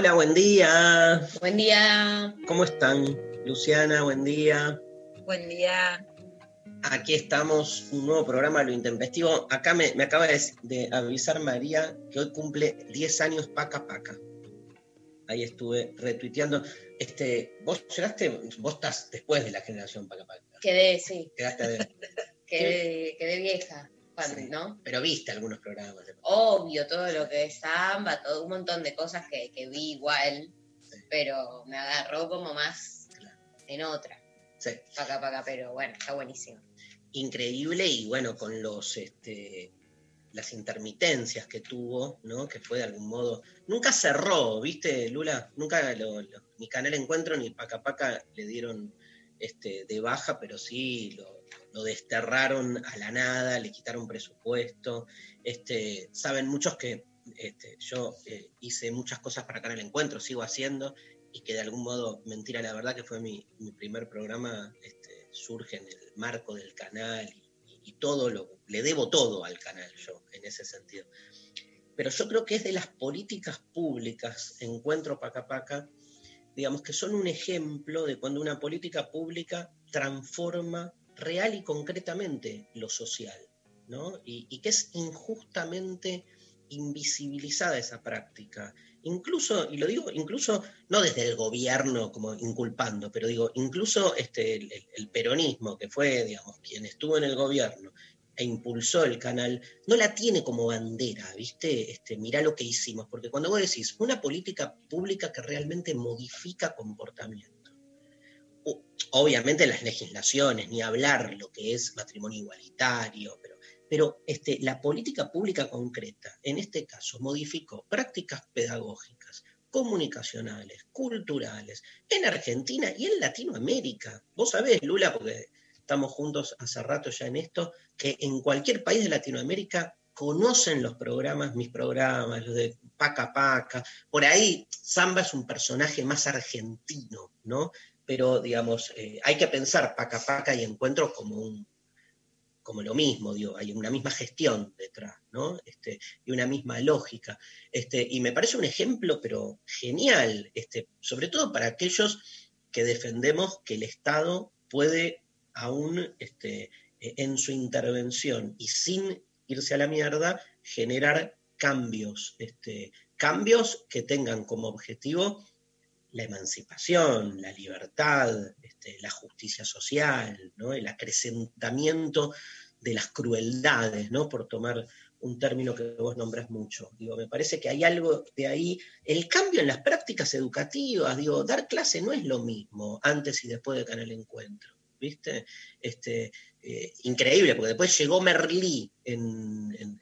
Hola, buen día. Buen día, ¿Cómo están? Luciana, buen día. buen día. Aquí estamos, un nuevo programa Lo Intempestivo. Acá me, me acaba de, de avisar María que hoy cumple 10 años Paca Paca. Ahí estuve retuiteando. Este, vos llegaste, vos estás después de la generación Paca Paca. Quedé, sí, Quedaste de- quedé, quedé vieja, Sí. ¿no? pero viste algunos programas. de- Obvio, todo lo que es samba, todo un montón de cosas que, que vi igual, Sí. pero me agarró como más Claro. en otra, Sí. pa' acá, pa' acá, pero bueno, está buenísimo. increíble y bueno, con los este, las intermitencias que tuvo, ¿no? Que fue de algún modo. Nunca cerró, ¿viste, Lula? Nunca lo, lo- ni Canal Encuentro ni Paca Paca le dieron este, de baja, pero sí lo, lo desterraron a la nada, le quitaron presupuesto. Este, saben muchos que este, yo eh, hice muchas cosas para Canal Encuentro, sigo haciendo, y que de algún modo, mentira, la verdad que fue mi, mi primer programa, este, surge en el marco del canal y, y todo lo, le debo todo al canal yo, en ese sentido. Pero yo creo que es de las políticas públicas, Encuentro Paca Paca, digamos que son un ejemplo de cuando una política pública transforma real y concretamente lo social, ¿no? Y, que es injustamente invisibilizada esa práctica. Incluso, y lo digo incluso no desde el gobierno como inculpando, pero digo, incluso este, el, peronismo, que fue, digamos, quien estuvo en el gobierno e impulsó el canal, no la tiene como bandera, ¿viste? Este, mirá lo que hicimos, porque cuando vos decís una política pública que realmente modifica comportamiento, obviamente las legislaciones, ni hablar lo que es matrimonio igualitario, pero, pero este, la política pública concreta, en este caso, modificó prácticas pedagógicas, comunicacionales, culturales, en Argentina y en Latinoamérica. Vos sabés, Lula, porque estamos juntos hace rato ya en esto, que en cualquier país de Latinoamérica conocen los programas, mis programas, los de Paca Paca. Por ahí, Samba es un personaje más argentino, ¿no? Pero, digamos, eh, hay que pensar Paca Paca y Encuentro como un como lo mismo, digo, hay una misma gestión detrás, ¿no? Este, y una misma lógica. Este, y me parece un ejemplo, pero genial, este, sobre todo para aquellos que defendemos que el Estado puede aún este, eh, en su intervención y sin irse a la mierda, generar cambios, este, cambios que tengan como objetivo la emancipación, la libertad, este, la justicia social, ¿no? el acrecentamiento de las crueldades, ¿no? por tomar un término que vos nombrás mucho. Digo, me parece que hay algo de ahí. El cambio en las prácticas educativas, digo, dar clase no es lo mismo antes y después de Canal Encuentro, ¿viste? Este, eh, increíble, porque después llegó Merlí en, en-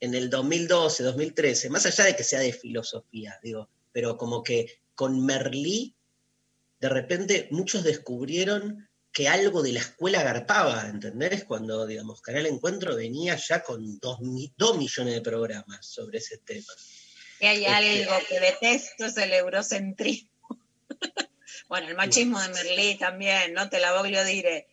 en- el 2012, 2013, más allá de que sea de filosofía, digo, pero como que con Merlí, de repente muchos descubrieron que algo de la escuela garpaba, ¿entendés? Cuando, digamos, Canal Encuentro venía ya con dos, mi- dos millones de programas sobre ese tema. Y hay Este- algo que detesto, es el eurocentrismo. bueno, el machismo de Merlí también, ¿no? Te la voglio a. Este,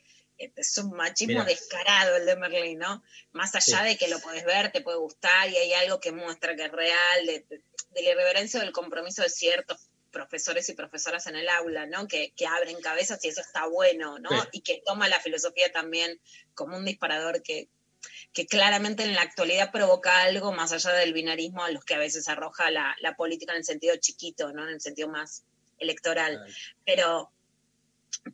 Es un machismo Mirá. descarado el de Merlí, ¿no? Más allá Sí. de que lo podés ver, te puede gustar y hay algo que muestra que es real, de, de- de la irreverencia del compromiso de ciertos profesores y profesoras en el aula, ¿no? Que, que abren cabezas y eso está bueno, ¿no? Sí. Y que toma la filosofía también como un disparador que, que claramente en la actualidad provoca algo más allá del binarismo a los que a veces arroja la, la política en el sentido chiquito, ¿no? En el sentido más electoral. Pero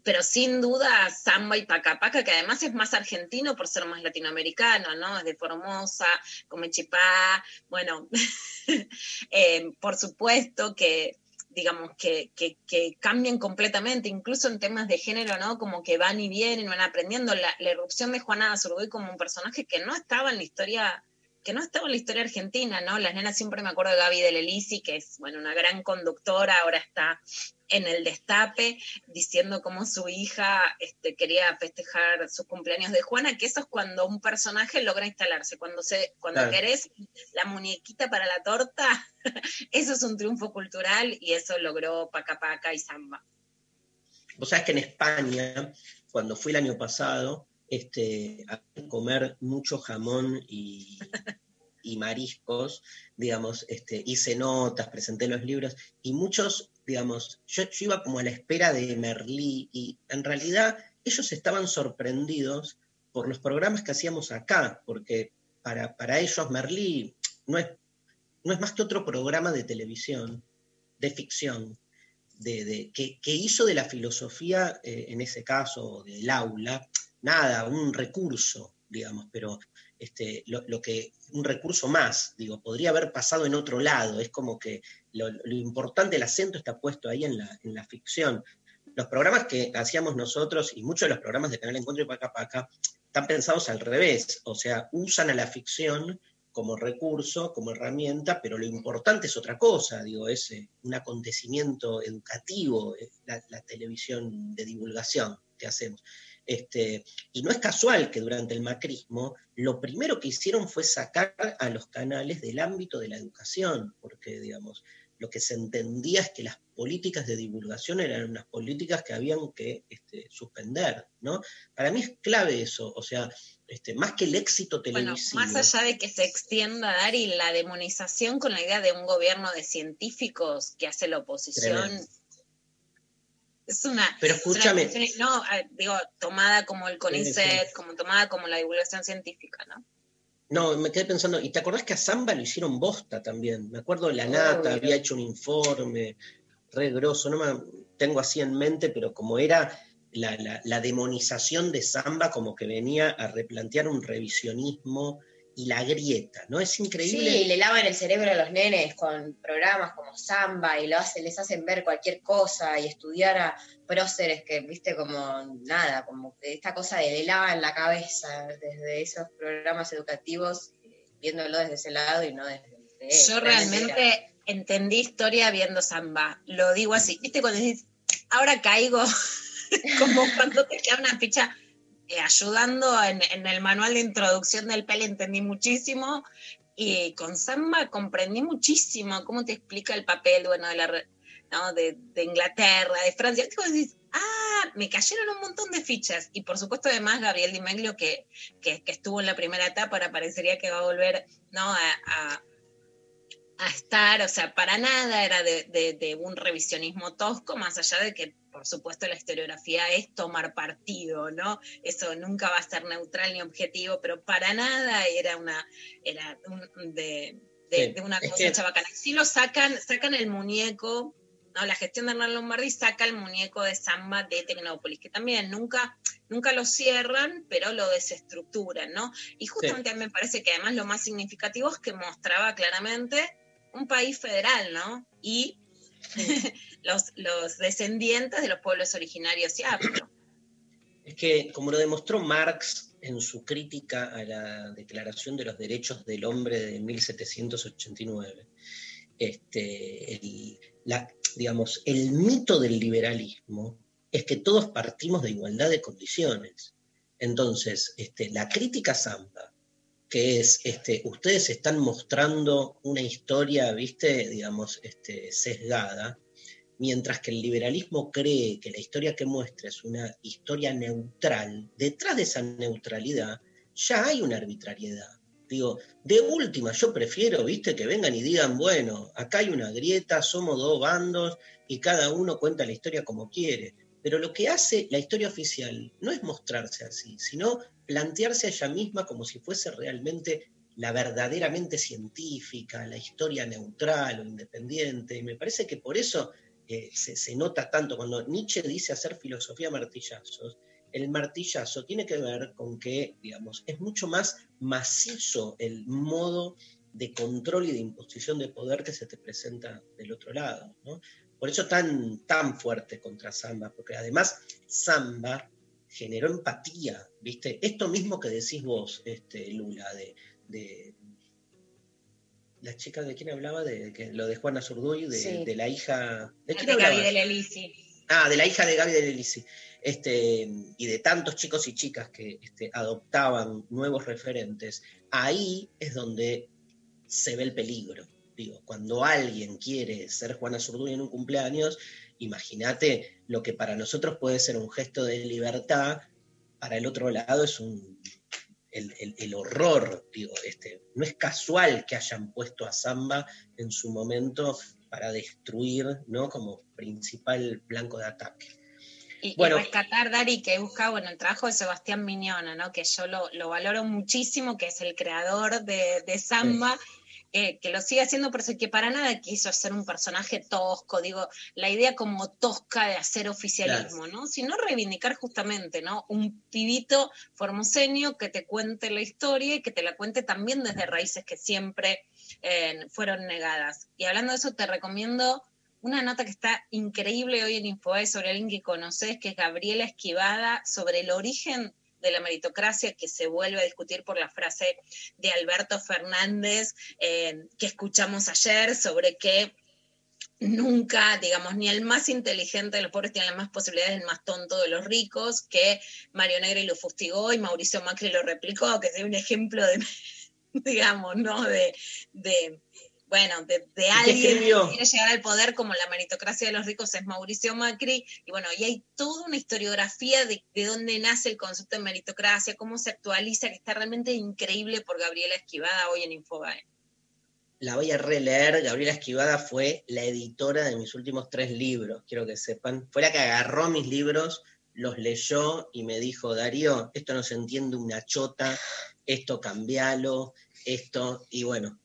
pero sin duda samba y pacapaca, que además es más argentino por ser más latinoamericano, ¿no? Es de Formosa, come chipá, bueno, eh, por supuesto que digamos, que, que, que, cambian completamente, incluso en temas de género, ¿no? Como que van y vienen, van aprendiendo. La, la erupción de Juana Azurduy como un personaje que no estaba en la historia que no estaba en la historia argentina, ¿no? Las nenas siempre me acuerdo de Gaby de Lelisi, que es, bueno, una gran conductora, ahora está en el destape, diciendo cómo su hija este, quería festejar sus cumpleaños de Juana, que eso es cuando un personaje logra instalarse, cuando, se, cuando querés la muñequita para la torta, eso es un triunfo cultural y eso logró Paca Paca y Samba. Vos sabés que en España, cuando fui el año pasado, este, a comer mucho jamón y, mariscos, digamos, este, hice notas, presenté los libros, y muchos, digamos, yo, iba como a la espera de Merlí, y en realidad ellos estaban sorprendidos por los programas que hacíamos acá, porque para, para ellos Merlí no es, no es más que otro programa de televisión, de ficción, de, que, hizo de la filosofía, eh, en ese caso, del aula, nada, un recurso, digamos, pero este, lo, que, un recurso más, digo, podría haber pasado en otro lado, es como que lo, importante, el acento está puesto ahí en la, en la, ficción. Los programas que hacíamos nosotros y muchos de los programas de Canal Encuentro y Paca Paca están pensados al revés, o sea, usan a la ficción como recurso, como herramienta, pero lo importante es otra cosa, digo, es eh, un acontecimiento educativo, eh, la televisión de divulgación que hacemos. Este, y no es casual que durante el macrismo lo primero que hicieron fue sacar a los canales del ámbito de la educación, porque, digamos, lo que se entendía es que las políticas de divulgación eran unas políticas que habían que este, suspender, ¿no? Para mí es clave eso, o sea, este, más que el éxito televisivo. Bueno, más allá de que se extienda, Dari, la demonización con la idea de un gobierno de científicos que hace la oposición. Es una. Pero escúchame. no, digo, tomada como el CONICET, como tomada como la divulgación científica, ¿no? No, me quedé pensando, ¿y te acordás que a Zamba lo hicieron bosta también? Me acuerdo la Nata había hecho un informe re grosso, no me tengo así en mente, pero como era la, la demonización de Zamba, como que venía a replantear un revisionismo y la grieta, ¿no? Es increíble. Sí, le lavan el cerebro a los nenes con programas como Samba y lo hace, les hacen ver cualquier cosa y estudiar a próceres que, viste, como nada, como esta cosa de le lavan la cabeza desde esos programas educativos, viéndolo desde ese lado y no desde... Yo realmente entendí historia viendo Samba, lo digo así, viste, cuando dices, ahora caigo, como cuando te queda una ficha eh, ayudando en, el manual de introducción del PEL entendí muchísimo y con Samba comprendí muchísimo cómo te explica el papel, bueno, de, la, de, Inglaterra, de Francia. Te decís, ah, me cayeron un montón de fichas. Y por supuesto además Gabriel Di que, que, estuvo en la primera etapa, parecería que va a volver ¿no? a, a estar, o sea, para nada era de, un revisionismo tosco, más allá de que por supuesto la historiografía es tomar partido, ¿no? Eso nunca va a ser neutral ni objetivo, pero para nada era una, era de, una cosa chabacana. Sí lo sacan, sacan el muñeco, ¿no? La gestión de Hernán Lombardi saca el muñeco de samba de Tecnópolis, que también nunca, nunca lo cierran, pero lo desestructuran, ¿no? Y justamente a mí me parece que además lo más significativo es que mostraba claramente un país federal, ¿no? Y los, descendientes de los pueblos originarios y. Es que, como lo demostró Marx en su crítica a la Declaración de los Derechos del Hombre de 1789, este, el, digamos, el mito del liberalismo es que todos partimos de igualdad de condiciones. Entonces, este, la crítica samba, que es, este, ustedes están mostrando una historia, viste, digamos, este, sesgada, mientras que el liberalismo cree que la historia que muestra es una historia neutral, detrás de esa neutralidad ya hay una arbitrariedad. Digo, de última, yo prefiero, viste, que vengan y digan, bueno, acá hay una grieta, somos dos bandos y cada uno cuenta la historia como quiere. Pero lo que hace la historia oficial no es mostrarse así, sino plantearse a ella misma como si fuese realmente la verdaderamente científica, la historia neutral o independiente. Y me parece que por eso eh, se, nota tanto cuando Nietzsche dice hacer filosofía martillazos, el martillazo tiene que ver con que, digamos, es mucho más macizo el modo de control y de imposición de poder que se te presenta del otro lado. Por eso tan, tan fuerte contra Samba, porque además Samba generó empatía, ¿viste? Esto mismo que decís vos, este, Lula, de, la chica de quién hablaba, de, que lo de Juana Zurduy, de, la hija. ¿De quién Gaby de Lelisi. Ah, de la hija de Gaby de Lelisi. Este, y de tantos chicos y chicas que este, adoptaban nuevos referentes, ahí es donde se ve el peligro. Digo, cuando alguien quiere ser Juana Zurduy en un cumpleaños, imagínate lo que para nosotros puede ser un gesto de libertad, para el otro lado es un, el, horror, digo, este, no es casual que hayan puesto a Samba en su momento para destruir, ¿no? Como principal blanco de ataque. Y, bueno, rescatar, Dari, que he buscado bueno, el trabajo de Sebastián Miñona, ¿no? que yo lo, valoro muchísimo, que es el creador de, de Samba que lo sigue haciendo, pero que para nada quiso hacer un personaje tosco, digo, la idea como tosca de hacer oficialismo, ¿no? Sino reivindicar justamente, ¿no? Un pibito formoseño que te cuente la historia y que te la cuente también desde raíces que siempre eh, fueron negadas. Y hablando de eso, te recomiendo una nota que está increíble hoy en Infobae sobre alguien que conoces, que es Gabriela Esquivada, sobre el origen de la meritocracia que se vuelve a discutir por la frase de Alberto Fernández eh, que escuchamos ayer sobre que nunca, digamos, ni el más inteligente de los pobres tiene las más posibilidades del más tonto de los ricos, que Mario Negri lo fustigó y Mauricio Macri lo replicó, que es un ejemplo de, digamos, ¿no? de, bueno, de, alguien que quiere llegar al poder como la meritocracia de los ricos es Mauricio Macri, y bueno, y hay toda una historiografía de, de dónde nace el concepto de meritocracia, cómo se actualiza, que está realmente increíble por Gabriela Esquivada hoy en Infobae. La voy a releer, Gabriela Esquivada fue la editora de mis últimos tres libros, quiero que sepan, fue la que agarró mis libros, los leyó y me dijo, Darío, esto no se entiende una chota, esto cambialo, esto, y bueno,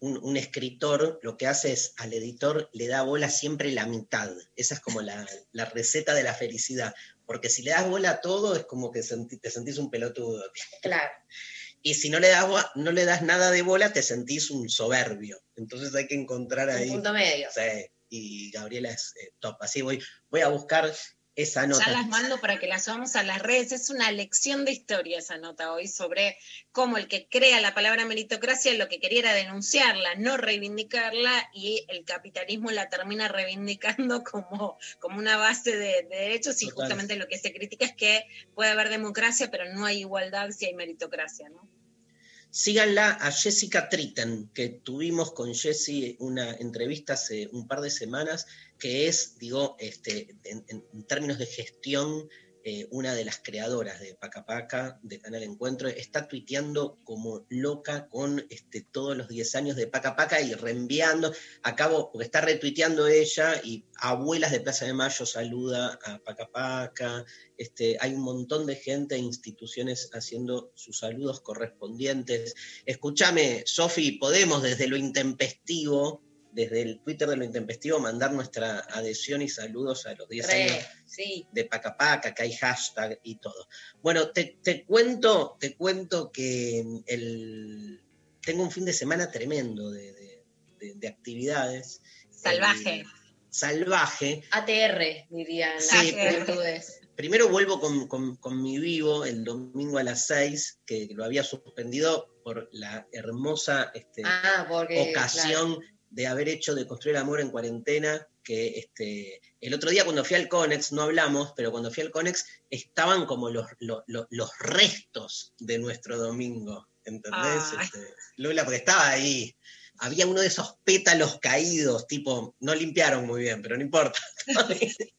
un, escritor lo que hace es al editor le da bola siempre la mitad. Esa es como la, receta de la felicidad. Porque si le das bola a todo es como que te sentís un pelotudo. Claro. Y si no le, das, no le das nada de bola, te sentís un soberbio. Entonces hay que encontrar ahí. Un punto medio. Sí, y Gabriela es eh, top. Así voy, voy a buscar esa nota. Ya las mando para que las subamos a las redes. Es una lección de historia esa nota hoy sobre cómo el que crea la palabra meritocracia lo que quería era denunciarla, no reivindicarla, y el capitalismo la termina reivindicando como, como una base de, derechos. Y justamente lo que se critica es que puede haber democracia, pero no hay igualdad si hay meritocracia, ¿no? Síganla a Jessica Tritten, que tuvimos con Jessie una entrevista hace un par de semanas, que es, digo, este, en, términos de gestión, eh, una de las creadoras de Paca Paca, de Canal Encuentro, está tuiteando como loca con este, todos los 10 años de Paca Paca y reenviando, acabo, porque está retuiteando ella y Abuelas de Plaza de Mayo saluda a Paca Paca, este, hay un montón de gente e instituciones haciendo sus saludos correspondientes. Escúchame, Sofi, podemos desde lo intempestivo, desde el Twitter de lo intempestivo, mandar nuestra adhesión y saludos a los 10 años de Paca Paca, que hay hashtag y todo. Bueno, te, cuento, te cuento que el, tengo un fin de semana tremendo de, actividades. Salvaje. Eh, salvaje. ATR, dirían sí, Primero vuelvo con, mi vivo el domingo a las 6, que lo había suspendido por la hermosa este, ah, ocasión de haber hecho de construir amor en cuarentena, que este, el otro día cuando fui al Conex, no hablamos, pero cuando fui al Conex estaban como los, los, restos de nuestro domingo, ¿entendés? Este, Lula, porque estaba ahí había uno de esos pétalos caídos, tipo, no limpiaron muy bien, pero no importa.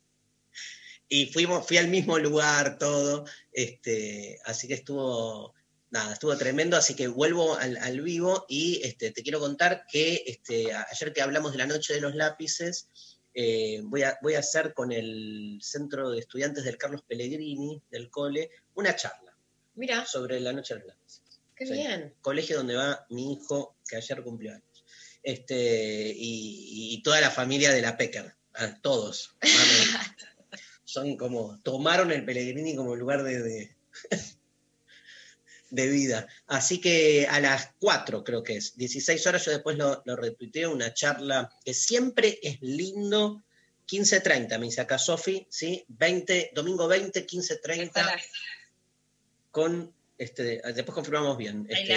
y fuimos, fui al mismo lugar, todo, este, así que estuvo, nada, estuvo tremendo, así que vuelvo al, vivo y este, te quiero contar que este, ayer que hablamos de la noche de los lápices, eh, voy, a, voy a hacer con el Centro de Estudiantes del Carlos Pellegrini, del cole, una charla. Mira. Sobre la noche de los lápices. Qué bien. Colegio donde va mi hijo, que ayer cumplió años. Este, y, toda la familia de la Pecker Ah, todos. Son como, tomaron el Pellegrini como lugar de, de, de vida. Así que a las 4 creo que es, 16 horas, yo después lo, lo retuiteo, una charla que siempre es lindo. 15.30, me dice acá Sofi, ¿sí? 20, domingo 20, 15.30, con, este, después confirmamos bien. Ahí Este,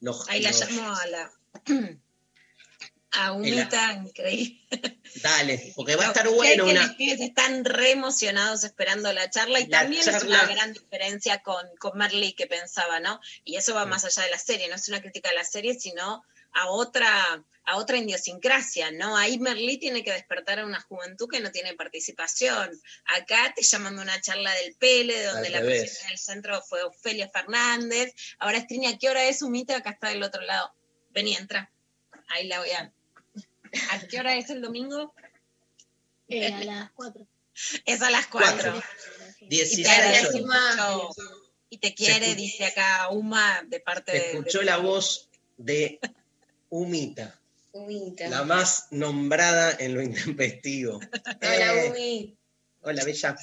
la- Ahí la los- llamo a la. A Humita, increíble. Dale, porque va a estar bueno una... Los pibes están re emocionados esperando la charla y La también es charla- una gran diferencia con, con Merly que pensaba, ¿no? Y eso va Sí. más allá de la serie, no es una crítica a la serie, sino a otra, a otra idiosincrasia, ¿no? Ahí Merly tiene que despertar a una juventud que no tiene participación. Acá te llaman de una charla del Pele, donde la presidenta del centro fue Ofelia Fernández. Ahora es Trini, ¿a qué hora es Humita? Acá está del otro lado. Vení, entra. Ahí la voy a... ¿A qué hora es el domingo? Eh, a las 4. Es a las Cuatro. 4. Y 16 te agradece horas. mucho. Y te quiere, dice acá Uma, de parte de. Escuchó de- la voz de Humita, Humita. la más nombrada en lo intempestivo. Hola, Eh, Umi. Hola, Bella.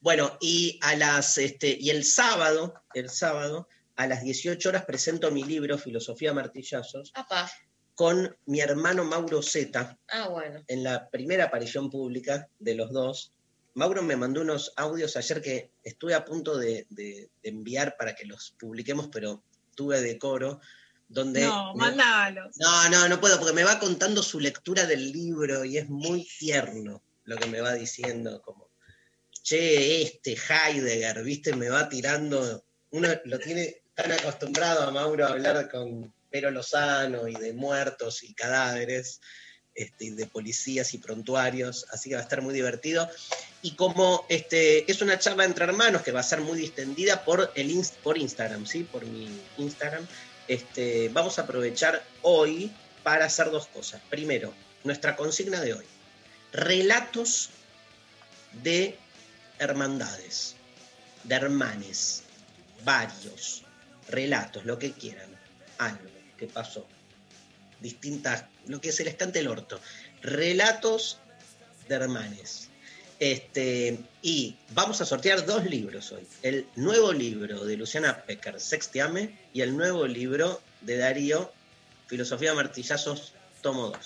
Bueno, y a las este, y el sábado, el sábado, a las 18 horas presento mi libro, Filosofía Martillazos, Apa. Con mi hermano Mauro Zeta, Ah, bueno. en la primera aparición pública de los dos. Mauro me mandó unos audios ayer que estuve a punto de, de- de enviar para que los publiquemos, pero tuve decoro, donde... No, me- mandalos. no, no, no puedo, porque me va contando su lectura del libro y es muy tierno lo que me va diciendo, como, che, este Heidegger, viste, me va tirando, uno lo tiene tan acostumbrado a Mauro a hablar con Pero Lozano y de muertos y cadáveres, este, y de policías y prontuarios, así que va a estar muy divertido. Y como este, es una charla entre hermanos que va a ser muy distendida por, el, por Instagram, ¿sí? Por mi Instagram, este, vamos a aprovechar hoy para hacer dos cosas. Primero, nuestra consigna de hoy. Relatos de hermandades, de hermanes, varios, relatos, lo que quieran, algo que pasó, distintas, lo que se les cante el orto, relatos de hermanes. Este, y vamos a sortear dos libros hoy. El nuevo libro de Luciana Pecker, Sextiame, y el nuevo libro de Darío, Filosofía de Martillazos, tomo 2.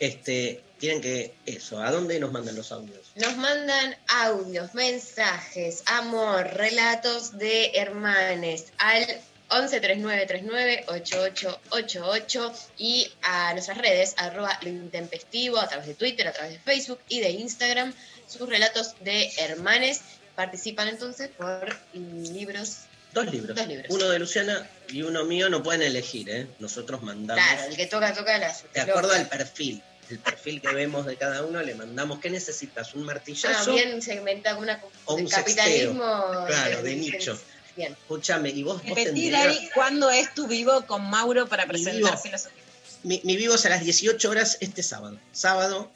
Este, tienen que, eso, ¿a dónde nos mandan los audios? Nos mandan audios, mensajes, amor, relatos de hermanes al 1139398888 y a nuestras redes, arroba lo intempestivo, a través de Twitter, a través de Facebook y de Instagram, sus relatos de hermanes. Participan entonces por libros. Dos libros. Dos libros. Uno de Luciana y uno mío, no pueden elegir, ¿eh? Nosotros mandamos. Claro, el que toca, toca las. De acuerdo al perfil. El perfil que vemos de cada uno, le mandamos, ¿qué necesitas? ¿Un Ah, martillazo? bien segmentado una O un capitalismo. Claro, de nicho. Bien. Escúchame, y vos, vos tendrías... ¿cuándo es tu vivo con Mauro para Mi presentar vivo. filosofía? Mi, mi vivo es a las 18 horas este sábado. Sábado,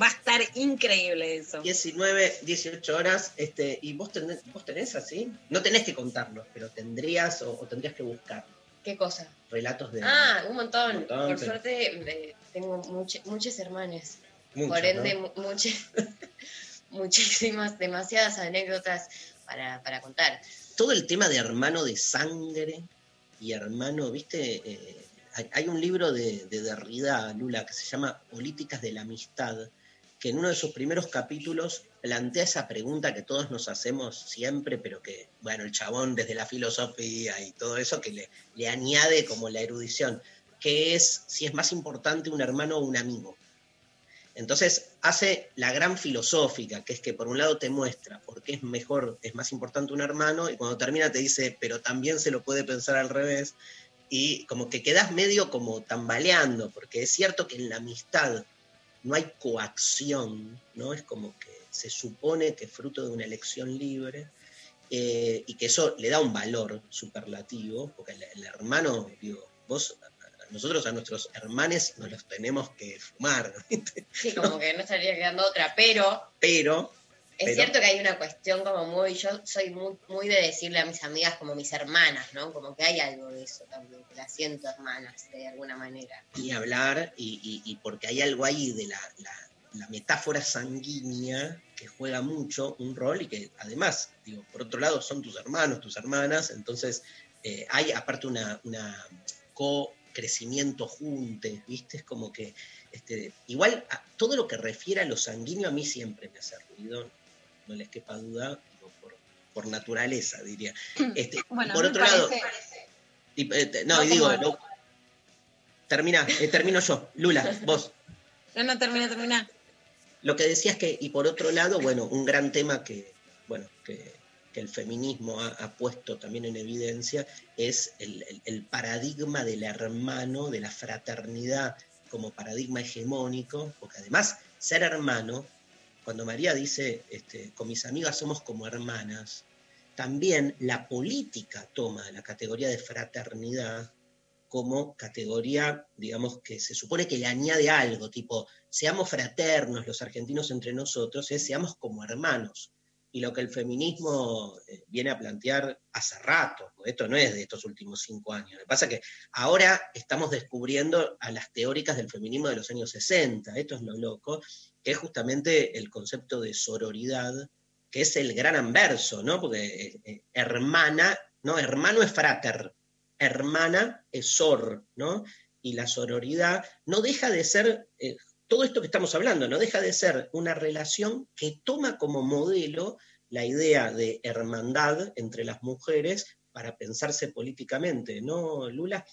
Va a estar increíble eso. 19, 18 horas. Este, ¿Y vos tenés, vos tenés así? No tenés que contarlo, pero tendrías o, o tendrías que buscar ¿Qué cosa? relatos de... Ah, un montón. Un montón, Por pero- suerte tengo much- muchos hermanos. muchos, Por ende, ¿no? mu- muchas- muchísimas, demasiadas anécdotas para, para contar. Todo el tema de hermano de sangre y hermano, viste, Eh, hay, un libro de, de Derrida, Lula, que se llama Políticas de la Amistad, que en uno de sus primeros capítulos plantea esa pregunta que todos nos hacemos siempre, pero que, bueno, el chabón desde la filosofía y todo eso, que le, le añade como la erudición, que es si es más importante un hermano o un amigo. Entonces hace la gran filosófica, que es que por un lado te muestra por qué es mejor, es más importante un hermano, y cuando termina te dice, pero también se lo puede pensar al revés, y como que quedas medio como tambaleando, porque es cierto que en la amistad no hay coacción, ¿no? Es como que se supone que es fruto de una elección libre, eh, y que eso le da un valor superlativo, porque el, el hermano, digo, vos, nosotros a nuestros hermanes nos los tenemos que fumar, ¿viste? Sí, como que no estaría quedando otra, pero pero es Pero- cierto que hay una cuestión como muy, yo soy muy, muy de decirle a mis amigas como mis hermanas, ¿no? Como que hay algo de eso también, que las siento hermanas de alguna manera. ni hablar, y, y- y porque hay algo ahí de la, la- la metáfora sanguínea que juega mucho un rol y que además, digo, por otro lado son tus hermanos, tus hermanas, entonces eh, hay aparte una, una co-crecimiento juntes, ¿viste? Es como que, este, igual todo lo que refiere a lo sanguíneo a mí siempre me hace ruido, no les quepa duda, por, naturaleza, diría. Este, por otro lado, eh, no, y digo, termina, eh, termino yo, Lula, vos. No, no, termina, termina. Lo que decías que, y por otro lado, bueno, un gran tema que, bueno, que, el feminismo ha, puesto también en evidencia es el, paradigma del hermano, de la fraternidad como paradigma hegemónico, porque además ser hermano, cuando María dice, este, con mis amigas somos como hermanas, también la política toma la categoría de fraternidad como categoría, digamos, que se supone que le añade algo, tipo, seamos fraternos los argentinos entre nosotros, es seamos como hermanos. Y lo que el feminismo eh, viene a plantear hace rato, esto no es de estos últimos cinco años. Lo que pasa es que ahora estamos descubriendo a las teóricas del feminismo de los años 60, esto es lo loco, que es justamente el concepto de sororidad, que es el gran anverso, ¿no? Porque eh, eh, hermana, ¿no? Hermano es frater, hermana es sor, ¿no? Y la sororidad no deja de ser, todo esto que estamos hablando, no deja de ser una relación que toma como modelo la idea de hermandad entre las mujeres para pensarse políticamente, ¿no, Lula?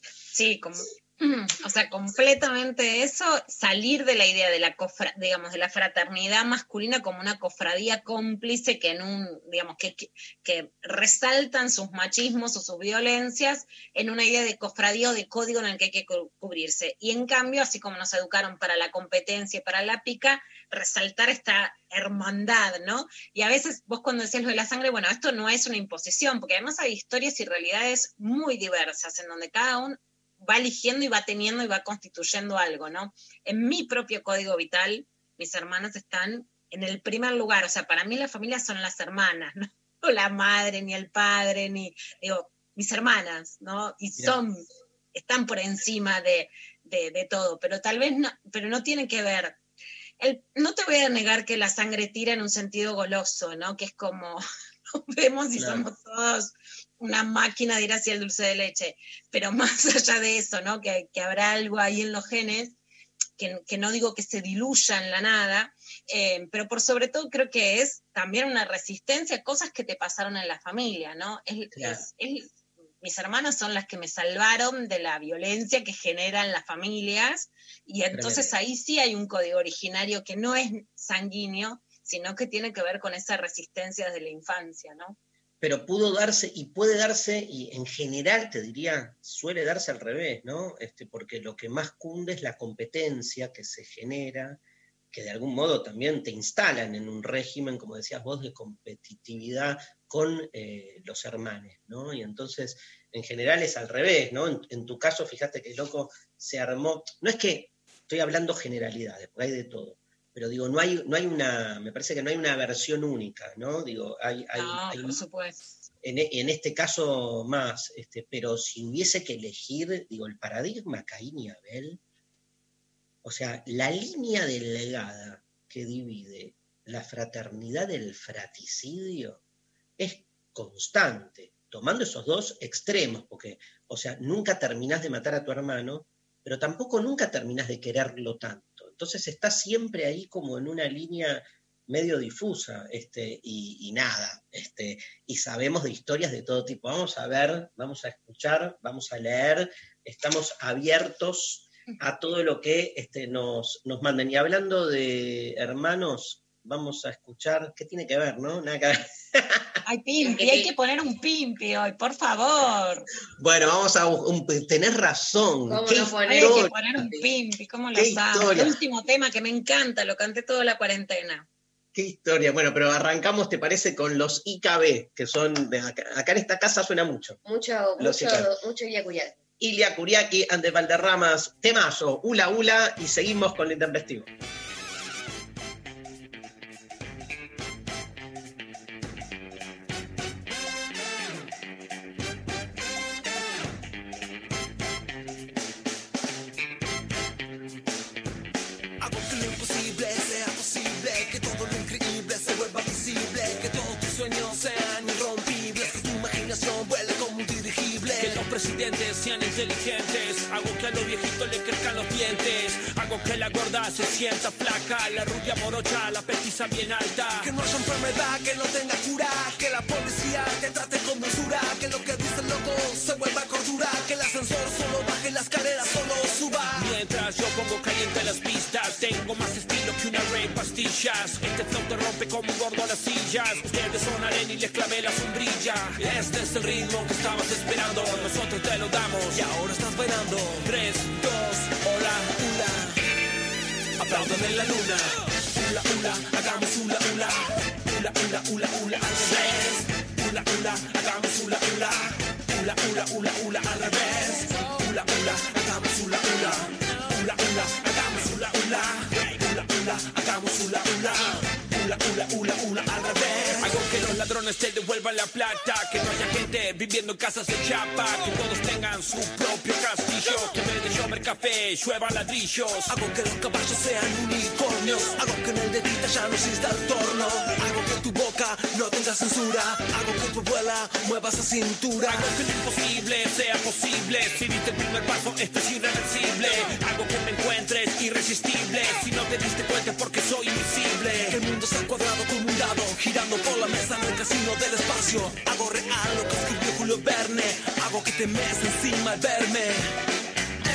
Sí, como, o sea, completamente eso, salir de la idea de la digamos, de la fraternidad masculina como una cofradía cómplice que en un, digamos, que, que, resaltan sus machismos o sus violencias en una idea de cofradía o de código en el que hay que cubrirse. Y en cambio, así como nos educaron para la competencia y para la pica, resaltar esta hermandad, ¿no? Y a veces vos cuando decías lo de la sangre, bueno, esto no es una imposición, porque además hay historias y realidades muy diversas en donde cada uno va eligiendo y va teniendo y va constituyendo algo, ¿no? En mi propio código vital, mis hermanas están en el primer lugar, o sea, para mí la familia son las hermanas, ¿no? No la madre, ni el padre, ni, digo, mis hermanas, ¿no? Y son, están por encima de, de, todo, pero tal vez no, pero no tiene que ver. El, no te voy a negar que la sangre tira en un sentido goloso, ¿no? Que es como, nos vemos y somos todos una máquina de ir hacia el dulce de leche, pero más allá de eso, ¿no? Que, habrá algo ahí en los genes, que, no digo que se diluya en la nada, eh, pero por sobre todo creo que es también una resistencia a cosas que te pasaron en la familia, ¿no? mis hermanas son las que me salvaron de la violencia que generan las familias, y entonces ahí sí hay un código originario que no es sanguíneo, sino que tiene que ver con esa resistencia desde la infancia, ¿no? Pero pudo darse y puede darse, y en general te diría, suele darse al revés, ¿no? Este, porque lo que más cunde es la competencia que se genera, que de algún modo también te instalan en un régimen, como decías vos, de competitividad con eh, los hermanos, ¿no? Y entonces, en general es al revés, ¿no? En, en, tu caso, fíjate que loco se armó, no es que estoy hablando generalidades, porque hay de todo, pero digo, no hay, no hay una, me parece que no hay una versión única, ¿no? Digo, hay, hay, por supuesto. En, en, este caso más, este, pero si hubiese que elegir, digo, el paradigma Caín y Abel, o sea, la línea delgada que divide la fraternidad del fraticidio es constante, tomando esos dos extremos, porque, o sea, nunca terminás de matar a tu hermano, pero tampoco nunca terminás de quererlo tanto. Entonces está siempre ahí como en una línea medio difusa, este, y, nada, este, y sabemos de historias de todo tipo. Vamos a ver, vamos a escuchar, vamos a leer, estamos abiertos a todo lo que este, nos, nos manden. Y hablando de hermanos, vamos a escuchar, ¿qué tiene que ver, no? Nada que ver. Ay, Pimpi, hay que poner un Pimpi hoy, por favor. Bueno, vamos a tener razón. ¿Cómo Hay que poner un Pimpi, ¿cómo lo sabes? El último tema que me encanta, lo canté toda la cuarentena. Qué historia. Bueno, pero arrancamos, ¿te parece? Con los IKB, que son de acá, en esta casa suena mucho. Mucho, mucho, mucho Ilia Curiaki. Ilia Curiaki, Ande Valderramas, temazo, Ula Ula, y seguimos con el intempestivo. Los dientes. Hago que la gorda se sienta flaca. La rubia morocha, la petiza bien alta. Que no haya enfermedad, que no tenga cura. Que la policía te trate con dulzura. Que lo que dice el loco se vuelva cordura. Que el ascensor solo baje, la escalera solo suba. Mientras yo pongo caliente las pistas, tengo más pastillas. Este flow te rompe como un gordo a las sillas. Ustedes son arena y les clavé la sombrilla. Este es el ritmo que estabas esperando. Nosotros te lo damos. Y ahora estás bailando. 3, 2, hola, hula. Aplaudan en la luna. Hula, hula, hagamos hula, hula. Hula, hula, hula, hula, al revés. Hula, hula, hagamos hula, hula. Hula, hula, hula, hula, al revés. Hula, hula, hagamos hula, hula. Hula, hula, hagamos hula, hula. Hula, hagamos hula, hula. Hula, hula, hula, hula, al revés. Hago que los ladrones te devuelvan la plata. Que no haya gente viviendo en casas de chapa. Que todos tengan su propio castillo. Que en vez de llover café, llueva ladrillos. Hago que los caballos sean unicornios. Hago que en el dedita ya no exista el torno. Hago que tu boca no tenga censura. Hago que tu abuela mueva esa cintura. Hago que lo imposible sea posible. Si diste el primer paso, esto es irreversible. Hago que me encuentres irresistible. Soy invisible. El mundo sea cuadrado como un dado. Girando por la mesa en el casino del espacio. Hago real lo que escribió Julio Verne. Hago que te mes encima al verme.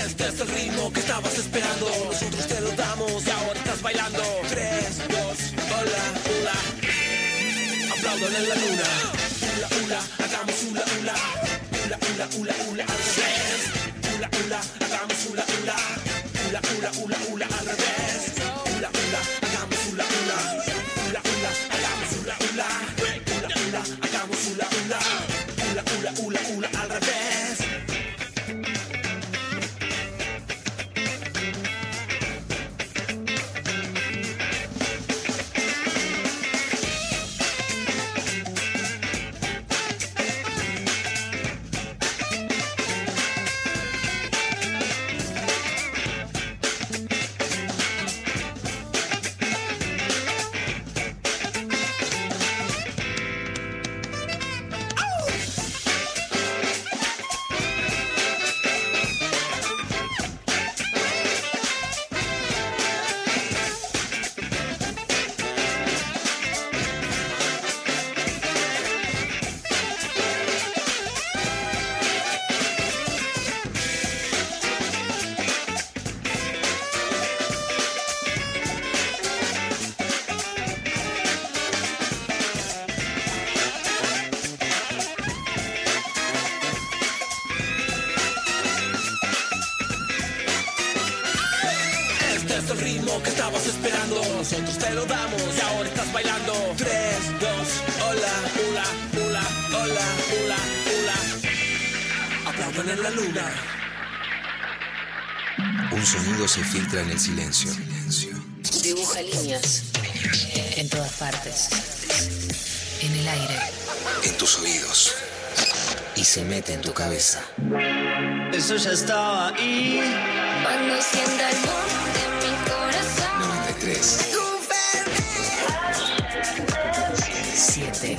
Este es el ritmo que estabas esperando. Nosotros te lo damos. Y ahora estás bailando. 3, 2, hola, hula. Aplaudan en la luna. Hula, hula, hagamos hula, hula. Hula, hula, hula, hula, al revés. Hula, hula, hagamos hula, hula. Hula, hula, hula, hula, al revés. Hula, hula, se filtra en el silencio. Dibuja líneas. En todas partes. En el aire. En tus oídos. Y se mete en tu cabeza. Eso ya estaba ahí. Cuando sienta el boom de mi corazón. 93. 7.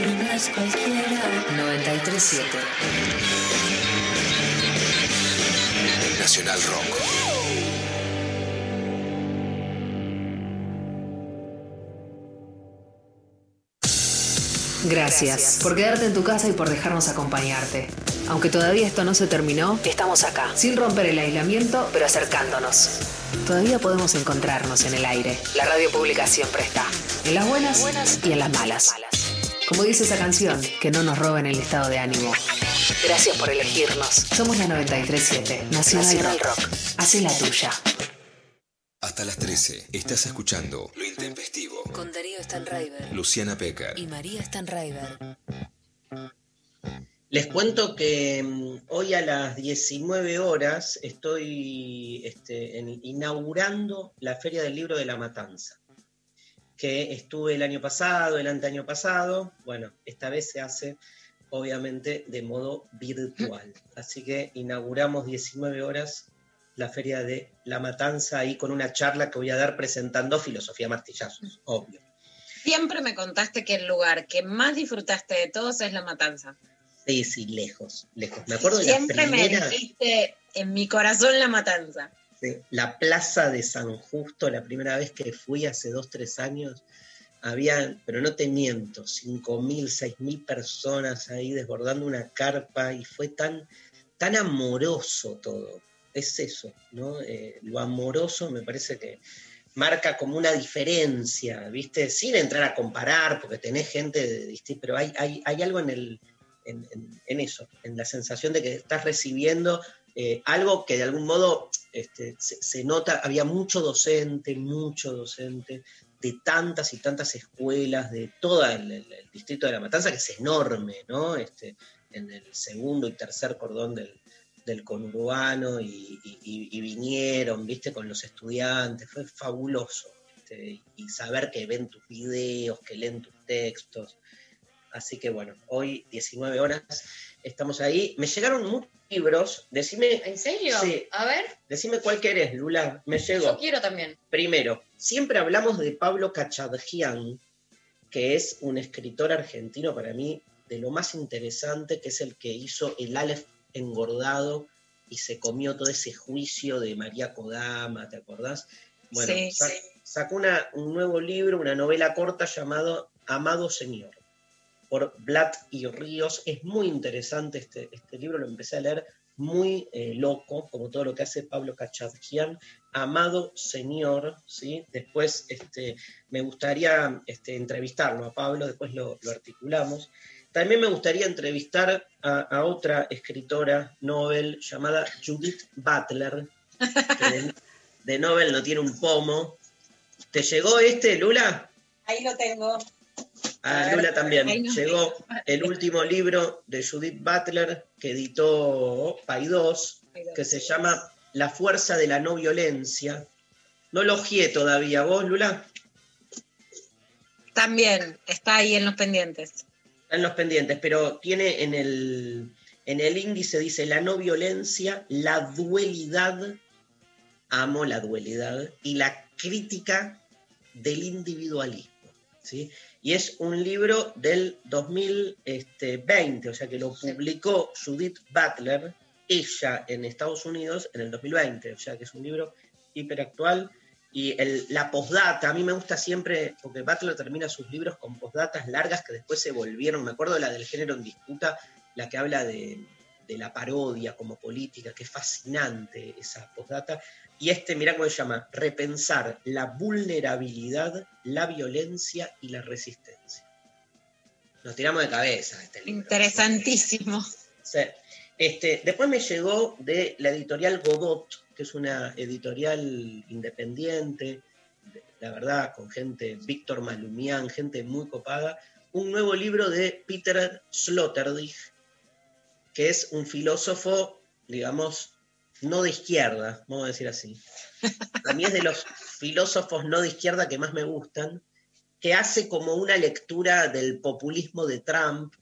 No es cualquiera. 93.7. Nacional Rock. Gracias por quedarte en tu casa y por dejarnos acompañarte. Aunque todavía esto no se terminó, estamos acá, sin romper el aislamiento, pero acercándonos. Todavía podemos encontrarnos en el aire. La radio pública siempre está. En las buenas, y en las malas. Como dice esa canción, que no nos roben el estado de ánimo. Gracias por elegirnos. Somos la 937, Nacional, Rock. Hacé la tuya. Hasta las 13 estás escuchando Lo Intempestivo. Con Darío Stanraiver Luciana Pecker. y María Stanraiver. Les cuento que mm, hoy a las 19 horas estoy este, en- inaugurando la Feria del Libro de la Matanza, que estuve el año pasado, el anteaño pasado. Bueno, esta vez se hace obviamente de modo virtual. Así que inauguramos 19 horas la Feria de la Matanza ahí con una charla que voy a dar presentando filosofía martillazos, obvio. Siempre me contaste que el lugar que más disfrutaste de todos es La Matanza. Sí, sí, lejos, lejos. Me acuerdo de la Siempre me primera, dijiste en mi corazón la matanza. sí, la plaza de San Justo, la primera vez que fui hace dos, tres años, había, pero no te miento, cinco mil, seis mil personas ahí desbordando una carpa y fue tan, tan amoroso todo. Es eso, ¿no? Eh, lo amoroso me parece que marca como una diferencia, ¿viste? Sin entrar a comparar, porque tenés gente de pero hay, hay, hay algo en, el, en eso, en la sensación de que estás recibiendo eh, algo que de algún modo este, se, se nota, había mucho docente, mucho docente, de tantas y tantas escuelas, de todo el, distrito de La Matanza, que es enorme, ¿no? Este, en el segundo y tercer cordón del, del conurbano y, vinieron, viste, con los estudiantes, fue fabuloso. y saber que ven tus videos, que leen tus textos. Así que bueno, hoy 19 horas estamos ahí. Me llegaron muchos libros, decime, ¿En serio? Sí. A ver, decime cuál querés, Lula, me llegó. yo quiero también. Primero, siempre hablamos de Pablo Cachadjian, que es un escritor argentino para mí de lo más interesante, que es el que hizo el Aleph engordado y se comió todo ese juicio de María Kodama, ¿te acordás? Bueno, Sí, sí. sacó una- un nuevo libro, una novela corta llamado Amado Señor, por Blatt y Ríos. Es muy interesante este, este libro, lo empecé a leer muy eh, loco, como todo lo que hace Pablo Cachadjian. Amado Señor, ¿sí? Después este, me gustaría este, entrevistarlo a Pablo, después lo, lo articulamos. También me gustaría entrevistar a, a otra escritora Nobel llamada Judith Butler, que de, de Nobel no tiene un pomo. ¿Te llegó este, Lula? Ahí lo tengo. A A ver, Lula también. Llegó el último libro de Judith Butler que editó Paidós, que se llama La fuerza de la no violencia. No lo ojeé todavía. ¿Vos, Lula? También está ahí en los pendientes. Están los pendientes, pero tiene en el, en el índice, dice la no violencia, la dualidad, amo la dualidad, y la crítica del individualismo. ¿sí? Y es un libro del 2020, o sea que lo publicó Judith Butler, ella en Estados Unidos en el 2020, o sea que es un libro hiperactual. Y el- la postdata, a mí me gusta siempre, porque Butler termina sus libros con postdatas largas que después se volvieron, me acuerdo la del género en disputa, la que habla de, de la parodia como política, que es fascinante esa postdata. Y este, mirá cómo se llama, repensar la vulnerabilidad, la violencia y la resistencia. Nos tiramos de cabeza este libro. Interesantísimo. Sí. Este, después me llegó de la editorial Godot, que es una editorial independiente, de- la verdad, con gente, Víctor Malumian, gente muy copada, un nuevo libro de Peter Sloterdijk, que es un filósofo, digamos, no de izquierda, vamos a decir así. A mí es de los filósofos no de izquierda que más me gustan, que hace como una lectura del populismo de Trump,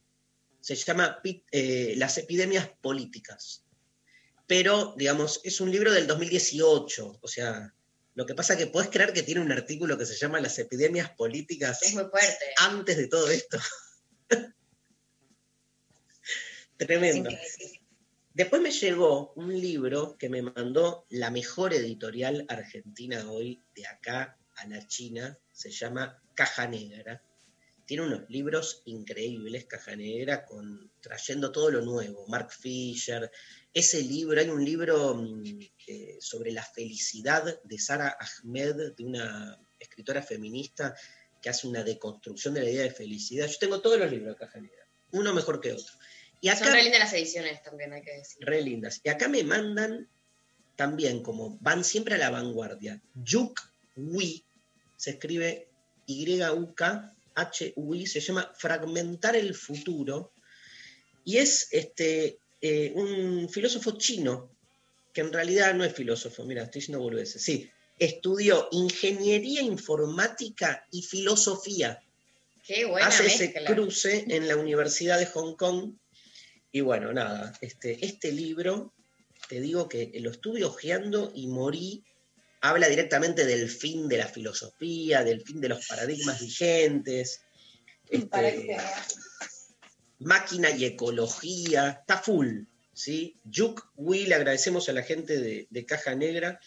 se llama eh, Las epidemias políticas. Pero, digamos, es un libro del 2018, o sea, lo que pasa es que puedes creer que tiene un artículo que se llama Las epidemias políticas Es muy fuerte. antes de todo esto. Tremendo. Después me llegó un libro que me mandó la mejor editorial argentina hoy, de acá a la China, se llama Caja Negra. Tiene unos libros increíbles, Caja Negra, con, trayendo todo lo nuevo. Mark Fisher, ese libro, hay un libro mm, eh, sobre la felicidad de Sara Ahmed, de una escritora feminista que hace una deconstrucción de la idea de felicidad. Yo tengo todos los libros de Caja Negra, uno mejor que otro. Y acá, Son re lindas las ediciones también, hay que decir. re lindas. Y acá me mandan también, como van siempre a la vanguardia, Yuk Wi, se escribe Y-U-K, H-U-I, se llama Fragmentar el Futuro, y es este, eh, un filósofo chino, que en realidad no es filósofo, mira, estoy diciendo boludeces, sí, estudió ingeniería informática y filosofía Qué buena hace ese cruce en la Universidad de Hong Kong. Y bueno, nada, este, este libro, te digo que lo estuve hojeando y morí. Habla directamente del fin de la filosofía, del fin de los paradigmas vigentes. Este, máquina y ecología, está full, ¿sí? Juk Will, agradecemos a la gente de, de Caja Negra.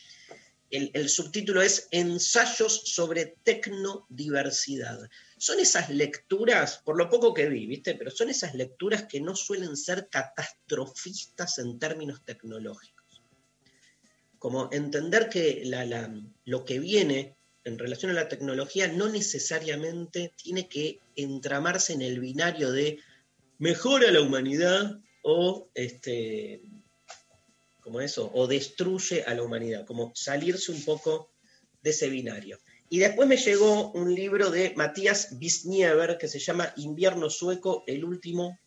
El, subtítulo es Ensayos sobre tecnodiversidad. Son esas lecturas, por lo poco que vi, ¿viste? Pero son esas lecturas que no suelen ser catastrofistas en términos tecnológicos. Como entender que la- la- lo que viene en relación a la tecnología no necesariamente tiene que entramarse en el binario de mejora la humanidad o este como eso o destruye a la humanidad, como salirse un poco de ese binario. Y después me llegó un libro de Matías Bisniever que se llama Invierno sueco, el último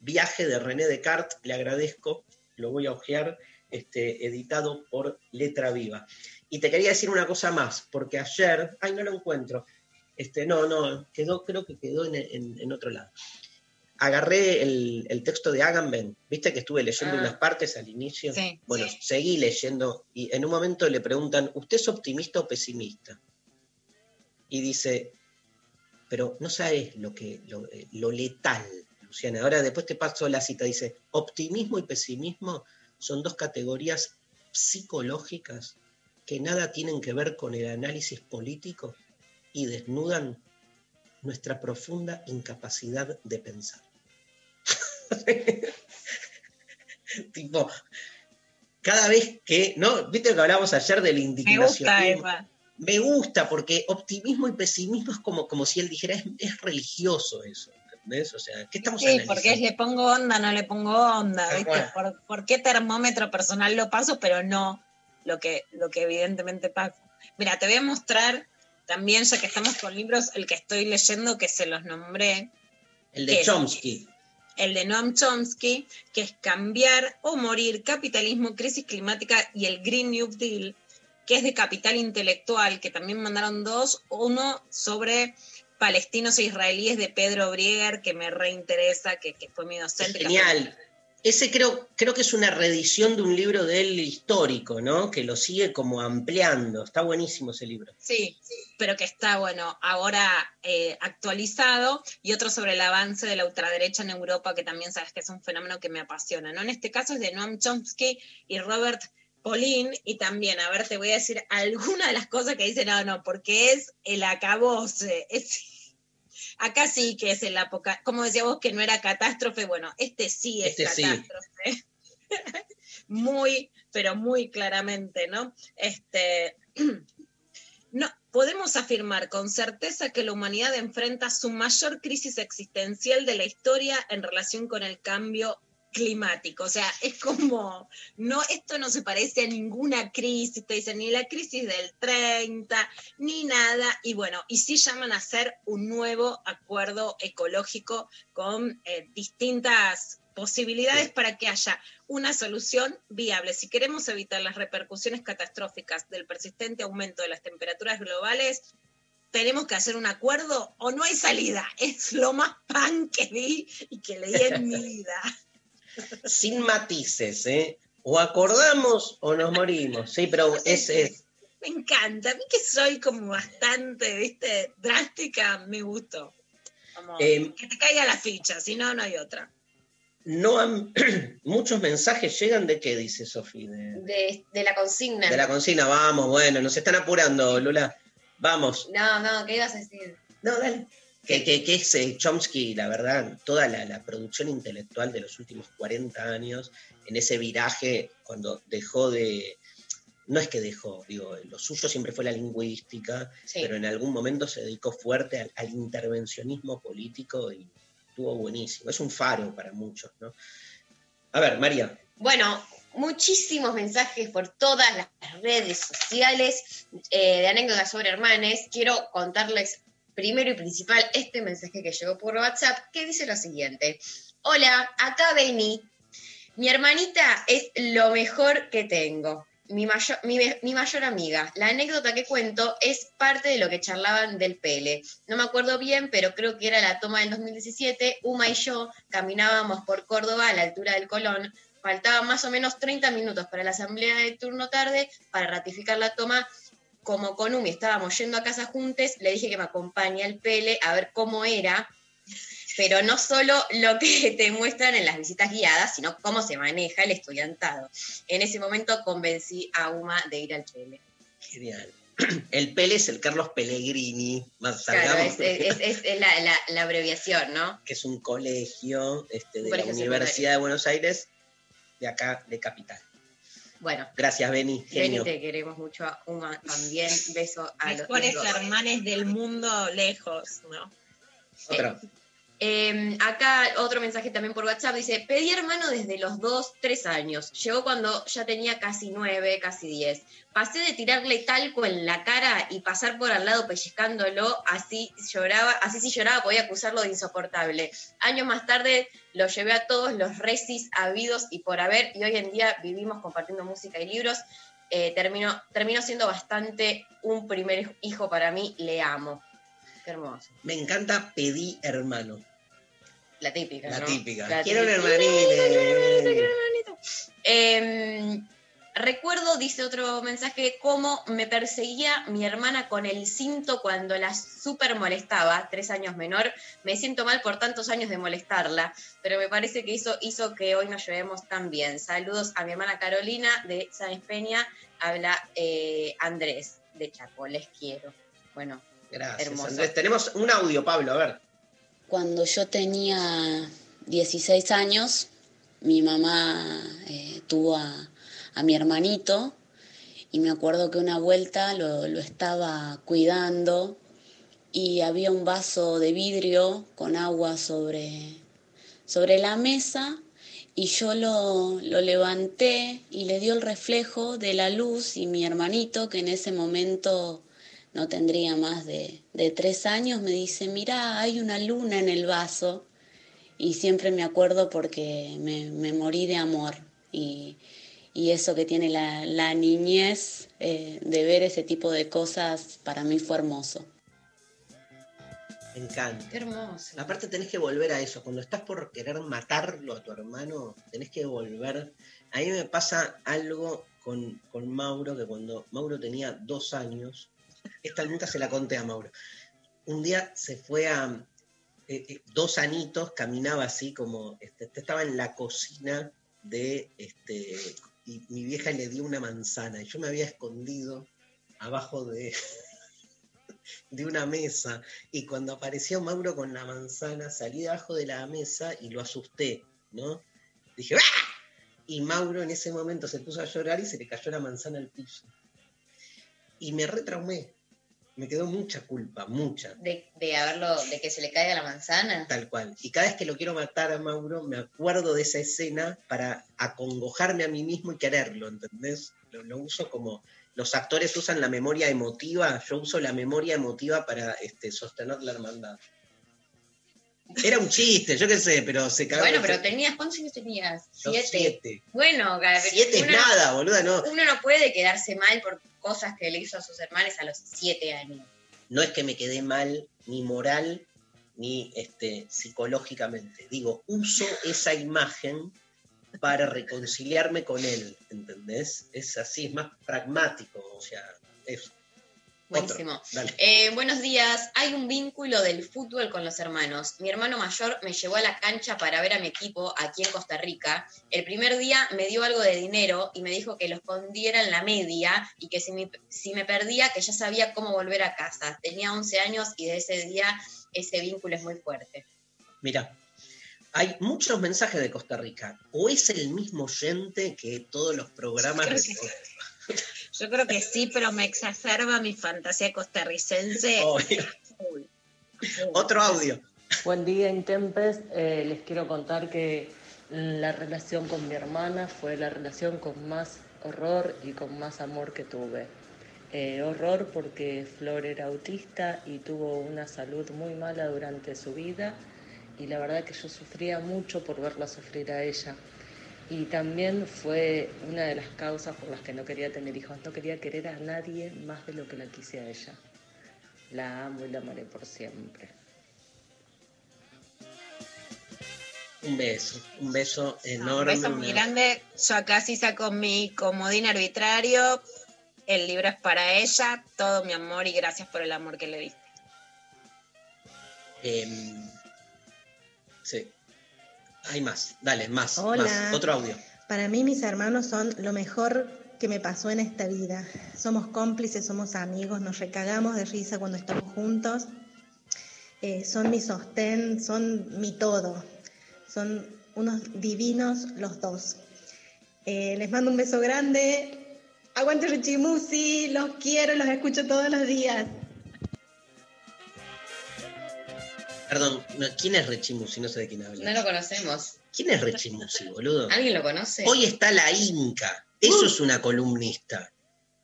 viaje de René Descartes, le agradezco, lo voy a ojear, este, editado por Letra Viva. Y te quería decir una cosa más, porque ayer, ay, no lo encuentro, este, no, no, quedó, creo que quedó en- en otro lado. Agarré el, el texto de Agamben, viste que estuve leyendo Ah. unas partes al inicio. Sí, bueno, sí. seguí leyendo y en un momento le preguntan, ¿usted es optimista o pesimista? Y dice, pero no sabes lo, que, lo, eh, lo letal, Luciana. Ahora después te paso la cita, dice, optimismo y pesimismo son dos categorías psicológicas que nada tienen que ver con el análisis político y desnudan nuestra profunda incapacidad de pensar. tipo, cada vez que, ¿no? ¿Viste lo que hablamos ayer del Me indignación? gusta, Eva. Me gusta porque optimismo y pesimismo es como, como si él dijera, es, es religioso eso, ¿entendés? O sea, ¿qué estamos Sí, analizando? porque le pongo onda, no le pongo onda, ¿viste? Por, por qué termómetro personal lo paso, pero no lo que, lo que evidentemente pasa. Mira, te voy a mostrar también, ya que estamos con libros, el que estoy leyendo, que se los nombré, El ¿Qué de es? El de Noam Chomsky, que es Cambiar o Morir, Capitalismo, Crisis Climática y el Green New Deal, que es de Capital Intelectual, que también mandaron dos, uno sobre palestinos e israelíes de Pedro Brieger, que me reinteresa, que, que fue mi docente. genial. Ese creo, creo que es una reedición de un libro de él histórico, ¿no? Que lo sigue como ampliando. Está buenísimo ese libro. Sí, pero que está, bueno, ahora eh, actualizado, y otro sobre el avance de la ultraderecha en Europa, que también sabes que es un fenómeno que me apasiona, ¿no? En este caso es de Noam Chomsky y Robert Pauline, y también, a ver, te voy a decir alguna de las cosas que dice, no, no, porque es el acabose, es... Acá sí que es el apocalipsis, como decía vos que no era catástrofe, bueno, este sí es Este sí. catástrofe. muy, pero muy claramente, ¿no? Este, no, podemos afirmar con certeza que la humanidad enfrenta su mayor crisis existencial de la historia en relación con el cambio climático. O sea, es como, no, esto no se parece a ninguna crisis, te dicen, ni la crisis del 30, ni nada. Y bueno, y sí llaman a hacer un nuevo acuerdo ecológico con eh, distintas posibilidades para que haya una solución viable. Si queremos evitar las repercusiones catastróficas del persistente aumento de las temperaturas globales, tenemos que hacer un acuerdo o no hay salida. Es lo más pan que vi y que leí en mi vida. Sin matices, ¿eh? O acordamos o nos morimos. Sí, pero es, es- Me encanta. A mí que soy como bastante, viste, drástica, me gustó. Como Eh, que te caiga la ficha, si no, no hay otra. no han- muchos mensajes llegan de qué, dice Sofi, de, De, de la consigna. de la consigna. Vamos, bueno, nos están apurando, Lula. Vamos. No, no, ¿qué ibas a decir? No, dale. Que, que- que es eh, Chomsky, la verdad, toda la, la producción intelectual de los últimos 40 años, en ese viraje, cuando dejó de. No es que dejó, digo, lo suyo siempre fue la lingüística, Sí. pero en algún momento se dedicó fuerte al, al intervencionismo político y estuvo buenísimo. Es un faro para muchos, ¿no? A ver, María. Bueno, muchísimos mensajes por todas las redes sociales eh, de anécdotas sobre hermanes. Quiero contarles primero y principal este mensaje que llegó por WhatsApp que dice lo siguiente. Hola, acá Beni. Mi hermanita es lo mejor que tengo. Mi mayor, mi, mi mayor amiga. La anécdota que cuento es parte de lo que charlaban del Pele. No me acuerdo bien, pero creo que era la toma del 2017. Uma y yo caminábamos por Córdoba a la altura del Colón faltaban más o menos 30 minutos para la asamblea de turno tarde para ratificar la toma. Como con Umi estábamos yendo a casa juntos, le dije que me acompañe al Pele a ver cómo era. pero no solo lo que te muestran en las visitas guiadas, sino cómo se maneja el estudiantado. En ese momento convencí a Uma de ir al Pele. Genial. El Pele es el Carlos Pellegrini, más Claro, es, es- es- es la, la- la abreviación, ¿no? que es un colegio este, de Un la Universidad de Buenos Aires, de acá, de Capital. Bueno, Gracias, Beni, Beni, te queremos mucho también. Beso a los Mejores dos. hermanes del mundo lejos, ¿no? Otra. Eh, acá otro mensaje también por WhatsApp dice, pedí hermano desde los 2, 3 años. Llegó cuando ya tenía casi 9, casi 10. Pasé de tirarle talco en la cara y pasar por al lado pellizcándolo, así lloraba, así si lloraba podía acusarlo de insoportable. Años más tarde lo llevé a todos los recis habidos y por haber, y hoy en día vivimos compartiendo música y libros. Eh, terminó siendo bastante un primer hijo para mí, le amo. Qué hermoso. Me encanta pedí hermano. La típica, La ¿no? típica. La Quiero un típica. hermanito. Eh, recuerdo, dice otro mensaje, cómo me perseguía mi hermana con el cinto cuando la súper molestaba, tres años menor. Me siento mal por tantos años de molestarla, pero me parece que eso hizo que hoy nos llevemos tan bien. Saludos a mi hermana Carolina de Sáenz Peña, habla eh, Andrés de Chaco, les quiero. Bueno, Gracias, Hermoso. Andrés. Tenemos un audio, Pablo, a ver. Cuando yo tenía 16 años, mi mamá eh, tuvo a, mi hermanito y me acuerdo que una vuelta lo, lo estaba cuidando y había un vaso de vidrio con agua sobre, sobre la mesa y yo lo, lo levanté y le dio el reflejo de la luz y mi hermanito, que en ese momento no tendría más de, de tres años, me dice, mira, hay una luna en el vaso. Y siempre me acuerdo porque me, me morí de amor. Y, y eso que tiene la, la niñez eh, de ver ese tipo de cosas, para mí fue hermoso. Me encanta. qué hermoso. Aparte tenés que volver a eso. Cuando estás por querer matarlo a tu hermano, tenés que volver. A mí me pasa algo con, con Mauro, que cuando Mauro tenía dos años, esta nunca se la conté a Mauro. Un día se fue a eh, eh, dos anitos, caminaba así como, este, estaba en la cocina de, este, y mi vieja le dio una manzana y yo me había escondido abajo de, de una mesa y cuando apareció Mauro con la manzana salí debajo de la mesa y lo asusté, ¿no? Dije ¡Ah! Y Mauro en ese momento se puso a llorar y se le cayó la manzana al piso. Y me retraumé. Me quedó mucha culpa, mucha. De, de haberlo, de que se le caiga la manzana. Tal cual. Y cada vez que lo quiero matar a Mauro, me acuerdo de esa escena para acongojarme a mí mismo y quererlo, ¿entendés? Lo, lo uso como. Los actores usan la memoria emotiva, yo uso la memoria emotiva para este, sostener la hermandad. Era un chiste, yo qué sé, pero se cagó. Bueno, pero tenías, ¿cuántos años tenías? Siete. siete. Bueno, Gabriel, Siete es nada, boluda, no. Uno no puede quedarse mal por cosas que le hizo a sus hermanos a los siete años. No es que me quedé mal, ni moral, ni este, psicológicamente. Digo, uso esa imagen para reconciliarme con él, ¿entendés? Es así, es más pragmático, o sea, es Buenísimo. Eh, buenos días. Hay un vínculo del fútbol con los hermanos. Mi hermano mayor me llevó a la cancha para ver a mi equipo aquí en Costa Rica. El primer día me dio algo de dinero y me dijo que lo escondiera en la media y que si me, si me perdía, que ya sabía cómo volver a casa. Tenía 11 años y de ese día ese vínculo es muy fuerte. Mira, hay muchos mensajes de Costa Rica. O es el mismo oyente que todos los programas Creo que- Yo creo que sí, pero me exacerba mi fantasía costarricense. Uy. Otro audio. Buen día, Intempes. Eh, les quiero contar que la relación con mi hermana fue la relación con más horror y con más amor que tuve. Eh, horror porque Flor era autista y tuvo una salud muy mala durante su vida y la verdad que yo sufría mucho por verla sufrir a ella. Y también fue una de las causas por las que no quería tener hijos. No quería querer a nadie más de lo que la quise a ella. La amo y la amaré por siempre. Un beso, un beso Un enorme. beso muy grande. Yo acá sí saco mi comodín arbitrario. El libro es para ella. Todo mi amor y gracias por el amor que le diste. Em, Sí. Hay más. Dale, más. Hola. más. Otro audio. Para mí mis hermanos son lo mejor que me pasó en esta vida. Somos cómplices, somos amigos, nos recagamos de risa cuando estamos juntos. Eh, son mi sostén, son mi todo. Son unos divinos los dos. Eh, les mando un beso grande. Aguante Richimusi, los quiero, los escucho todos los días. Perdón, no, ¿quién es Rechimusi? No sé de quién habla. No lo conocemos. ¿Quién es Rechimusi, boludo? ¿Alguien lo conoce? Hoy está la Inca. Eso es una columnista.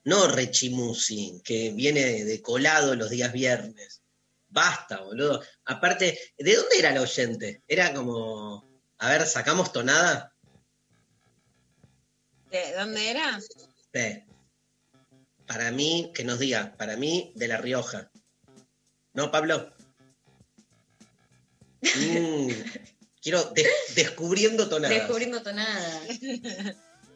No Rechimusi, que viene de colado los días viernes. Basta, boludo. Aparte, ¿de dónde era el oyente? Era como. A ver, sacamos tonada. ¿De dónde era? Sí. Para mí, que nos diga, para mí, de La Rioja. ¿No, Pablo? Mm, quiero de- descubriendo tonadas. Descubriendo tonada.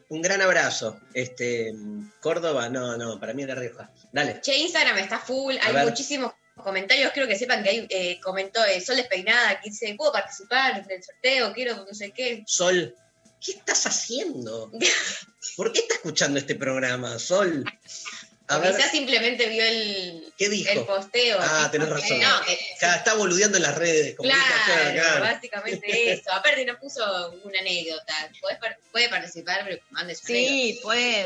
Un gran abrazo. Este, Córdoba, no, no, para mí es La Rioja. Dale. Che, Instagram está full, A hay ver. muchísimos comentarios, quiero que sepan que hay, eh, comentó eh, Sol Despeinada, que dice, ¿puedo participar del sorteo? Quiero no sé qué. Sol, ¿qué estás haciendo? ¿Por qué estás escuchando este programa, Sol? A O ver, quizás simplemente vio el, ¿qué dijo? el posteo. Ah, tenés razón. No, que- Cada- está boludeando en las redes. como claro, claro. básicamente eso. Aparte no puso una anécdota. Podés puede participar, pero mande su Sí, puede.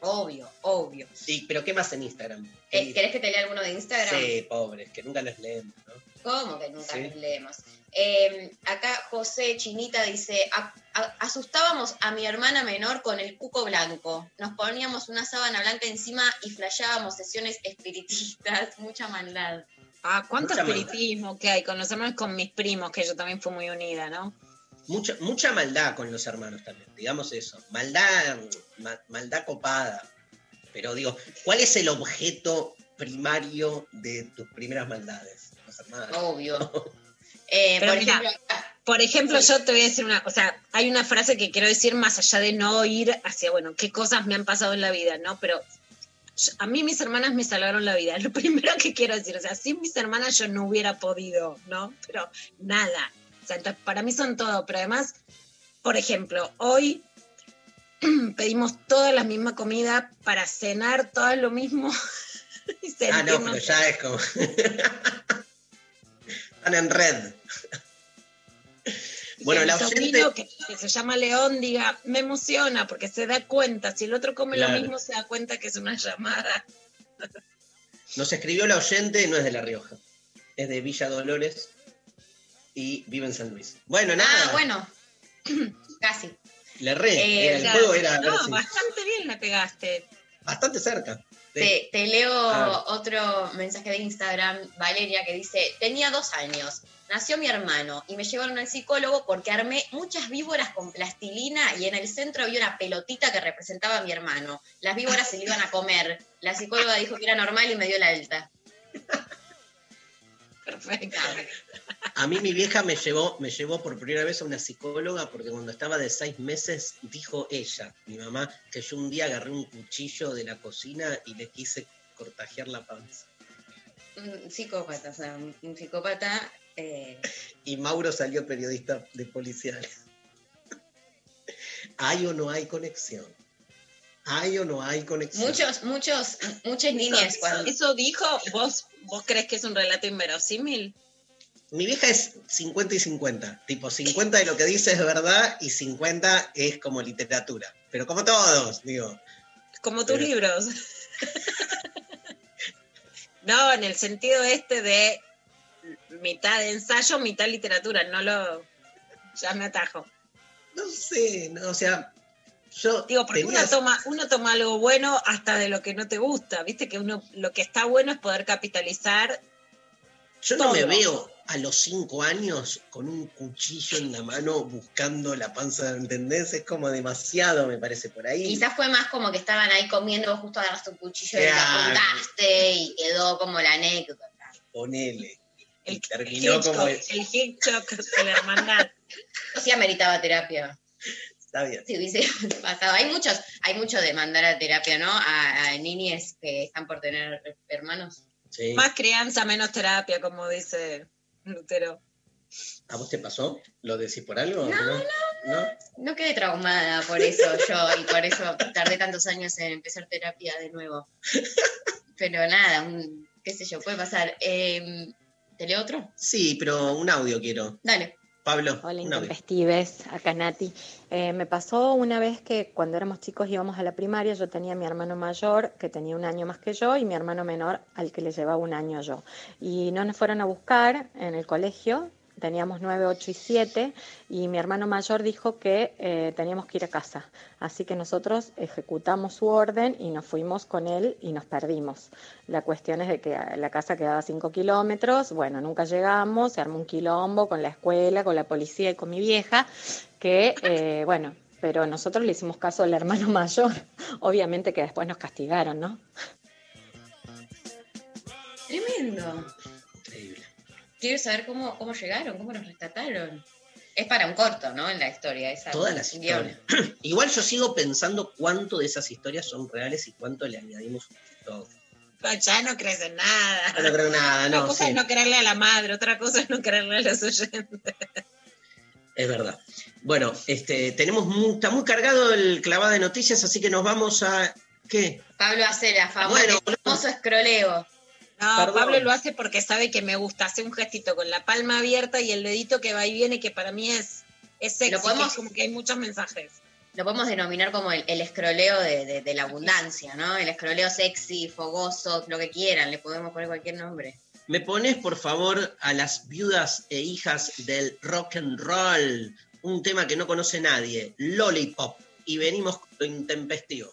Obvio, obvio. Sí, pero ¿qué más en Instagram? Eh, ¿Querés que te lea alguno de Instagram? Sí, pobres, que nunca los leemos, ¿no? ¿Cómo que nunca Sí. los leemos? Eh, acá José Chinita dice, "A- a- asustábamos a mi hermana menor con el cuco blanco. Nos poníamos una sábana blanca encima y flasheábamos sesiones espiritistas. Mucha maldad. Ah, cuánto Mucha maldad. espiritismo que hay con los hermanos, con mis primos, que yo también fui muy unida, ¿no? Mucha, mucha maldad con los hermanos también, digamos eso. Maldad, ma- maldad copada. Pero digo, ¿cuál es el objeto primario de tus primeras maldades? Los hermanos. Obvio. Eh, Pero por mira, ejemplo, Por ejemplo, yo te voy a decir una, o sea, hay una frase que quiero decir más allá de no ir hacia, bueno, qué cosas me han pasado en la vida, ¿no? Pero yo- a mí mis hermanas me salvaron la vida, lo primero que quiero decir, o sea, sin mis hermanas yo no hubiera podido, ¿no? Pero nada, o sea, entonces, para mí son todo, pero además, por ejemplo, hoy pedimos toda la misma comida para cenar todo lo mismo. y Ah, no, pero ya es como. Están en red. Bueno, la sobrino, que, que se llama León, diga, me emociona porque se da cuenta, si el otro come Claro. lo mismo, se da cuenta que es una llamada. Nos escribió la oyente, no es de La Rioja. Es de Villa Dolores y vive en San Luis. Bueno, nada. ah, bueno. Casi. Le re. Eh, el ya. juego era. No, si- bastante bien la pegaste. bastante cerca. Te, te leo otro mensaje de Instagram, Valeria, que dice, tenía dos años, nació mi hermano y me llevaron al psicólogo porque armé muchas víboras con plastilina y en el centro había una pelotita que representaba a mi hermano. Las víboras se le iban a comer. La psicóloga dijo que era normal y me dio la alta. Perfecto. A mí mi vieja me llevó, me llevó por primera vez a una psicóloga porque cuando estaba de seis meses dijo ella, mi mamá, que yo un día agarré un cuchillo de la cocina y le quise cortajear la panza. Un psicópata, o sea, un, psicópata... eh, Y Mauro salió periodista de policiales. ¿Hay o no hay conexión? ¿Hay o no hay conexión? muchos, muchos, muchas niñas cuando... ¿Eso dijo? ¿Vos, ¿Vos crees que es un relato inverosímil? Mi vieja es 50 y 50. Tipo, 50 de lo que dice es verdad y 50 es como literatura. Pero como todos, digo. Como tus Pero- libros. no, en el sentido este de mitad de ensayo, mitad literatura, no lo... Ya me atajo. No sé, no, o sea, yo Digo, porque uno toma, uno toma algo bueno hasta de lo que no te gusta, viste que uno lo que está bueno es poder capitalizar. yo no me veo a los 5 años con un cuchillo en la mano buscando la panza, ¿entendés? Es como demasiado, me parece, por ahí. Quizás fue más como que estaban ahí comiendo, vos justo agarraste un cuchillo y la Claro. apuntaste y quedó como la anécdota. Ponele. El, terminó Hitchcock, como- el Hitchcock de la hermandad. O sea, meritaba terapia. Está bien. Si hubiese pasado. Hay muchos, hay mucho de mandar a terapia, ¿no? A, a niñes que están por tener hermanos. Sí. Más crianza, menos terapia, como dice Lutero. ¿A vos te pasó? ¿Lo decís por algo? No, no. ¿No? No quedé traumada por eso yo y por eso tardé tantos años en empezar terapia de nuevo. Pero nada, un- qué sé yo, puede pasar. Eh, ¿Te leo otro? Sí, pero un audio quiero. Dale. Pablo, Hola, intempestives, acá Nati. Eh, me pasó una vez que cuando éramos chicos íbamos a la primaria, yo tenía a mi hermano mayor que tenía un año más que yo y mi hermano menor al que le llevaba un año yo. Y no nos fueron a buscar en el colegio, teníamos 9, 8 y 7 y mi hermano mayor dijo que eh, teníamos que ir a casa. Así que nosotros ejecutamos su orden y nos fuimos con él y nos perdimos. La cuestión es de que la casa quedaba 5 kilómetros, bueno, nunca llegamos, se armó un quilombo con la escuela, con la policía y con mi vieja, que eh, bueno, pero nosotros le hicimos caso al hermano mayor, obviamente que después nos castigaron, ¿no? Tremendo. Quiero saber cómo, cómo llegaron, cómo nos rescataron. Es para un corto, ¿no? En la historia. Esa Todas las historias. Igual yo sigo pensando cuánto de esas historias son reales y cuánto le añadimos todo. No, ya no crees en nada. No, no creo nada, Una no, cosa sí. es no creerle a la madre, otra cosa es no creerle a los oyentes. Es verdad. Bueno, este, tenemos muy- está muy cargado el clavado de noticias, así que nos vamos a. ¿Qué? Pablo hace la famosa, Bueno, famoso escroleo. No, Perdón. Pablo lo hace porque sabe que me gusta. Hace un gestito con la palma abierta y el dedito que va y viene, que para mí es, es sexy, Lo podemos- que es como que hay muchos mensajes. Lo podemos denominar como el, el escroleo de, de- de la abundancia, ¿no? El escroleo sexy, fogoso, lo que quieran, le podemos poner cualquier nombre. ¿Me pones, por favor, a las viudas e hijas del rock and roll? Un tema que no conoce nadie, Lollipop. Y venimos con lo intempestivo.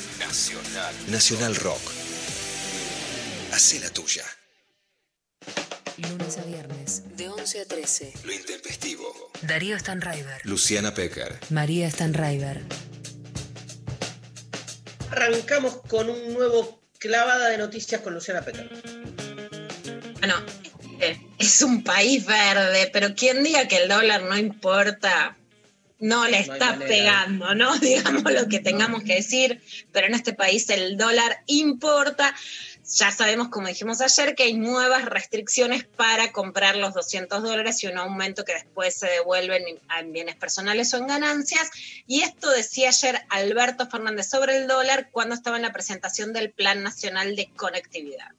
Nacional. Rock. Hacé la tuya. Lunes a viernes, de 11 a 13. Lo intempestivo. Darío Stanraiver, Luciana Pecker. María Stanraiver. arrancamos con un nuevo clavada de noticias con Luciana Peter. Bueno, este es un país verde, pero quien diga que el dólar no importa, no le está pegando, ¿no? Digamos lo que tengamos que decir, pero en este país el dólar importa. Ya sabemos, como dijimos ayer, que hay nuevas restricciones para comprar los 200 dólares y un aumento que después se devuelven en bienes personales o en ganancias. Y esto decía ayer Alberto Fernández sobre el dólar cuando estaba en la presentación del Plan Nacional de Conectividad.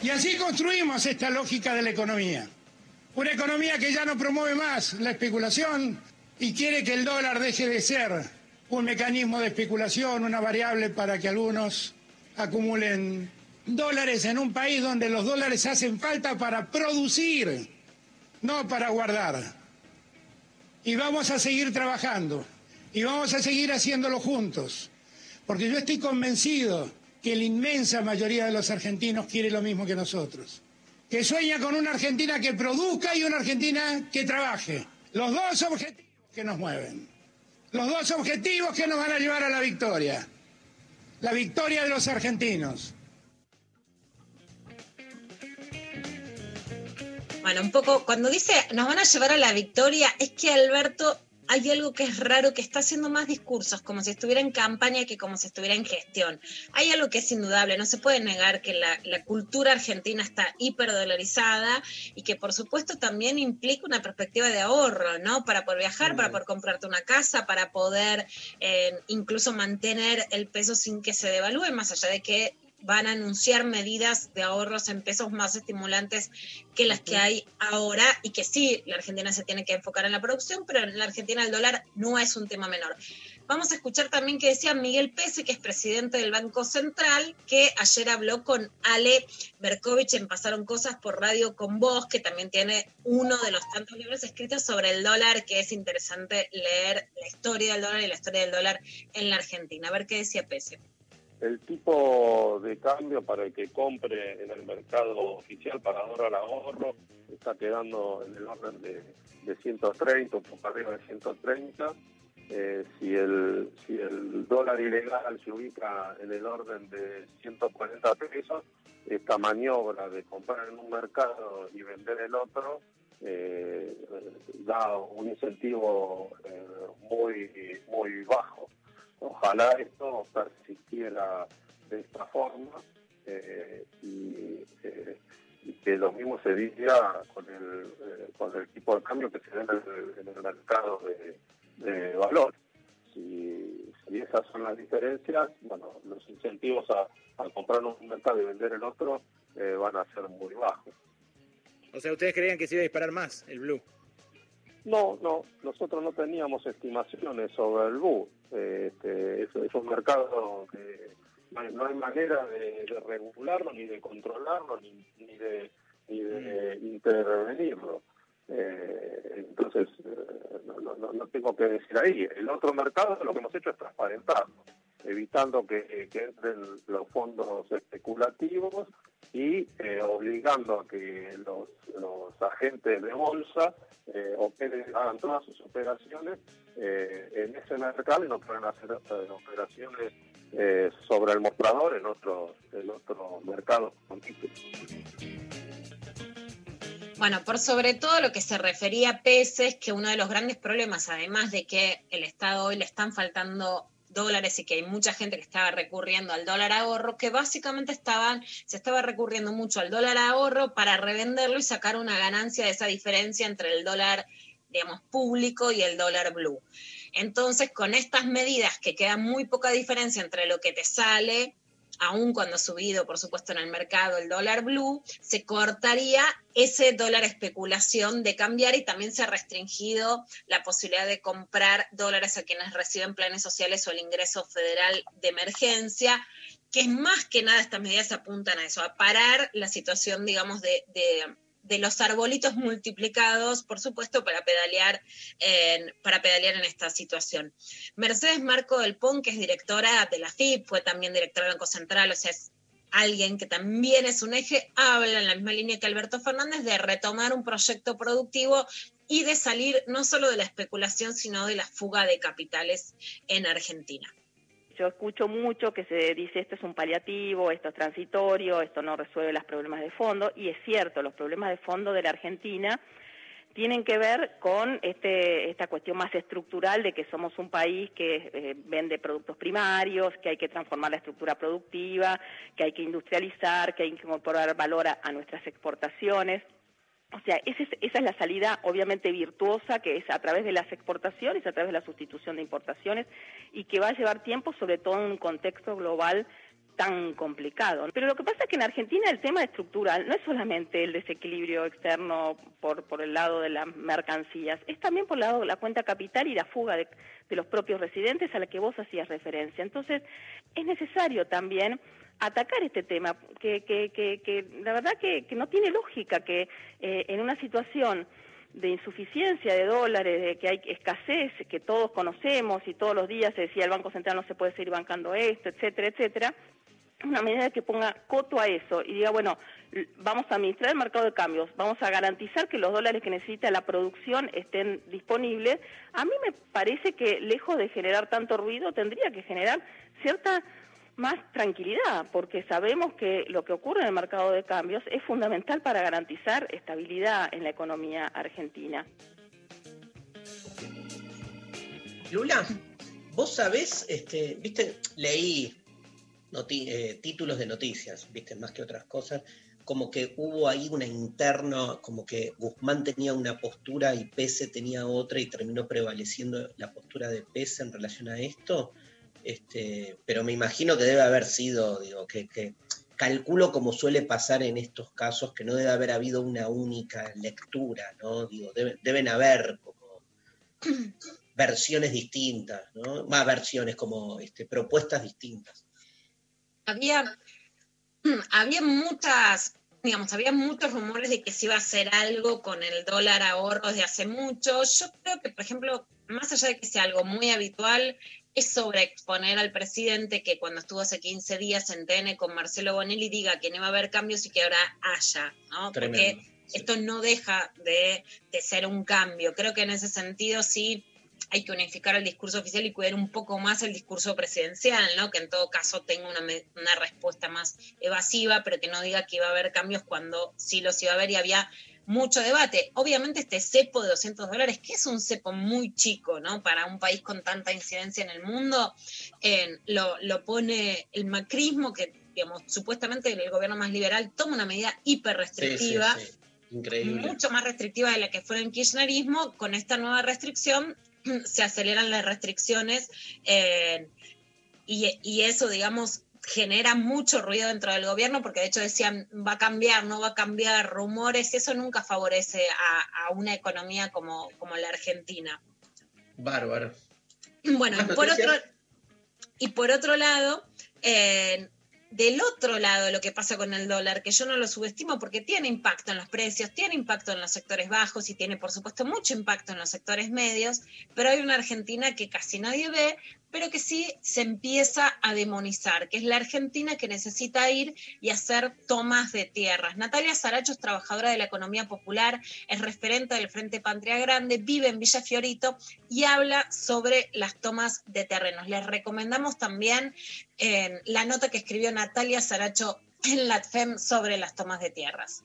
Y así construimos esta lógica de la economía. Una economía que ya no promueve más la especulación y quiere que el dólar deje de ser un mecanismo de especulación, una variable para que algunos acumulen dólares en un país donde los dólares hacen falta para producir, no para guardar. Y vamos a seguir trabajando y vamos a seguir haciéndolo juntos, porque yo estoy convencido que la inmensa mayoría de los argentinos quiere lo mismo que nosotros, que sueña con una Argentina que produzca y una Argentina que trabaje. Los dos objetivos que nos mueven, los dos objetivos que nos van a llevar a la victoria, la victoria de los argentinos. Bueno, un poco, cuando dice nos van a llevar a la victoria, es que Alberto hay algo que es raro, que está haciendo más discursos, como si estuviera en campaña que como si estuviera en gestión. Hay algo que es indudable, no se puede negar que la, la cultura argentina está hiperdolarizada y que por supuesto también implica una perspectiva de ahorro, ¿no? Para poder viajar, para poder comprarte una casa, para poder eh, incluso mantener el peso sin que se devalúe, más allá de que van a anunciar medidas de ahorros en pesos más estimulantes que las que hay ahora y que sí, la Argentina se tiene que enfocar en la producción, pero en la Argentina el dólar no es un tema menor. Vamos a escuchar también que decía Miguel Pese, que es presidente del Banco Central, que ayer habló con Ale Berkovich en Pasaron Cosas por Radio con Vos, que también tiene uno de los tantos libros escritos sobre el dólar, que es interesante leer la historia del dólar y la historia del dólar en la Argentina. A ver qué decía Pese. El tipo de cambio para el que compre en el mercado oficial para dólar ahorro está quedando en el orden de, de 130, un poco arriba de 130. Eh, si, el, si el dólar ilegal se ubica en el orden de 140 pesos, esta maniobra de comprar en un mercado y vender el otro eh, da un incentivo eh, muy, muy bajo. Ojalá esto persistiera de esta forma eh, y, eh, y que lo mismo se diga con el, eh, con el tipo de cambio que se da en el, en el mercado de, de valor. Si, si esas son las diferencias, bueno, los incentivos a, a comprar un mercado y vender el otro eh, van a ser muy bajos. O sea, ustedes creían que se iba a disparar más el blue. No, no, nosotros no teníamos estimaciones sobre el BU. Este, es, es un mercado que no hay, no hay manera de, de regularlo, ni de controlarlo, ni, ni de, ni de intervenirlo. Eh, entonces, eh, no, no- no, no tengo que decir ahí. El otro mercado lo que hemos hecho es transparentarlo, evitando que, que entren los fondos especulativos y eh, obligando a que los, agentes de bolsa eh, hagan todas sus operaciones eh, en ese mercado y no pueden hacer eh, operaciones eh, sobre el mostrador en otros en otros mercados. Bueno, por sobre todo lo que se refería a Pese es que uno de los grandes problemas, además de que el Estado hoy le están faltando dólares y que hay mucha gente que estaba recurriendo al dólar ahorro, que básicamente estaban, se estaba recurriendo mucho al dólar ahorro para revenderlo y sacar una ganancia de esa diferencia entre el dólar, digamos, público y el dólar blue. Entonces, con estas medidas que queda muy poca diferencia entre lo que te sale aun cuando ha subido, por supuesto, en el mercado el dólar blue, se cortaría ese dólar especulación de cambiar y también se ha restringido la posibilidad de comprar dólares a quienes reciben planes sociales o el ingreso federal de emergencia, que es más que nada estas medidas apuntan a eso, a parar la situación, digamos, de, de de los arbolitos multiplicados, por supuesto, para pedalear en, para pedalear en esta situación. Mercedes Marco del Pon, que es directora de la FIP, fue también directora del Banco Central, o sea, es alguien que también es un eje, habla en la misma línea que Alberto Fernández de retomar un proyecto productivo y de salir no solo de la especulación, sino de la fuga de capitales en Argentina. Yo escucho mucho que se dice esto es un paliativo, esto es transitorio, esto no resuelve los problemas de fondo, y es cierto, los problemas de fondo de la Argentina tienen que ver con este, esta cuestión más estructural de que somos un país que eh, vende productos primarios, que hay que transformar la estructura productiva, que hay que industrializar, que hay que incorporar valor a, a nuestras exportaciones. O sea, esa es, esa es la salida obviamente virtuosa, que es a través de las exportaciones, a través de la sustitución de importaciones, y que va a llevar tiempo, sobre todo en un contexto global tan complicado. Pero lo que pasa es que en Argentina el tema estructural no es solamente el desequilibrio externo por, por el lado de las mercancías, es también por el lado de la cuenta capital y la fuga de, de los propios residentes a la que vos hacías referencia. Entonces, es necesario también atacar este tema, que, que, que, que la verdad que, que no tiene lógica que eh, en una situación de insuficiencia de dólares, de que hay escasez, que todos conocemos y todos los días se decía el Banco Central no se puede seguir bancando esto, etcétera, etcétera, una medida que ponga coto a eso y diga, bueno, vamos a administrar el mercado de cambios, vamos a garantizar que los dólares que necesita la producción estén disponibles, a mí me parece que lejos de generar tanto ruido tendría que generar cierta más tranquilidad, porque sabemos que lo que ocurre en el mercado de cambios es fundamental para garantizar estabilidad en la economía argentina. Lula, vos sabés, este, viste, leí eh, títulos de noticias, viste, más que otras cosas, como que hubo ahí una interna, como que Guzmán tenía una postura y Pese tenía otra y terminó prevaleciendo la postura de Pese en relación a esto. Este, pero me imagino que debe haber sido, digo, que, que calculo como suele pasar en estos casos, que no debe haber habido una única lectura, ¿no? Digo, debe- deben haber como versiones distintas, ¿no? Más versiones, como este, propuestas distintas. había, había muchas, digamos, había muchos rumores de que se iba a hacer algo con el dólar ahorros de hace mucho. Yo creo que, por ejemplo, más allá de que sea algo muy habitual, es sobreexponer al presidente que cuando estuvo hace 15 días en TN con Marcelo Bonelli diga que no va a haber cambios y que ahora haya, ¿no? Porque esto no deja de, de ser un cambio. Creo que en ese sentido sí hay que unificar el discurso oficial y cuidar un poco más el discurso presidencial, ¿no? Que en todo caso tenga una, una respuesta más evasiva, pero que no diga que iba a haber cambios cuando sí los iba a haber y había mucho debate. Obviamente este cepo de 200 dólares, que es un cepo muy chico, ¿no? Para un país con tanta incidencia en el mundo, eh, lo, lo pone el macrismo, que digamos, supuestamente el gobierno más liberal toma una medida hiper restrictiva Sí, sí, sí. Increíble. mucho más restrictiva de la que fue en kirchnerismo, con esta nueva restricción se aceleran las restricciones eh, y, y eso, digamos, genera mucho ruido dentro del gobierno porque de hecho decían va a cambiar, no va a cambiar, rumores, eso nunca favorece a, a una economía como, como la Argentina. Bárbaro. Bueno, y por otro, y por otro lado, eh, del otro lado lo que pasa con el dólar, que yo no lo subestimo porque tiene impacto en los precios, tiene impacto en los sectores bajos y tiene por supuesto mucho impacto en los sectores medios, pero hay una Argentina que casi nadie ve, pero que sí se empieza a demonizar, que es la Argentina que necesita ir y hacer tomas de tierras. Natalia Saracho es trabajadora de la economía popular, es referente del Frente Patria Grande, vive en Villa Fiorito y habla sobre las tomas de terrenos. Les recomendamos también eh, la nota que escribió Natalia Saracho en la FEM sobre las tomas de tierras.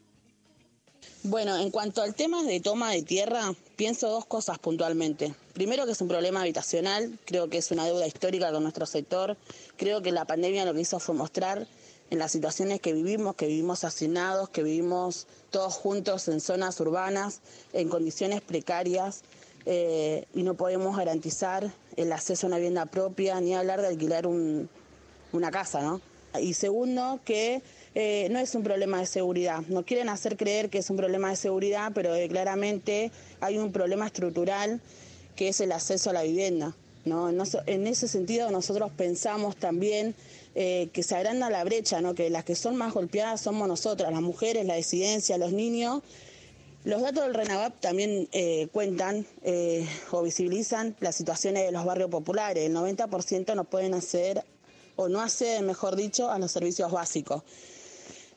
Bueno, en cuanto al tema de toma de tierra, pienso dos cosas puntualmente. Primero que es un problema habitacional, creo que es una deuda histórica con nuestro sector. Creo que la pandemia lo que hizo fue mostrar en las situaciones que vivimos, que vivimos hacinados, que vivimos todos juntos en zonas urbanas, en condiciones precarias, eh, y no podemos garantizar el acceso a una vivienda propia, ni hablar de alquilar un, una casa, ¿no? Y segundo, que eh, no es un problema de seguridad. Nos quieren hacer creer que es un problema de seguridad, pero eh, claramente hay un problema estructural que es el acceso a la vivienda. ¿no? En, ese sentido, nosotros pensamos también eh, que se agranda la brecha, ¿no? que las que son más golpeadas somos nosotras, las mujeres, la disidencia, los niños. Los datos del RENAVAP también cuentan o visibilizan las situaciones de los barrios populares. El 90% no pueden acceder o no acceden, mejor dicho, a los servicios básicos.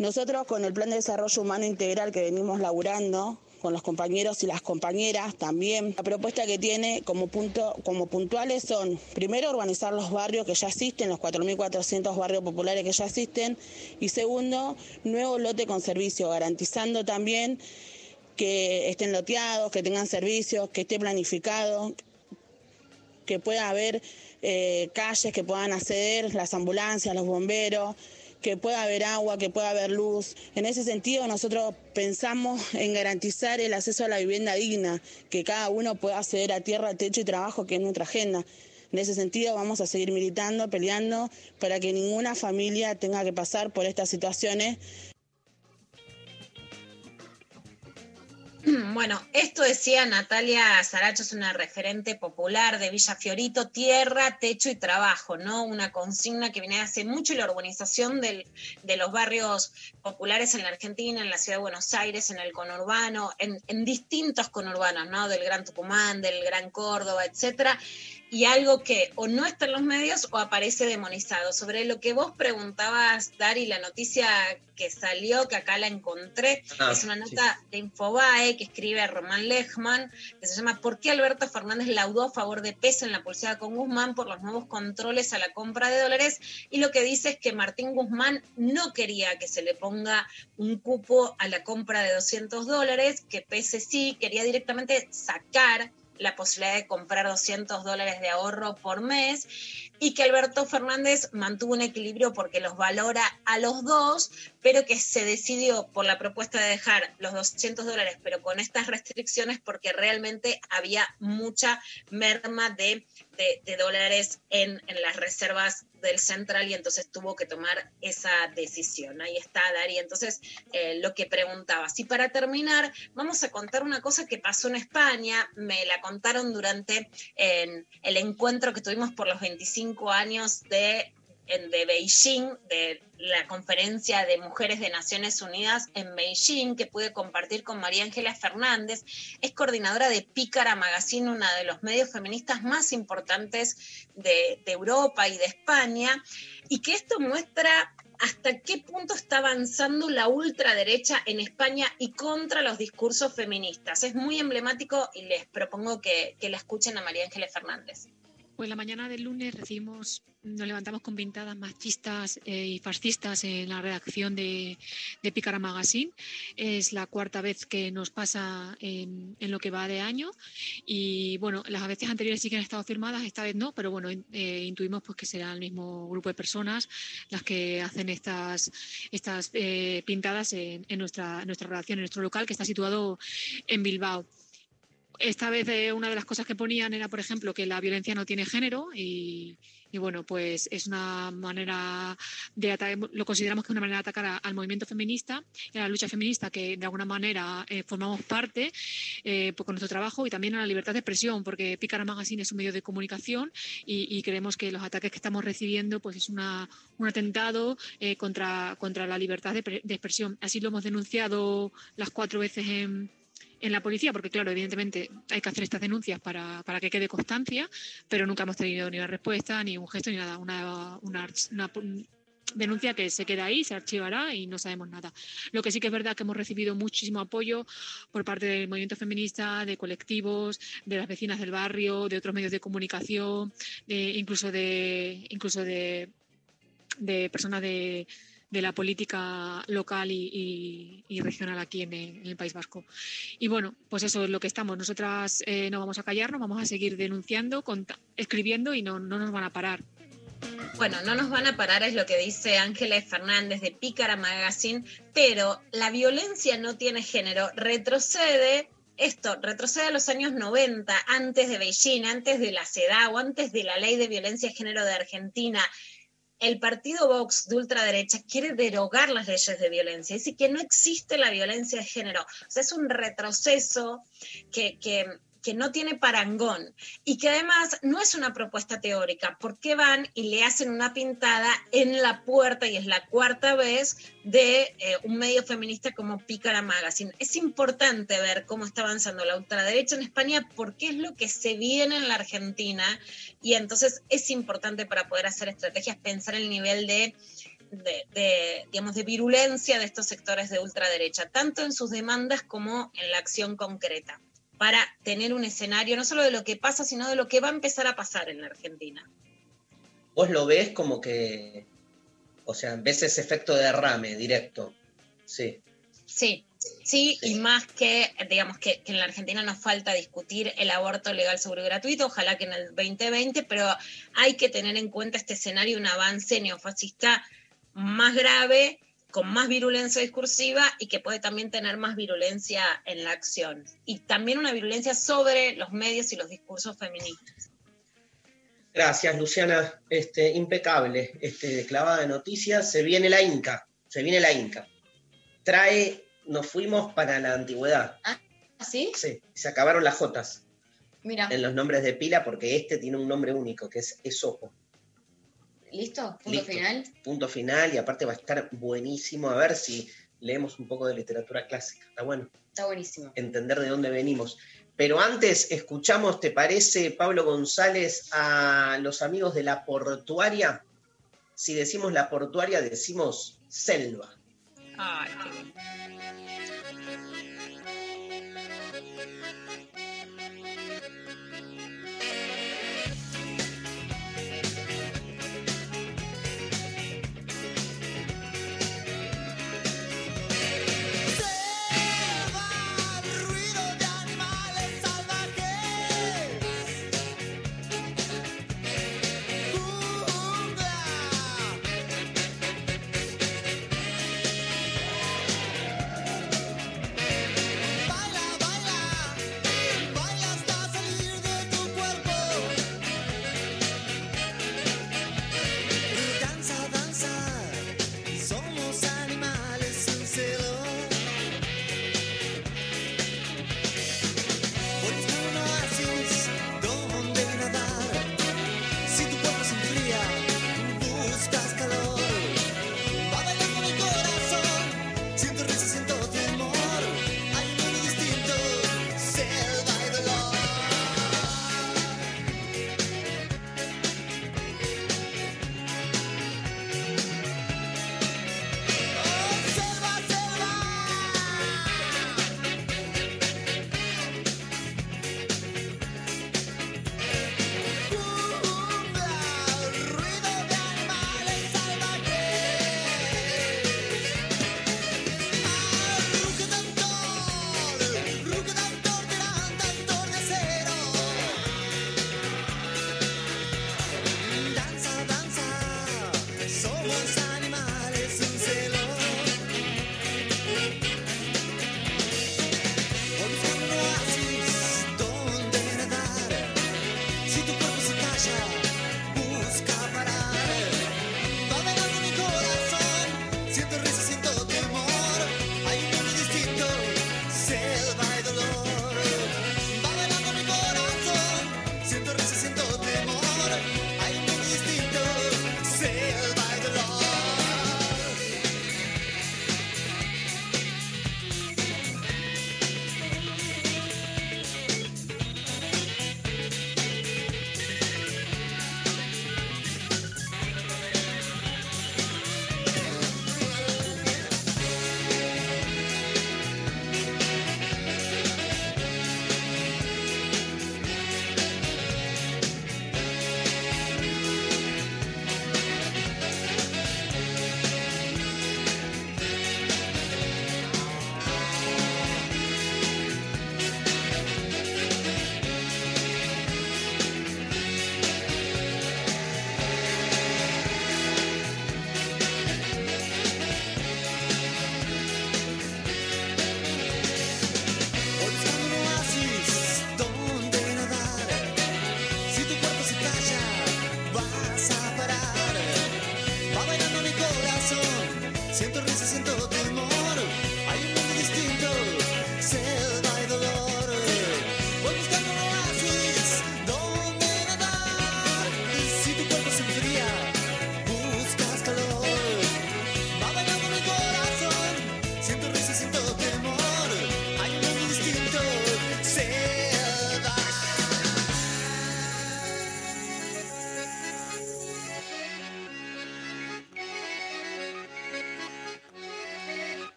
Nosotros con el Plan de Desarrollo Humano Integral que venimos laburando, con los compañeros y las compañeras también. La propuesta que tiene como, punto, como puntuales son, primero, urbanizar los barrios que ya existen, los 4.400 barrios populares que ya existen, y segundo, nuevo lote con servicio, garantizando también que estén loteados, que tengan servicios, que esté planificado, que pueda haber eh, calles que puedan acceder, las ambulancias, los bomberos, que pueda haber agua, que pueda haber luz. En ese sentido, nosotros pensamos en garantizar el acceso a la vivienda digna, que cada uno pueda acceder a tierra, techo y trabajo, que es nuestra agenda. En ese sentido, vamos a seguir militando, peleando, para que ninguna familia tenga que pasar por estas situaciones Bueno, esto decía Natalia Saracho, es una referente popular de Villa Fiorito, tierra, techo y trabajo, ¿no? Una consigna que viene hace mucho y la urbanización del, de los barrios populares en la Argentina, en la ciudad de Buenos Aires, en el conurbano, en, en distintos conurbanos, ¿no? Del Gran Tucumán, del Gran Córdoba, etcétera y algo que o no está en los medios o aparece demonizado. Sobre lo que vos preguntabas, Dari, la noticia que salió, que acá la encontré, Ah, es una nota de Infobae que escribe Román Lechman, que se llama ¿Por qué Alberto Fernández laudó a favor de peso en la pulsada con Guzmán por los nuevos controles a la compra de dólares? Y lo que dice es que Martín Guzmán no quería que se le ponga un cupo a la compra de 200 dólares, que Pese sí quería directamente sacar la posibilidad de comprar 200 dólares de ahorro por mes y que Alberto Fernández mantuvo un equilibrio porque los valora a los dos, pero que se decidió por la propuesta de dejar los 200 dólares, pero con estas restricciones porque realmente había mucha merma de, de- dólares en, en las reservas del central y entonces tuvo que tomar esa decisión. Ahí está, Dari. Entonces, eh, lo que preguntabas. Y para terminar, vamos a contar una cosa que pasó en España. Me la contaron durante el encuentro que tuvimos por los 25 años de, de Beijing, de la conferencia de mujeres de Naciones Unidas en Beijing, que pude compartir con María Ángela Fernández. Es coordinadora de Pícara Magazine, uno de los medios feministas más importantes de, Europa y de España, y que esto muestra hasta qué punto está avanzando la ultraderecha en España y contra los discursos feministas. Es muy emblemático y les propongo que, que la escuchen a María Ángeles Fernández. Pues la mañana del lunes recibimos, nos levantamos con pintadas machistas eh, y fascistas en la redacción de, de Pícara Magazine. Es la cuarta vez que nos pasa en, en lo que va de año. Y bueno, las veces anteriores sí que han estado firmadas, esta vez no, pero bueno, eh, intuimos pues que será el mismo grupo de personas las que hacen estas, estas eh, pintadas en, en nuestra, nuestra redacción, en nuestro local, que está situado en Bilbao. Esta vez eh, una de las cosas que ponían era, por ejemplo, que la violencia no tiene género y, bueno, pues es una manera de ata- lo consideramos que es una manera de atacar al movimiento feminista a la lucha feminista que de alguna manera eh, formamos parte eh, pues, con nuestro trabajo y también a la libertad de expresión porque Pícara Magazine es un medio de comunicación y, y creemos que los ataques que estamos recibiendo pues es una, un atentado eh, contra, contra la libertad de, de expresión. Así lo hemos denunciado las cuatro veces en en la policía, porque claro, evidentemente hay que hacer estas denuncias para, para que quede constancia, pero nunca hemos tenido ni una respuesta, ni un gesto, ni nada. Una, una, una denuncia que se queda ahí, se archivará y no sabemos nada. Lo que sí que es verdad que hemos recibido muchísimo apoyo por parte del movimiento feminista, de colectivos, de las vecinas del barrio, de otros medios de comunicación, incluso de incluso de, de personas de, de la política local y, regional aquí en el, País Vasco. Y bueno, pues eso es lo que estamos. Nosotras eh, no vamos a callarnos, vamos a seguir denunciando, escribiendo y no, no nos van a parar. Bueno, no nos van a parar, es lo que dice Ángeles Fernández de Pícara Magazine, pero la violencia no tiene género, retrocede. Esto retrocede a los años 90, antes de Beijing, antes de la CEDAW, antes de la ley de violencia de género de Argentina. El partido Vox de ultraderecha quiere derogar las leyes de violencia, dice que no existe la violencia de género. O sea, es un retroceso que, que, que no tiene parangón y que además no es una propuesta teórica, porque van y le hacen una pintada en la puerta, y es la cuarta vez, de eh, un medio feminista como Pícara Magazine. Es importante ver cómo está avanzando la ultraderecha en España, porque es lo que se viene en la Argentina, y entonces es importante para poder hacer estrategias pensar el nivel de digamos, de virulencia de estos sectores de ultraderecha, tanto en sus demandas como en la acción concreta, para tener un escenario no solo de lo que pasa, sino de lo que va a empezar a pasar en la Argentina. Vos lo ves como que, o sea, ves ese efecto de derrame directo. Sí. Sí, sí, y más que, digamos, que, que en la Argentina nos falta discutir el aborto legal, seguro y gratuito, ojalá que en el 2020, pero hay que tener en cuenta este escenario, un avance neofascista más grave, con más virulencia discursiva y que puede también tener más virulencia en la acción. Y también una virulencia sobre los medios y los discursos feministas. Gracias, Luciana. Este, impecable. Este, clavada de noticias. Se viene la Inca. Se viene la Inca. Trae, nos fuimos para la antigüedad. ¿Ah, sí? Sí, se acabaron las Jotas Mira, en los nombres de pila porque este tiene un nombre único, que es Esopo. ¿Listo? Punto Listo. final. Punto final y aparte va a estar buenísimo. A ver si leemos un poco de literatura clásica. Está bueno Está buenísimo. entender de dónde venimos. Pero antes, escuchamos, ¿te parece, Pablo González, a los amigos de la portuaria? Si decimos la portuaria, decimos selva. Ay, qué bien.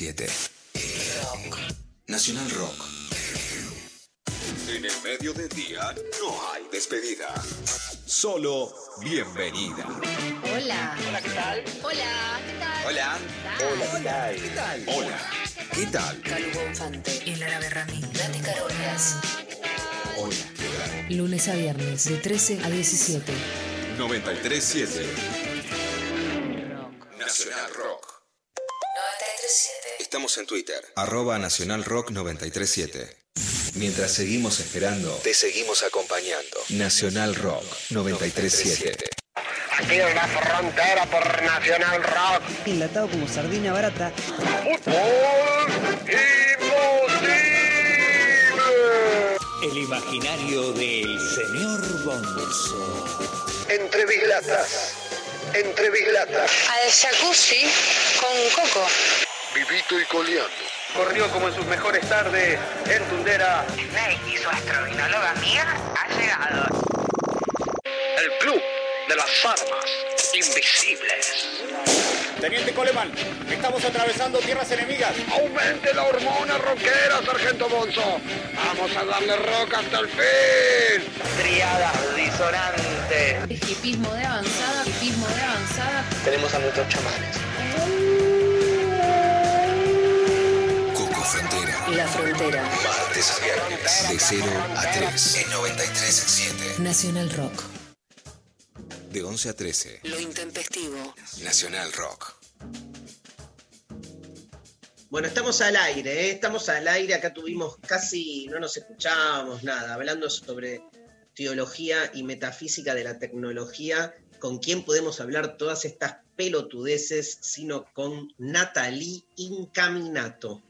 937. Nacional Rock. En el medio del día no hay despedida. Solo bienvenida. Hola. Hola, ¿qué tal? Hola, ¿qué tal? Hola. Hola, ¿qué tal? ¿Qué tal? Hola. ¿Qué tal? Calu Bonfante y Lara Berrami. Nati Carolinas. Hola. ¿Qué tal? Lunes a viernes de 13 a 17. 937. Estamos en Twitter. Arroba Nacional Rock 937. Mientras seguimos esperando, te seguimos acompañando. Nacional Rock 937. Aquí en la frontera por Nacional Rock. Enlatado como sardina barata. El imaginario del señor Bonzo. Entre bislatas. Entre bislatas. Al jacuzzi con coco. Vivito y coleando. Corrió como en sus mejores tardes en Tundera. Snake y su astrovinóloga amiga ha llegado. El club de las armas invisibles. Teniente Coleman, estamos atravesando tierras enemigas. Aumente la hormona rockera, Sargento Bonzo. Vamos a darle rock hasta el fin. Triadas disonantes. Hipismo de avanzada, hipismo de avanzada. Tenemos a nuestros chamanes. La frontera. Martes a viernes. De 0 a 3. En 937. Nacional Rock. De 11 a 13. Lo intempestivo. Nacional Rock. Bueno, estamos al aire, ¿eh? estamos al aire. Acá tuvimos casi, no nos escuchábamos nada, hablando sobre teología y metafísica de la tecnología. ¿Con quién podemos hablar todas estas pelotudeces sino con Natalie Incaminato?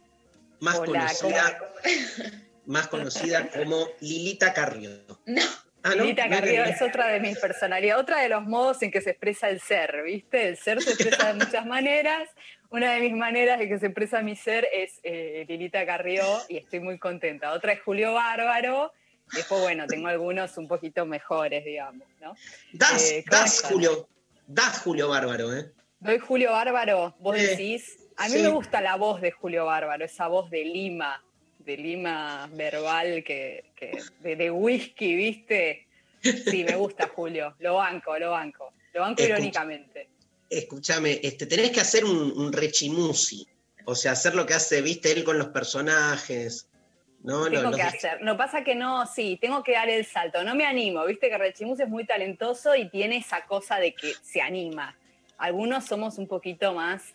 Más Hola, conocida, más conocida como Lilita Carrió. No. Ah, ¿no? Lilita Carrió es otra de mis personalidades, otra de los modos en que se expresa el ser, ¿viste? El ser se expresa de muchas maneras. Una de mis maneras en que se expresa mi ser es eh, Lilita Carrió y estoy muy contenta. Otra es Julio Bárbaro. Después, bueno, tengo algunos un poquito mejores, digamos, ¿no? Das, Eh, ¿cómo das? Julio, das Julio Bárbaro, ¿eh? Doy Julio Bárbaro, vos decís. A mí sí. me gusta la voz de Julio Bárbaro, esa voz de Lima, de Lima verbal, que, que- de, de whisky, ¿viste? Sí, me gusta Julio, lo banco, lo banco. Lo banco irónicamente. Escúchame, este, tenés que hacer un, un rechimusi. O sea, hacer lo que hace, viste, él con los personajes. ¿no? Lo- Tengo que hacer. No pasa que no, sí, tengo que dar el salto. No me animo, viste que Rechimus es muy talentoso y tiene esa cosa de que se anima. Algunos somos un poquito más.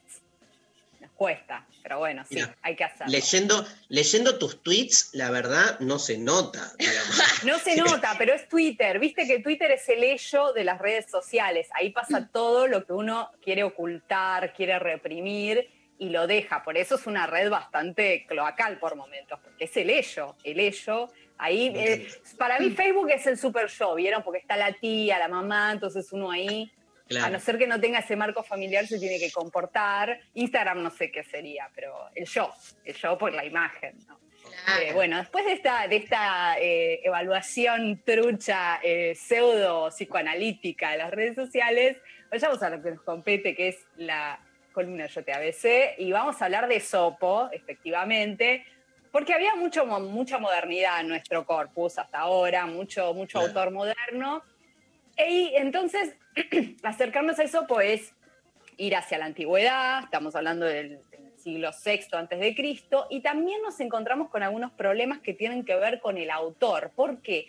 Cuesta, pero bueno, sí, Mira, hay que hacerlo. Leyendo, leyendo tus tweets, la verdad, no se nota. No se nota, pero es Twitter. Viste que Twitter es el ello de las redes sociales. Ahí pasa todo lo que uno quiere ocultar, quiere reprimir y lo deja. Por eso es una red bastante cloacal por momentos, porque es el ello, el ello. Ahí, eh, para mí Facebook es el super show, ¿vieron? Porque está la tía, la mamá, entonces uno ahí, Claro. a no ser que no tenga ese marco familiar, se tiene que comportar. Instagram no sé qué sería, pero el show, el show por la imagen, ¿no? Eh, bueno, después de esta, de esta eh, evaluación trucha, eh, pseudo psicoanalítica de las redes sociales, vayamos a lo que nos compete, que es la columna Yo te ABC, y vamos a hablar de Sopo, efectivamente, porque había mucho, mucha modernidad en nuestro corpus hasta ahora, mucho, mucho Claro. autor moderno. Y entonces, acercarnos a Sopo es ir hacia la antigüedad, estamos hablando del, del siglo VI antes de Cristo, y también nos encontramos con algunos problemas que tienen que ver con el autor. ¿Por qué?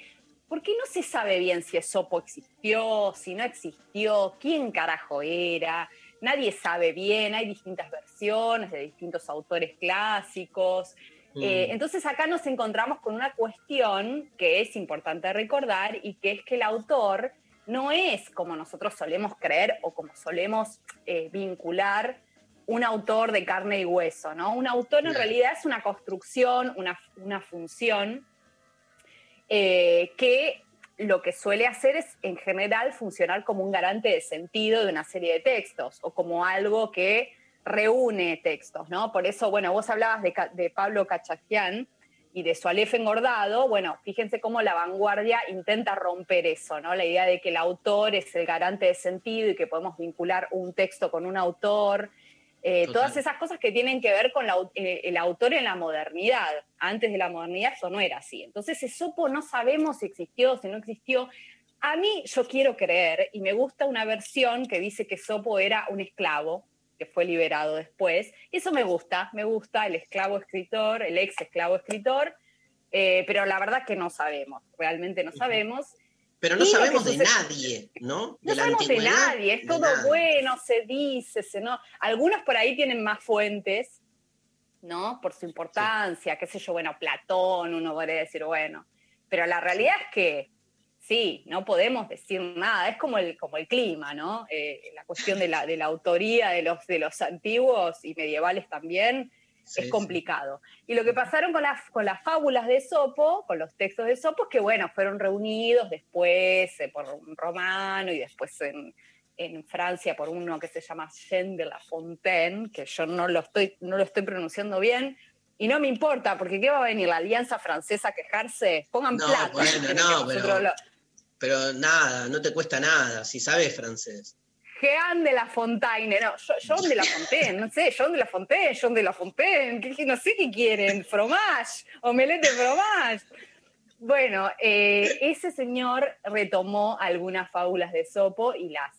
Porque no se sabe bien si Esopo existió, si no existió, quién carajo era, nadie sabe bien, hay distintas versiones de distintos autores clásicos. Mm. Eh, entonces acá nos encontramos con una cuestión que es importante recordar y que es que el autor no es como nosotros solemos creer o como solemos eh, vincular un autor de carne y hueso, ¿no? Un autor en realidad es una construcción, una, una función eh, que lo que suele hacer es en general funcionar como un garante de sentido de una serie de textos o como algo que reúne textos, ¿no? Por eso, bueno, vos hablabas de, Pablo Cachaquian y de su Aleph engordado, bueno, fíjense cómo la vanguardia intenta romper eso, ¿no? La idea de que el autor es el garante de sentido y que podemos vincular un texto con un autor. Eh, todas esas cosas que tienen que ver con la eh, el autor en la modernidad. Antes de la modernidad eso no era así. Entonces Esopo no sabemos si existió, si no existió. A mí yo quiero creer, y me gusta una versión que dice que Esopo era un esclavo, que fue liberado después. Y eso me gusta, me gusta el esclavo escritor, el ex esclavo escritor, eh, pero la verdad que no sabemos, realmente no sabemos. Pero no Y sabemos de sucede- nadie, ¿no? No la sabemos de nadie, es de todo nadie. bueno, se dice, se no. Algunos por ahí tienen más fuentes, ¿no? Por su importancia, qué sé yo, bueno, Platón, uno podría decir, bueno. Pero la realidad es que sí, no podemos decir nada, es como el, como el clima, ¿no? Eh, la cuestión de la, de la autoría de los, de los antiguos y medievales también Sí, es sí. complicado. Y lo que pasaron con las, con las fábulas de Sopo, con los textos de Sopo, es que, bueno, fueron reunidos después eh, por un romano y después en, en Francia por uno que se llama Jean de la Fontaine, que yo no lo estoy, no lo estoy pronunciando bien. Y no me importa, porque ¿qué va a venir la Alianza Francesa a quejarse? Pongan No, plata. bueno, no, pero- lo- Pero nada, no te cuesta nada, si sabes francés. Jean de la Fontaine, no, Jo- John de la Fontaine, no sé, John de la Fontaine, John de la Fontaine, ¿qué- qué- no sé qué quieren, fromage, omelette de fromage. Bueno, eh, ese señor retomó algunas fábulas de Sopo y las,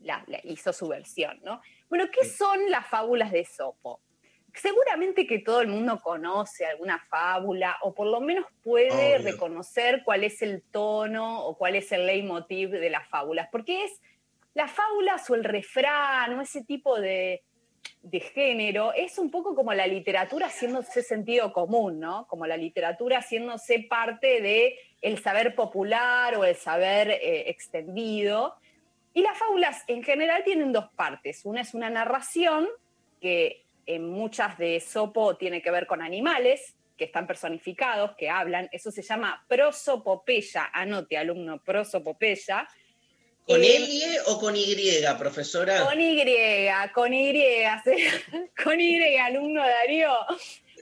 la- la- hizo su versión, ¿no? Bueno, ¿qué son las fábulas de Sopo? Seguramente que todo el mundo conoce alguna fábula o por lo menos puede Obvio. reconocer cuál es el tono o cuál es el leitmotiv de las fábulas, porque es las fábulas o el refrán o ese tipo de, de género es un poco como la literatura haciéndose sentido común, ¿no? Como la literatura haciéndose parte de el saber popular o el saber eh, extendido. Y las fábulas en general tienen dos partes. Una es una narración que en muchas de Sopo tiene que ver con animales que están personificados, que hablan. Eso se llama prosopopeya. Anote, alumno, prosopopeya. ¿Con Eh, L o con Y, profesora? con Y, con Y, sí. con Y, alumno Darío.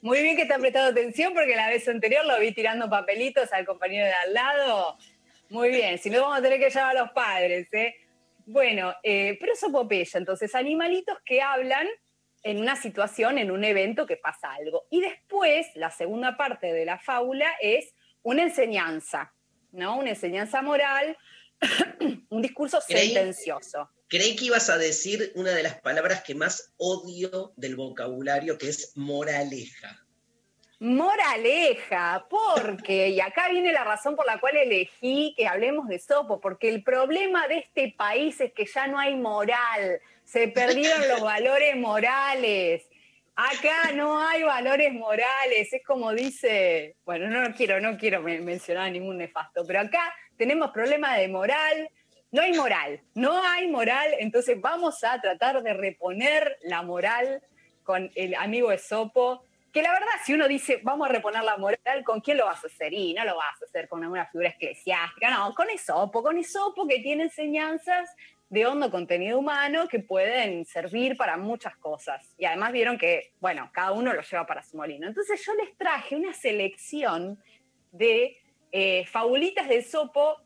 Muy bien que te ha prestado atención porque la vez anterior lo vi tirando papelitos al compañero de al lado. Muy bien, si no vamos a tener que llamar a los padres. ¿eh? Bueno, eh, prosopopeya, entonces animalitos que hablan en una situación, en un evento que pasa algo. Y después, la segunda parte de la fábula es una enseñanza, ¿no? Una enseñanza moral, un discurso Creí- sentencioso. Creí que ibas a decir una de las palabras que más odio del vocabulario, que es moraleja. Moraleja, porque, y acá viene la razón por la cual elegí que hablemos de Sopo, porque el problema de este país es que ya no hay moral, se perdieron los valores morales. Acá no hay valores morales, es como dice, bueno, no quiero, no quiero men- mencionar ningún nefasto, pero acá tenemos problemas de moral, no hay moral, no hay moral, entonces vamos a tratar de reponer la moral con el amigo Esopo, que la verdad, si uno dice, vamos a reponer la moral, ¿con quién lo vas a hacer? Y no lo vas a hacer con alguna figura eclesiástica, no, con Esopo, con Esopo que tiene enseñanzas de hondo contenido humano que pueden servir para muchas cosas. Y además vieron que, bueno, cada uno lo lleva para su molino. Entonces yo les traje una selección de eh, fabulitas de Sopo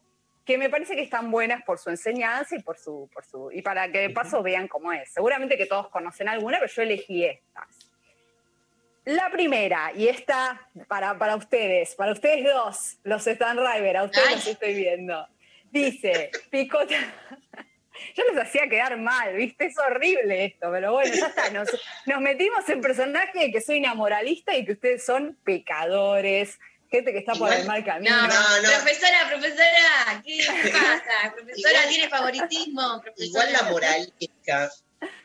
que me parece que están buenas por su enseñanza y por su, por su y para que de paso vean cómo es. Seguramente que todos conocen alguna, pero yo elegí estas. La primera, y esta para, para ustedes, para ustedes dos, los Stan River, a ustedes los estoy viendo. Dice, picota. Yo los hacía quedar mal, ¿viste? Es horrible esto, pero bueno, ya está. Nos, nos metimos en personaje de que soy una moralista y que ustedes son pecadores, gente que está por Igual- el mal camino. No, profesora, profesora, ¿qué pasa? Profesora, tiene favoritismo. Profesora. Igual la moraleja,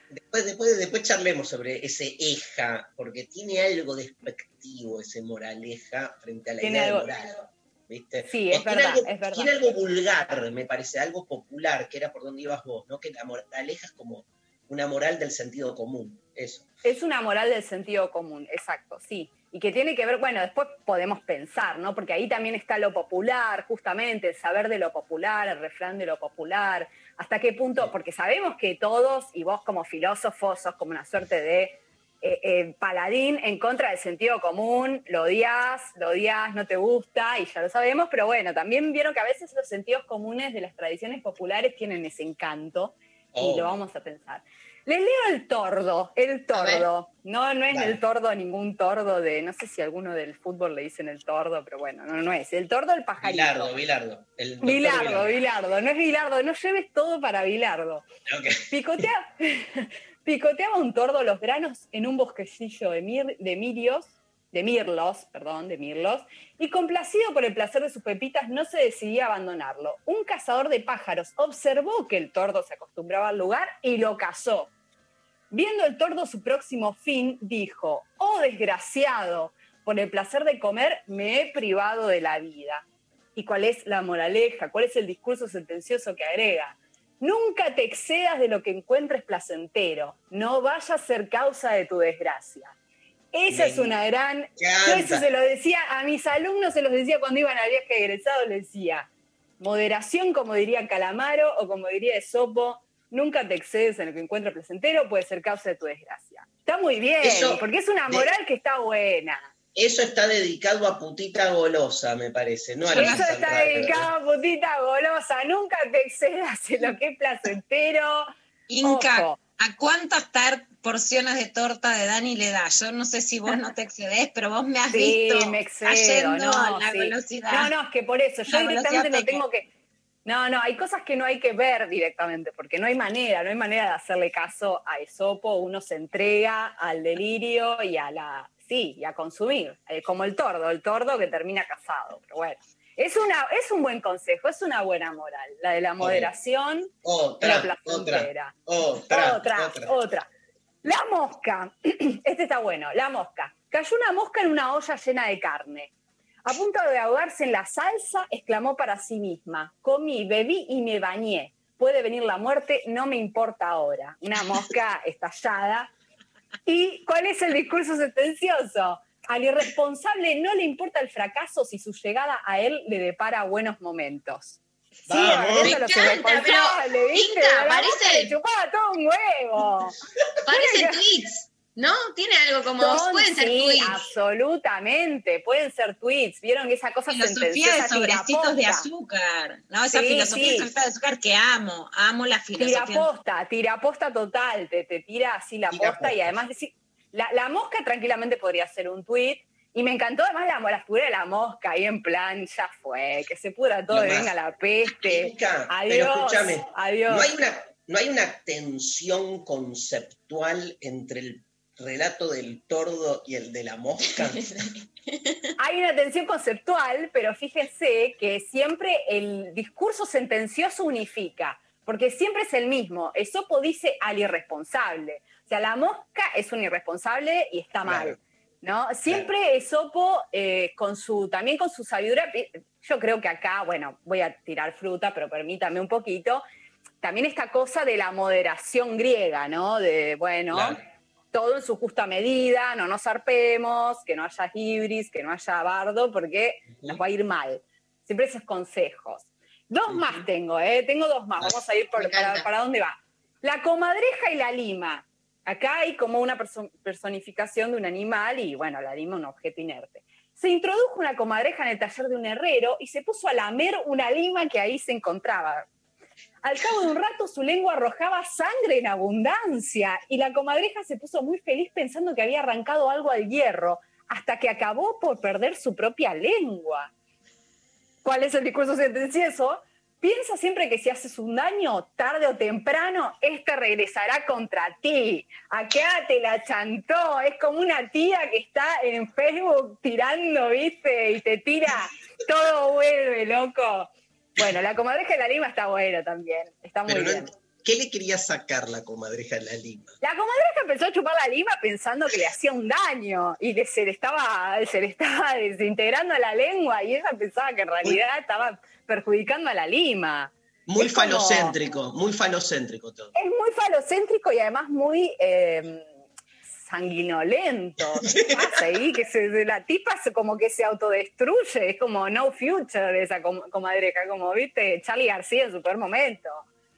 después, después, después charlemos sobre ese eja, porque tiene algo despectivo ese moraleja frente a la Tiene idea algo- de moral. ¿Viste? Sí, es verdad, algo, es verdad. Tiene algo vulgar, me parece, algo popular, que era por donde ibas vos, ¿no? Que la moraleja es como una moral del sentido común, eso. Es una moral del sentido común, exacto, sí. Y que tiene que ver, bueno, después podemos pensar, ¿no? Porque ahí también está lo popular, justamente, el saber de lo popular, el refrán de lo popular. ¿Hasta qué punto? Porque sabemos que todos, y vos como filósofo, sos como una suerte de eh, eh, paladín en contra del sentido común, lo odias, lo odias, no te gusta, y ya lo sabemos, pero bueno, también vieron que a veces los sentidos comunes de las tradiciones populares tienen ese encanto, y Oh. lo vamos a pensar. Les leo el tordo, el tordo. No, no es Dale. el tordo, ningún tordo de, no sé si alguno del fútbol le dicen el tordo, pero bueno, no, no es. El tordo el pajarito. Bilardo, Bilardo. El Bilardo, Bilardo, no es Bilardo, no lleves todo para Bilardo. Ok. Picotea- picoteaba un tordo los granos en un bosquecillo de, mir- de mirios, de mirlos, perdón, de mirlos, y complacido por el placer de sus pepitas no se decidía a abandonarlo. Un cazador de pájaros observó que el tordo se acostumbraba al lugar y lo cazó. Viendo el tordo su próximo fin, dijo, oh desgraciado, por el placer de comer me he privado de la vida. ¿Y cuál es la moraleja? ¿Cuál es el discurso sentencioso que agrega? Nunca te excedas de lo que encuentres placentero, no vaya a ser causa de tu desgracia. Esa Me es una gran... Yo eso se lo decía a mis alumnos, se los decía cuando iban al viaje de egresado, les decía, moderación como diría Calamaro o como diría Esopo, nunca te excedes en lo que encuentres placentero, puede ser causa de tu desgracia. Está muy bien, Eso- porque es una de- moral que está buena. Eso está dedicado a putita golosa, me parece. No a Eso está dedicado a putita golosa, nunca te excedas en lo que es placentero. Inca, Ojo. ¿a cuántas tar- porciones de torta de Dani le da? Yo no sé si vos no te excedes, pero vos me has Sí, visto me excedo, cayendo no, a la sí. velocidad. No, no, es que por eso, yo La directamente no tengo que. No, no, hay cosas que no hay que ver directamente, porque no hay manera, no hay manera de hacerle caso a Esopo, uno se entrega al delirio y a la, sí, y a consumir, eh, como el tordo, el tordo que termina casado, pero bueno. Es, una, es un buen consejo, es una buena moral, la de la moderación y Otra, la placentera. otra, otra, otra. otra. La mosca, este está bueno, la mosca. Cayó una mosca en una olla llena de carne. A punto de ahogarse en la salsa, exclamó para sí misma, comí, bebí y me bañé. Puede venir la muerte, no me importa ahora. Una mosca estallada. ¿Y cuál es el discurso sentencioso? Al irresponsable no le importa el fracaso si su llegada a él le depara buenos momentos. Sí, Vamos. Me encanta, pero, parece- mosca le chupaba todo un huevo. Parecen tweets, ¿no? Tiene algo como. Son, pueden ser sí, tweets. absolutamente, pueden ser tweets. ¿Vieron esa cosa Filosofía de sobrecitos de azúcar. No, esa Sí, filosofía sí. de sobrecitos de azúcar que amo. Amo la filosofía. Tiraposta, tiraposta total, te, te tira así la posta y además decir, la, la mosca tranquilamente podría ser un tweet. Y me encantó además la, la figura de la mosca ahí en plan, ya fue, que se pudra todo y venga la peste. Adiós, pero escúchame, adiós. No hay, una, no hay una tensión conceptual entre el relato del tordo y el de la mosca. Hay una tensión conceptual, pero fíjense que siempre el discurso sentencioso unifica, porque siempre es el mismo. Esopo dice al irresponsable. O sea, la mosca es un irresponsable y está mal. ¿no? Siempre Esopo, eh, con su, también con su sabiduría, yo creo que acá, bueno, voy a tirar fruta, pero permítame un poquito, también esta cosa de la moderación griega, ¿no? De, bueno, todo en su justa medida, no nos zarpemos, que no haya ibris, que no haya bardo, porque nos va a ir mal. Siempre esos consejos. Dos más tengo, ¿eh? Tengo dos más. Vamos a ir por, para, para dónde va. La comadreja y la lima. Acá hay como una perso- personificación de un animal y, bueno, la lima un objeto inerte. Se introdujo una comadreja en el taller de un herrero y se puso a lamer una lima que ahí se encontraba. Al cabo de un rato su lengua arrojaba sangre en abundancia y la comadreja se puso muy feliz pensando que había arrancado algo al hierro, hasta que acabó por perder su propia lengua. ¿Cuál es el discurso sentencioso? Piensa siempre que si haces un daño, tarde o temprano, este regresará contra ti. Acá te la chantó. Es como una tía que está en Facebook tirando, ¿viste? Y te tira, todo vuelve, loco. Bueno, la comadreja de la lima está buena también. Está muy Pero bien. ¿Qué le quería sacar la comadreja a la lima? La comadreja empezó a chupar la lima pensando que le hacía un daño y le- se, le estaba, se le estaba desintegrando la lengua y ella pensaba que en realidad estaba perjudicando a la lima. Muy Es como- falocéntrico, muy falocéntrico todo. Es muy falocéntrico y además muy eh, sanguinolento. ¿Qué pasa ahí? Que se- la tipa se- como que se autodestruye, es como no future esa com- comadreja, como viste Charlie García en su peor momento.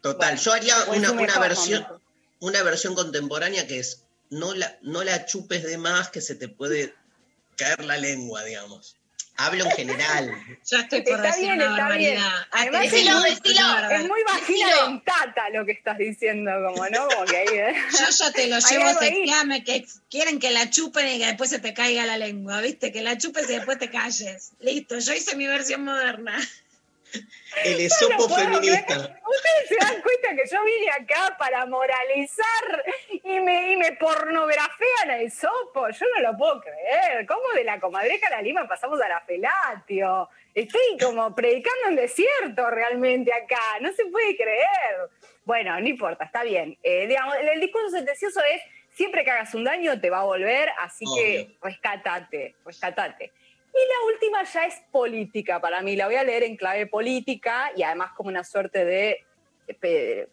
Total, yo haría una, una versión, momento. una versión contemporánea que es no la, no la chupes de más que se te puede caer la lengua, digamos. Hablo en general. Yo estoy por Está decir bien, una está bien. Además, Decilo, es muy, decilo. es muy vagina dentata lo que estás diciendo, como, ¿no? Como que ahí, ¿eh? Yo ya te lo llevo, texteame, que quieren que la chupen y que después se te caiga la lengua, ¿viste? Que la chupes y después te calles. Listo, yo hice mi versión moderna. El esopo feminista. Ustedes se dan cuenta que yo vine acá para moralizar y me, y me el sopo. Yo no lo puedo creer. ¿Cómo de la comadreja a la lima pasamos a la felatio? Estoy como predicando en desierto realmente acá. No se puede creer. Bueno, no importa, está bien. Eh, digamos, el, discurso sentencioso es siempre que hagas un daño te va a volver, así que rescatate, rescatate. Y la última ya es política para mí. La voy a leer en clave política y además como una suerte de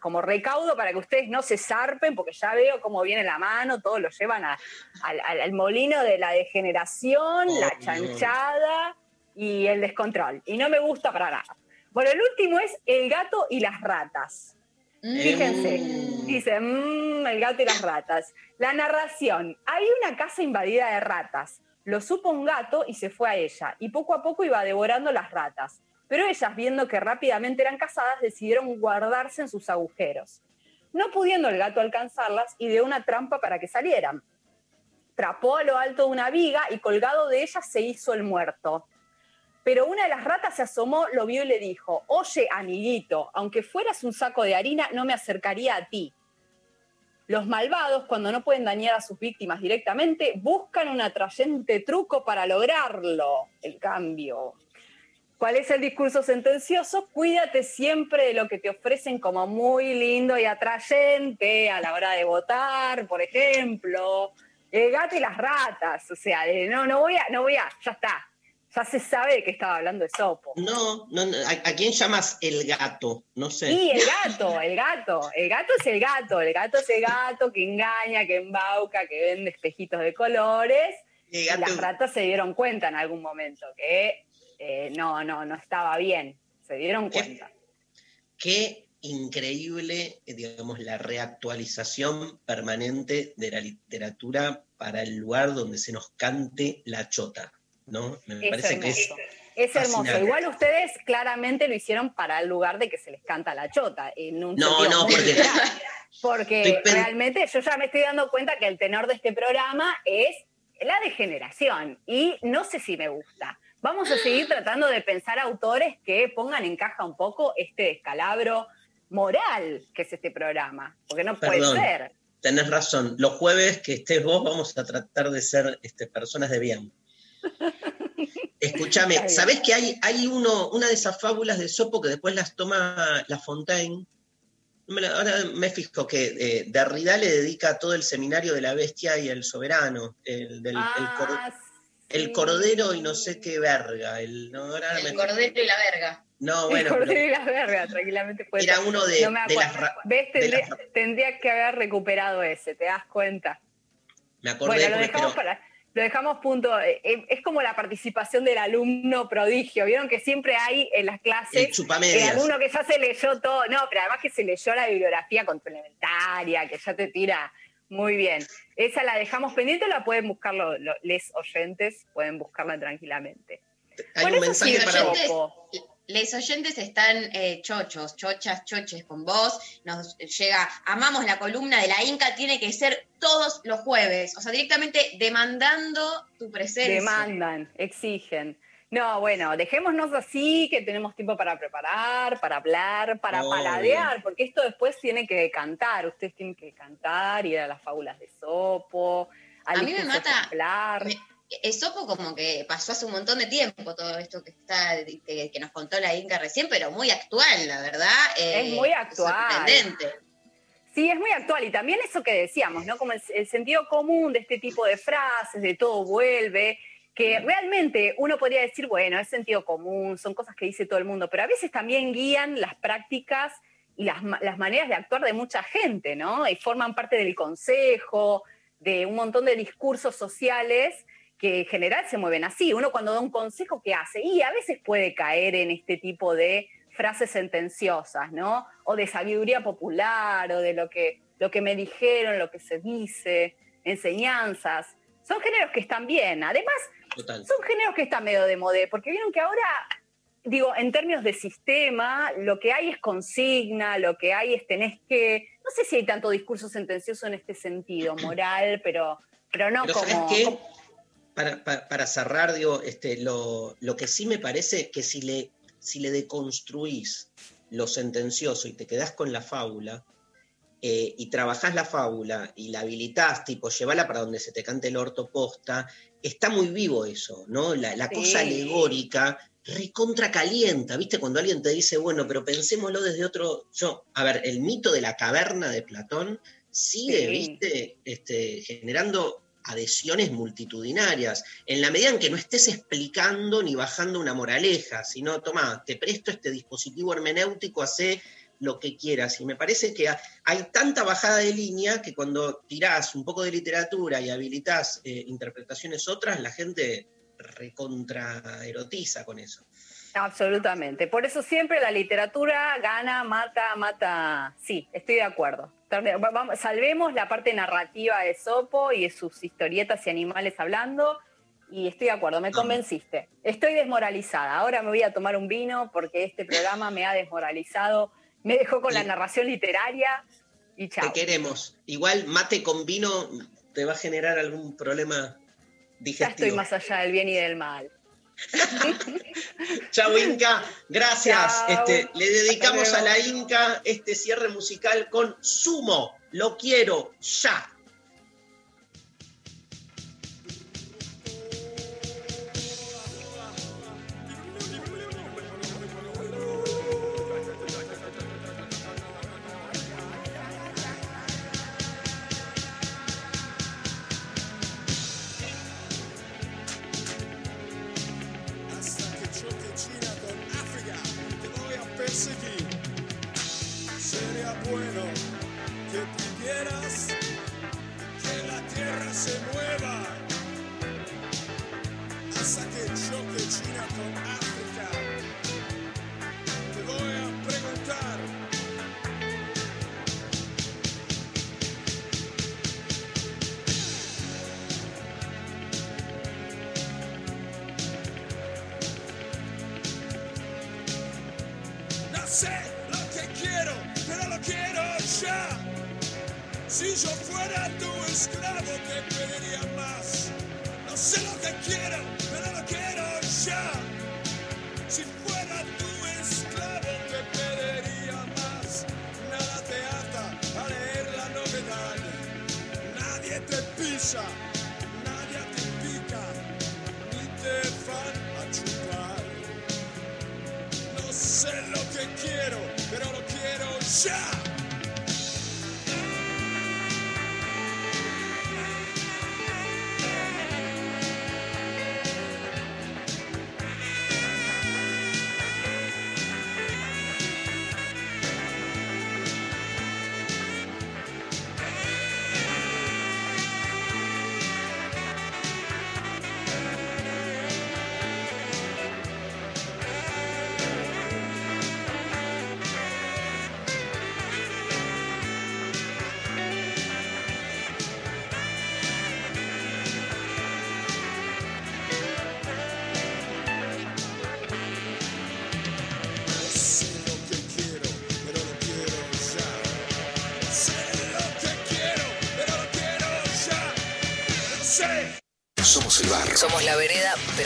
como recaudo para que ustedes no se zarpen, porque ya veo cómo viene la mano, todos lo llevan a- al, molino de la degeneración, la Obvio. chanchada y el descontrol. Y no me gusta para nada. Bueno, el último es el gato y las ratas. Fíjense, dice, "Mm, el gato y las ratas. La narración, hay una casa invadida de ratas. Lo supo un gato y se fue a ella, y poco a poco iba devorando las ratas. Pero ellas, viendo que rápidamente eran cazadas, decidieron guardarse en sus agujeros. No pudiendo el gato alcanzarlas, ideó una trampa para que salieran. Trapó a lo alto de una viga y colgado de ella se hizo el muerto. Pero una de las ratas se asomó, lo vio y le dijo, oye, amiguito, aunque fueras un saco de harina, no me acercaría a ti. Los malvados, cuando no pueden dañar a sus víctimas directamente, buscan un atrayente truco para lograrlo, el cambio. ¿Cuál es el discurso sentencioso? Cuídate siempre de lo que te ofrecen como muy lindo y atrayente a la hora de votar, por ejemplo. El gato y las ratas, o sea, no, no voy a, no voy a, ya está. Ya se sabe de que estaba hablando de Sopo. No, no, no, ¿a, a quién llamas el gato? No sé. Sí, el gato, el gato. El gato es el gato. El gato es el gato que engaña, que embauca, que vende espejitos de colores. Y las ratas se dieron cuenta en algún momento que eh, no, no, no estaba bien. Se dieron cuenta. Qué increíble, digamos, la reactualización permanente de la literatura para el lugar donde se nos cante la chota, ¿no? Me Es parece que es hermoso. Es hermoso. Igual ustedes claramente lo hicieron para el lugar de que se les canta la chota. En un No, no, porque- realmente yo ya me estoy dando cuenta que el tenor de este programa es la degeneración. Y no sé si me gusta. Vamos a seguir tratando de pensar autores que pongan en caja un poco este descalabro moral que es este programa. Porque no puede ser. Tenés razón. Los jueves que estés vos vamos a tratar de ser este, personas de bien. Escúchame. ¿sabés que hay, hay uno, una de esas fábulas de Sopo que después las toma La Fontaine? Ahora me fijo que eh, Derrida le dedica todo el seminario de la bestia y el soberano, el, del, Ah, el cordero y no sé qué verga. El, no, me El cordero y la verga. No, el bueno, cordero pero y las vergas, tranquilamente puede era ser. uno de, No me de acuerdo. las... ¿Ves? de Tendría, las- tendría que haber recuperado ese, ¿te das cuenta? Me acordé Bueno, lo dejamos pero- para. Lo dejamos punto. eh, eh, Es como la participación del alumno prodigio. Vieron que siempre hay en las El clases chupamedias. el alumno que ya se leyó todo. No, pero además que se leyó la bibliografía complementaria, que ya te tira muy bien. Esa la dejamos pendiente, la pueden buscar los les oyentes, pueden buscarla tranquilamente. Hay Bueno, un eso mensaje sí, para oyentes, Les oyentes están eh, chochos, chochas, choches con vos. Nos llega, amamos la columna de la Inca, tiene que ser todos los jueves. O sea, directamente demandando tu presencia. Demandan, exigen. No, bueno, dejémonos así, que tenemos tiempo para preparar, para hablar, para paladear, porque esto después tiene que cantar. Ustedes tienen que cantar, ir a las fábulas de Sopo, al A mí me mata. Me- Esopo como que pasó hace un montón de tiempo todo esto que está que, que nos contó la Inca recién, pero muy actual, la verdad. eh, Es muy actual. Sorprendente. Sí, es muy actual. Y también eso que decíamos, ¿no? Como el, el sentido común de este tipo de frases, de todo vuelve, que realmente uno podría decir, bueno, es sentido común, son cosas que dice todo el mundo, pero a veces también guían las prácticas y las, las maneras de actuar de mucha gente, ¿no? Y forman parte del consejo, de un montón de discursos sociales que en general se mueven así. Uno cuando da un consejo, ¿qué hace? Y a veces puede caer en este tipo de frases sentenciosas, ¿no? O de sabiduría popular, o de lo que, lo que me dijeron, lo que se dice, enseñanzas. Son géneros que están bien. Además, Total. son géneros que están medio de modé, porque vieron que ahora, digo, en términos de sistema, lo que hay es consigna, lo que hay es tenés que, no sé si hay tanto discurso sentencioso en este sentido, moral, pero, pero no Pero ¿sabes como... qué? como- Para, para- para cerrar, digo, este, lo, lo que sí me parece que si le, si le deconstruís lo sentencioso y te quedás con la fábula, eh, y trabajás la fábula y la habilitás, tipo, llévala para donde se te cante el orto posta, está muy vivo eso, ¿no? La, la cosa alegórica recontra calienta, ¿viste? Cuando alguien te dice, bueno, pero pensémoslo desde otro. Yo, a ver, el mito de la caverna de Platón sigue, Sí. ¿viste? Este, generando adhesiones multitudinarias, en la medida en que no estés explicando ni bajando una moraleja, sino, toma, te presto este dispositivo hermenéutico, hace lo que quieras. Y me parece que ha- hay tanta bajada de línea que cuando tirás un poco de literatura y habilitás eh, interpretaciones otras, la gente recontraerotiza con eso. Absolutamente. Por eso siempre la literatura gana, mata, mata. Sí, estoy de acuerdo. Vamos- Salvemos la parte narrativa de Sopo y de sus historietas y animales hablando. Y estoy de acuerdo, me convenciste. Estoy desmoralizada. Ahora me voy a tomar un vino porque este programa me ha desmoralizado. Me dejó con la narración literaria y chao. Te queremos. Igual mate con vino te va a generar algún problema Ya digestivo. estoy más allá del bien y del mal. Chau Inca, gracias. Chau. Este, le dedicamos a la Inca este cierre musical con Sumo. Lo quiero ya. Pisa, nadie te pica, ni te van a chupar. No sé lo que quiero, pero lo quiero ya.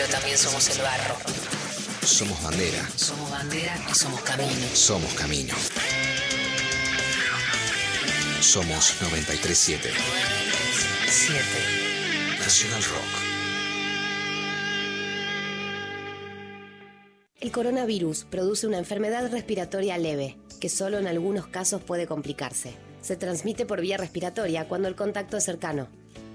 Pero también somos el barro. Somos bandera. Somos bandera y somos camino. Somos camino. Somos 937. 7. Nacional Rock. El coronavirus produce una enfermedad respiratoria leve, que solo en algunos casos puede complicarse. Se transmite por vía respiratoria cuando el contacto es cercano.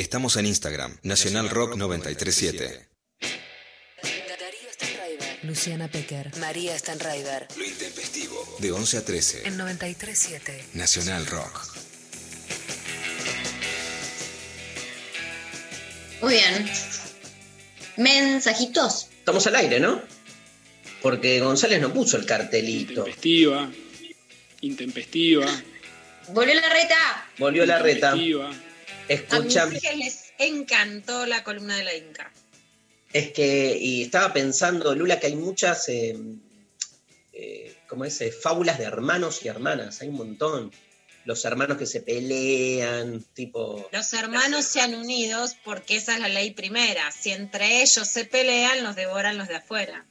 Estamos en Instagram. Nacional Rock 937. Darío está en driver. Luciana Pecker, María Stanraiver. Lo intempestivo. De 11 a 13. En 93.7. Nacional Rock. Muy bien. Mensajitos. Estamos al aire, ¿no? Porque González no puso el cartelito. Intempestiva. Intempestiva. Volvió la reta. Volvió la reta. Intempestiva. A Escucha, mis les encantó la columna de la Inca. es que, y estaba pensando, Lula, que hay muchas, eh, eh, ¿cómo es? Eh, fábulas de hermanos y hermanas, hay un montón. Los hermanos que se pelean, tipo... Los hermanos se han unidos porque esa es la ley primera. Si entre ellos se pelean, los devoran los de afuera.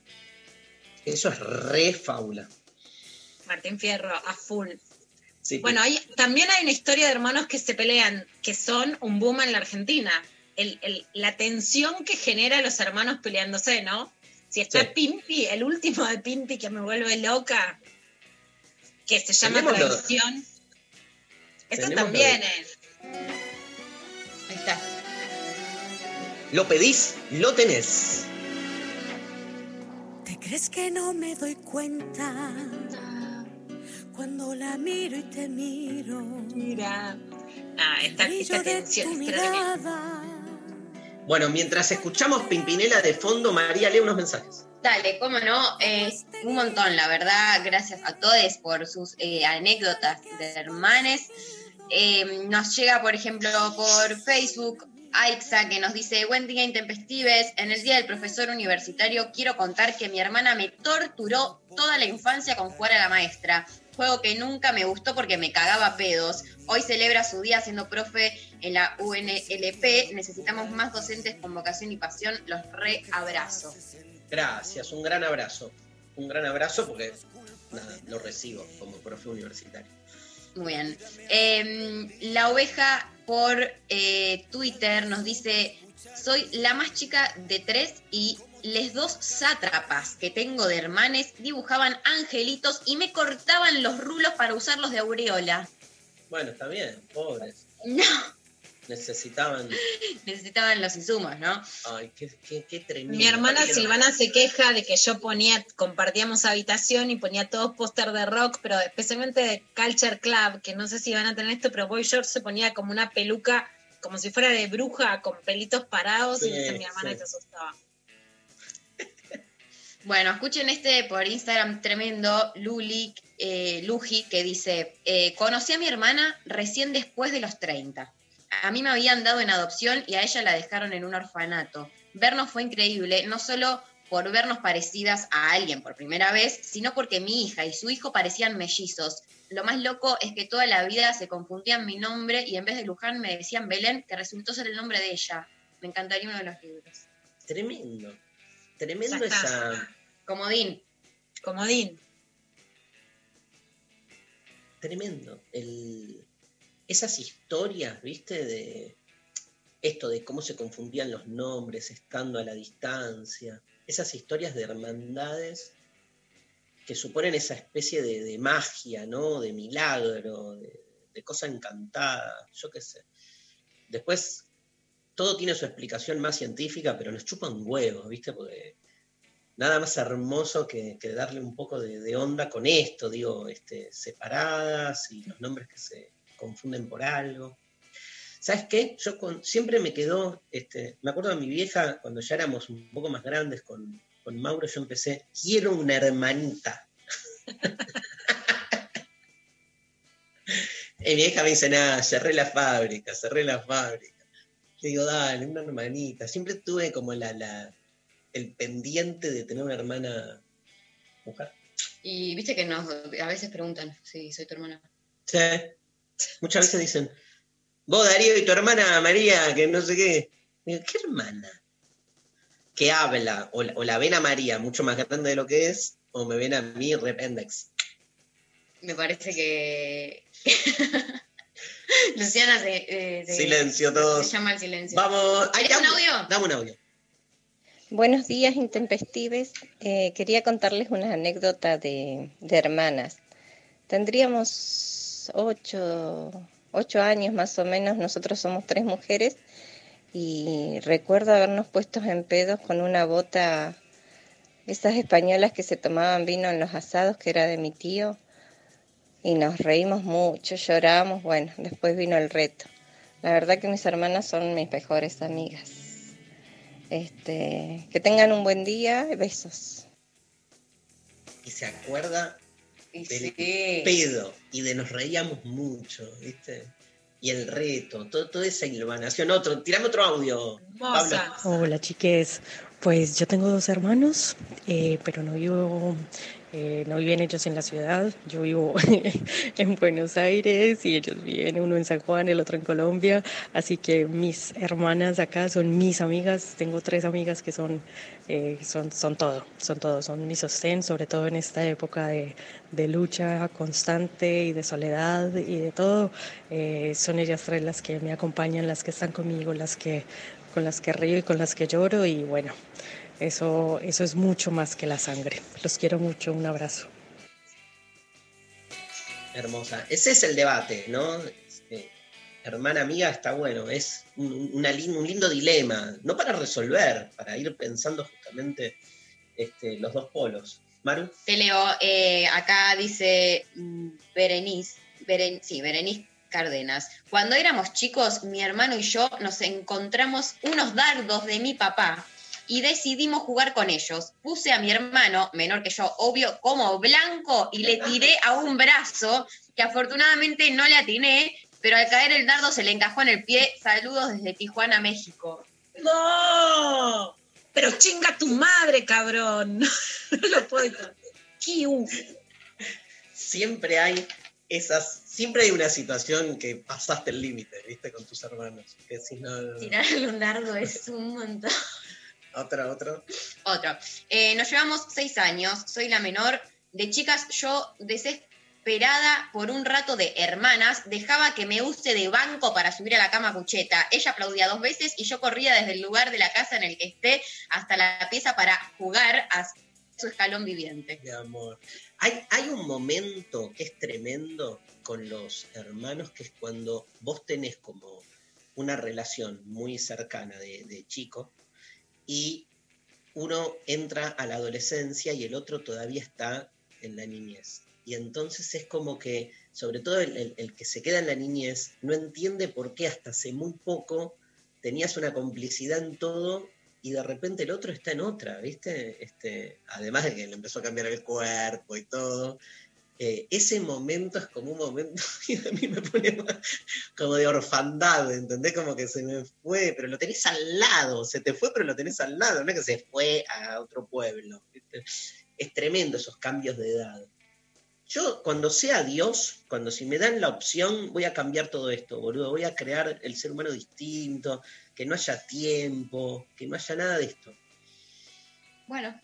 Eso es re fábula. Martín Fierro, a full. Sí, Bueno, hay, también hay una historia de hermanos que se pelean, que son un boom en la Argentina. El- el- la tensión que genera los hermanos peleándose, ¿no? Si está Sí. Pimpi, el último de Pimpi que me vuelve loca, que se llama Traición. Eso también es. Ahí está. Lo pedís, lo tenés. ¿Te crees que no me doy cuenta cuando la miro y te miro? Mira. Ah, esta, esta tensión. Bueno, mientras escuchamos Pimpinela de fondo, María lee unos mensajes. Dale, cómo no, es un montón, la verdad, gracias a todos por sus eh, anécdotas de hermanes. Eh, nos llega, por ejemplo, por Facebook, Aixa, que nos dice, buen día intempestives, en el día del profesor universitario quiero contar que mi hermana me torturó toda la infancia con jugar a la maestra, juego que nunca me gustó porque me cagaba pedos. Hoy celebra su día siendo profe en la UNLP, necesitamos más docentes con vocación y pasión, los reabrazo. Gracias, un gran abrazo. Un gran abrazo porque nada, lo recibo como profe universitario. Muy bien. Eh, la oveja por eh, Twitter nos dice, soy la más chica de tres y les dos sátrapas que tengo de hermanes dibujaban angelitos y me cortaban los rulos para usarlos de aureola. Bueno, está bien, pobres. No, Necesitaban. necesitaban los insumos, ¿no? Ay, qué, qué, qué tremendo. Mi hermana Silvana se queja de que yo ponía, compartíamos habitación y ponía todos póster de rock, pero especialmente de Culture Club, que no sé si van a tener esto, pero Boy George se ponía como una peluca, como si fuera de bruja, con pelitos parados, y Sí, dice mi hermana sí. que se asustaba. Bueno, escuchen este por Instagram tremendo, Luli, eh, Luji, que dice, eh, conocí a mi hermana recién después de los 30. A mí me habían dado en adopción y a ella la dejaron en un orfanato. Vernos fue increíble, no solo por vernos parecidas a alguien por primera vez, sino porque mi hija y su hijo parecían mellizos. Lo más loco es que toda la vida se confundían mi nombre y en vez de Luján me decían Belén, que resultó ser el nombre de ella. Me encantaría uno de los libros. Tremendo. Tremendo esa. Comodín. Comodín. Tremendo. El, esas historias, ¿viste? De esto de cómo se confundían los nombres estando a la distancia. Esas historias de hermandades que suponen esa especie de, magia, ¿no? De milagro, de, cosa encantada, yo qué sé. Después, todo tiene su explicación más científica, pero nos chupan huevos, ¿viste? Porque nada más hermoso que, que darle un poco de, de onda con esto, digo, este, separadas y los nombres que se confunden por algo. ¿Sabes qué? Yo con- siempre me quedó, este, me acuerdo de mi vieja, cuando ya éramos un poco más grandes con, con Mauro, yo empecé, quiero una hermanita. y mi vieja me dice, nada, cerré la fábrica, cerré la fábrica. Le digo, dale, una hermanita. Siempre tuve como la, la, el pendiente de tener una hermana mujer. Y viste que nos a veces preguntan si soy tu hermana. Sí. Muchas veces dicen, vos Darío y tu hermana María, que no sé qué. Digo, ¿qué hermana? Que habla, o la, o la ven a María mucho más grande de lo que es, o me ven a mí rependex. Me parece que. Luciana se, eh, se- Silencio todos. Se llama el silencio. Vamos. ¿Hay un audio? Dame un audio. Buenos días, intempestives. Eh, quería contarles una anécdota de, de hermanas. Tendríamos ocho, ocho años más o menos, nosotros somos tres mujeres y recuerdo habernos puesto en pedos con una bota esas españolas que se tomaban vino en los asados, que era de mi tío, y nos reímos mucho, lloramos, bueno, después vino el reto. La verdad que mis hermanas son mis mejores amigas. Este, que tengan un buen día, besos. Y se acuerda Y del sí. pedo y de nos reíamos mucho, ¿viste? Y el reto, todo, toda esa ilvanación. Otro, tirame otro audio. Hola chiques, pues yo tengo dos hermanos, eh, pero no vivo, eh, no viven ellos en la ciudad, yo vivo en Buenos Aires y ellos viven uno en San Juan, el otro en Colombia, así que mis hermanas acá son mis amigas, tengo tres amigas que son, eh, son, son todo, son todo, son mi sostén, sobre todo en esta época de, lucha constante y de soledad y de todo, eh, son ellas tres las que me acompañan, las que están conmigo, las que con las que río y con las que lloro y bueno, eso, eso es mucho más que la sangre. Los quiero mucho, un abrazo. Hermosa. Ese es el debate, ¿no? Este, hermana amiga está bueno, es un, una un lindo dilema, no para resolver, para ir pensando justamente este, los dos polos. Maru, Te leo, eh, acá dice mm, Berenice, Beren- sí, Berenice Cárdenas. Cuando éramos chicos, mi hermano y yo nos encontramos unos dardos de mi papá y decidimos jugar con ellos. Puse a mi hermano, menor que yo, obvio, como blanco y le tiré a un brazo que afortunadamente no le atiné, pero al caer el dardo se le encajó en el pie. Saludos desde Tijuana, México. ¡No! Pero chinga tu madre, cabrón. No lo puedo. Kiu. siempre hay esas, siempre hay una situación que pasaste el límite, ¿viste? Con tus hermanos. Que si no, no, no. Tirarle un dardo es un montón. Otra, otra. Otro. Eh, nos llevamos seis años, soy la menor. De chicas, yo desesperada por un rato de hermanas, dejaba que me use de banco para subir a la cama cucheta. Ella aplaudía dos veces y yo corría desde el lugar de la casa en el que esté hasta la pieza para jugar a su escalón viviente. Mi amor. Hay, hay un momento que es tremendo con los hermanos, que es cuando vos tenés como una relación muy cercana de, de chico y uno entra a la adolescencia y el otro todavía está en la niñez. Y entonces es como que, sobre todo el, que se queda en la niñez, no entiende por qué hasta hace muy poco tenías una complicidad en todo y de repente el otro está en otra, ¿viste? Este, además de que le empezó a cambiar el cuerpo y todo. Eh, ese momento es como un momento que a mí me pone como de orfandad, ¿entendés? Como que se me fue, pero lo tenés al lado, se te fue, pero lo tenés al lado, no es que se fue a otro pueblo. ¿viste? Es tremendo esos cambios de edad. Yo, cuando sea Dios, cuando si me dan la opción, voy a cambiar todo esto, boludo. Voy a crear el ser humano distinto, que no haya tiempo, que no haya nada de esto. Bueno,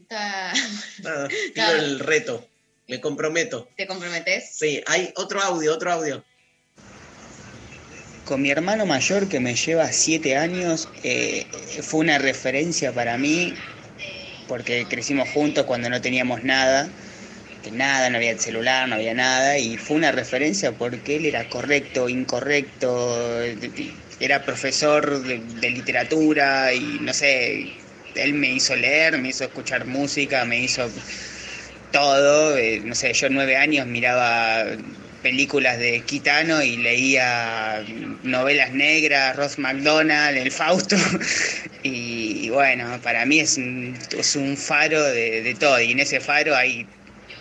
está- Nada, Claro. el reto, me comprometo. ¿te comprometes? Sí, hay otro audio, otro audio. Con mi hermano mayor que me lleva siete años, eh, fue una referencia para mí porque crecimos juntos cuando no teníamos nada, que nada, no había celular, no había nada, y fue una referencia porque él era correcto, incorrecto, era profesor de, de literatura y no sé, él me hizo leer, me hizo escuchar música, me hizo todo, eh, no sé, yo nueve años miraba películas de Quitano y leía novelas negras, Ross McDonald, El Fausto, y, bueno, para mí es un, es un faro de, de todo, y en ese faro hay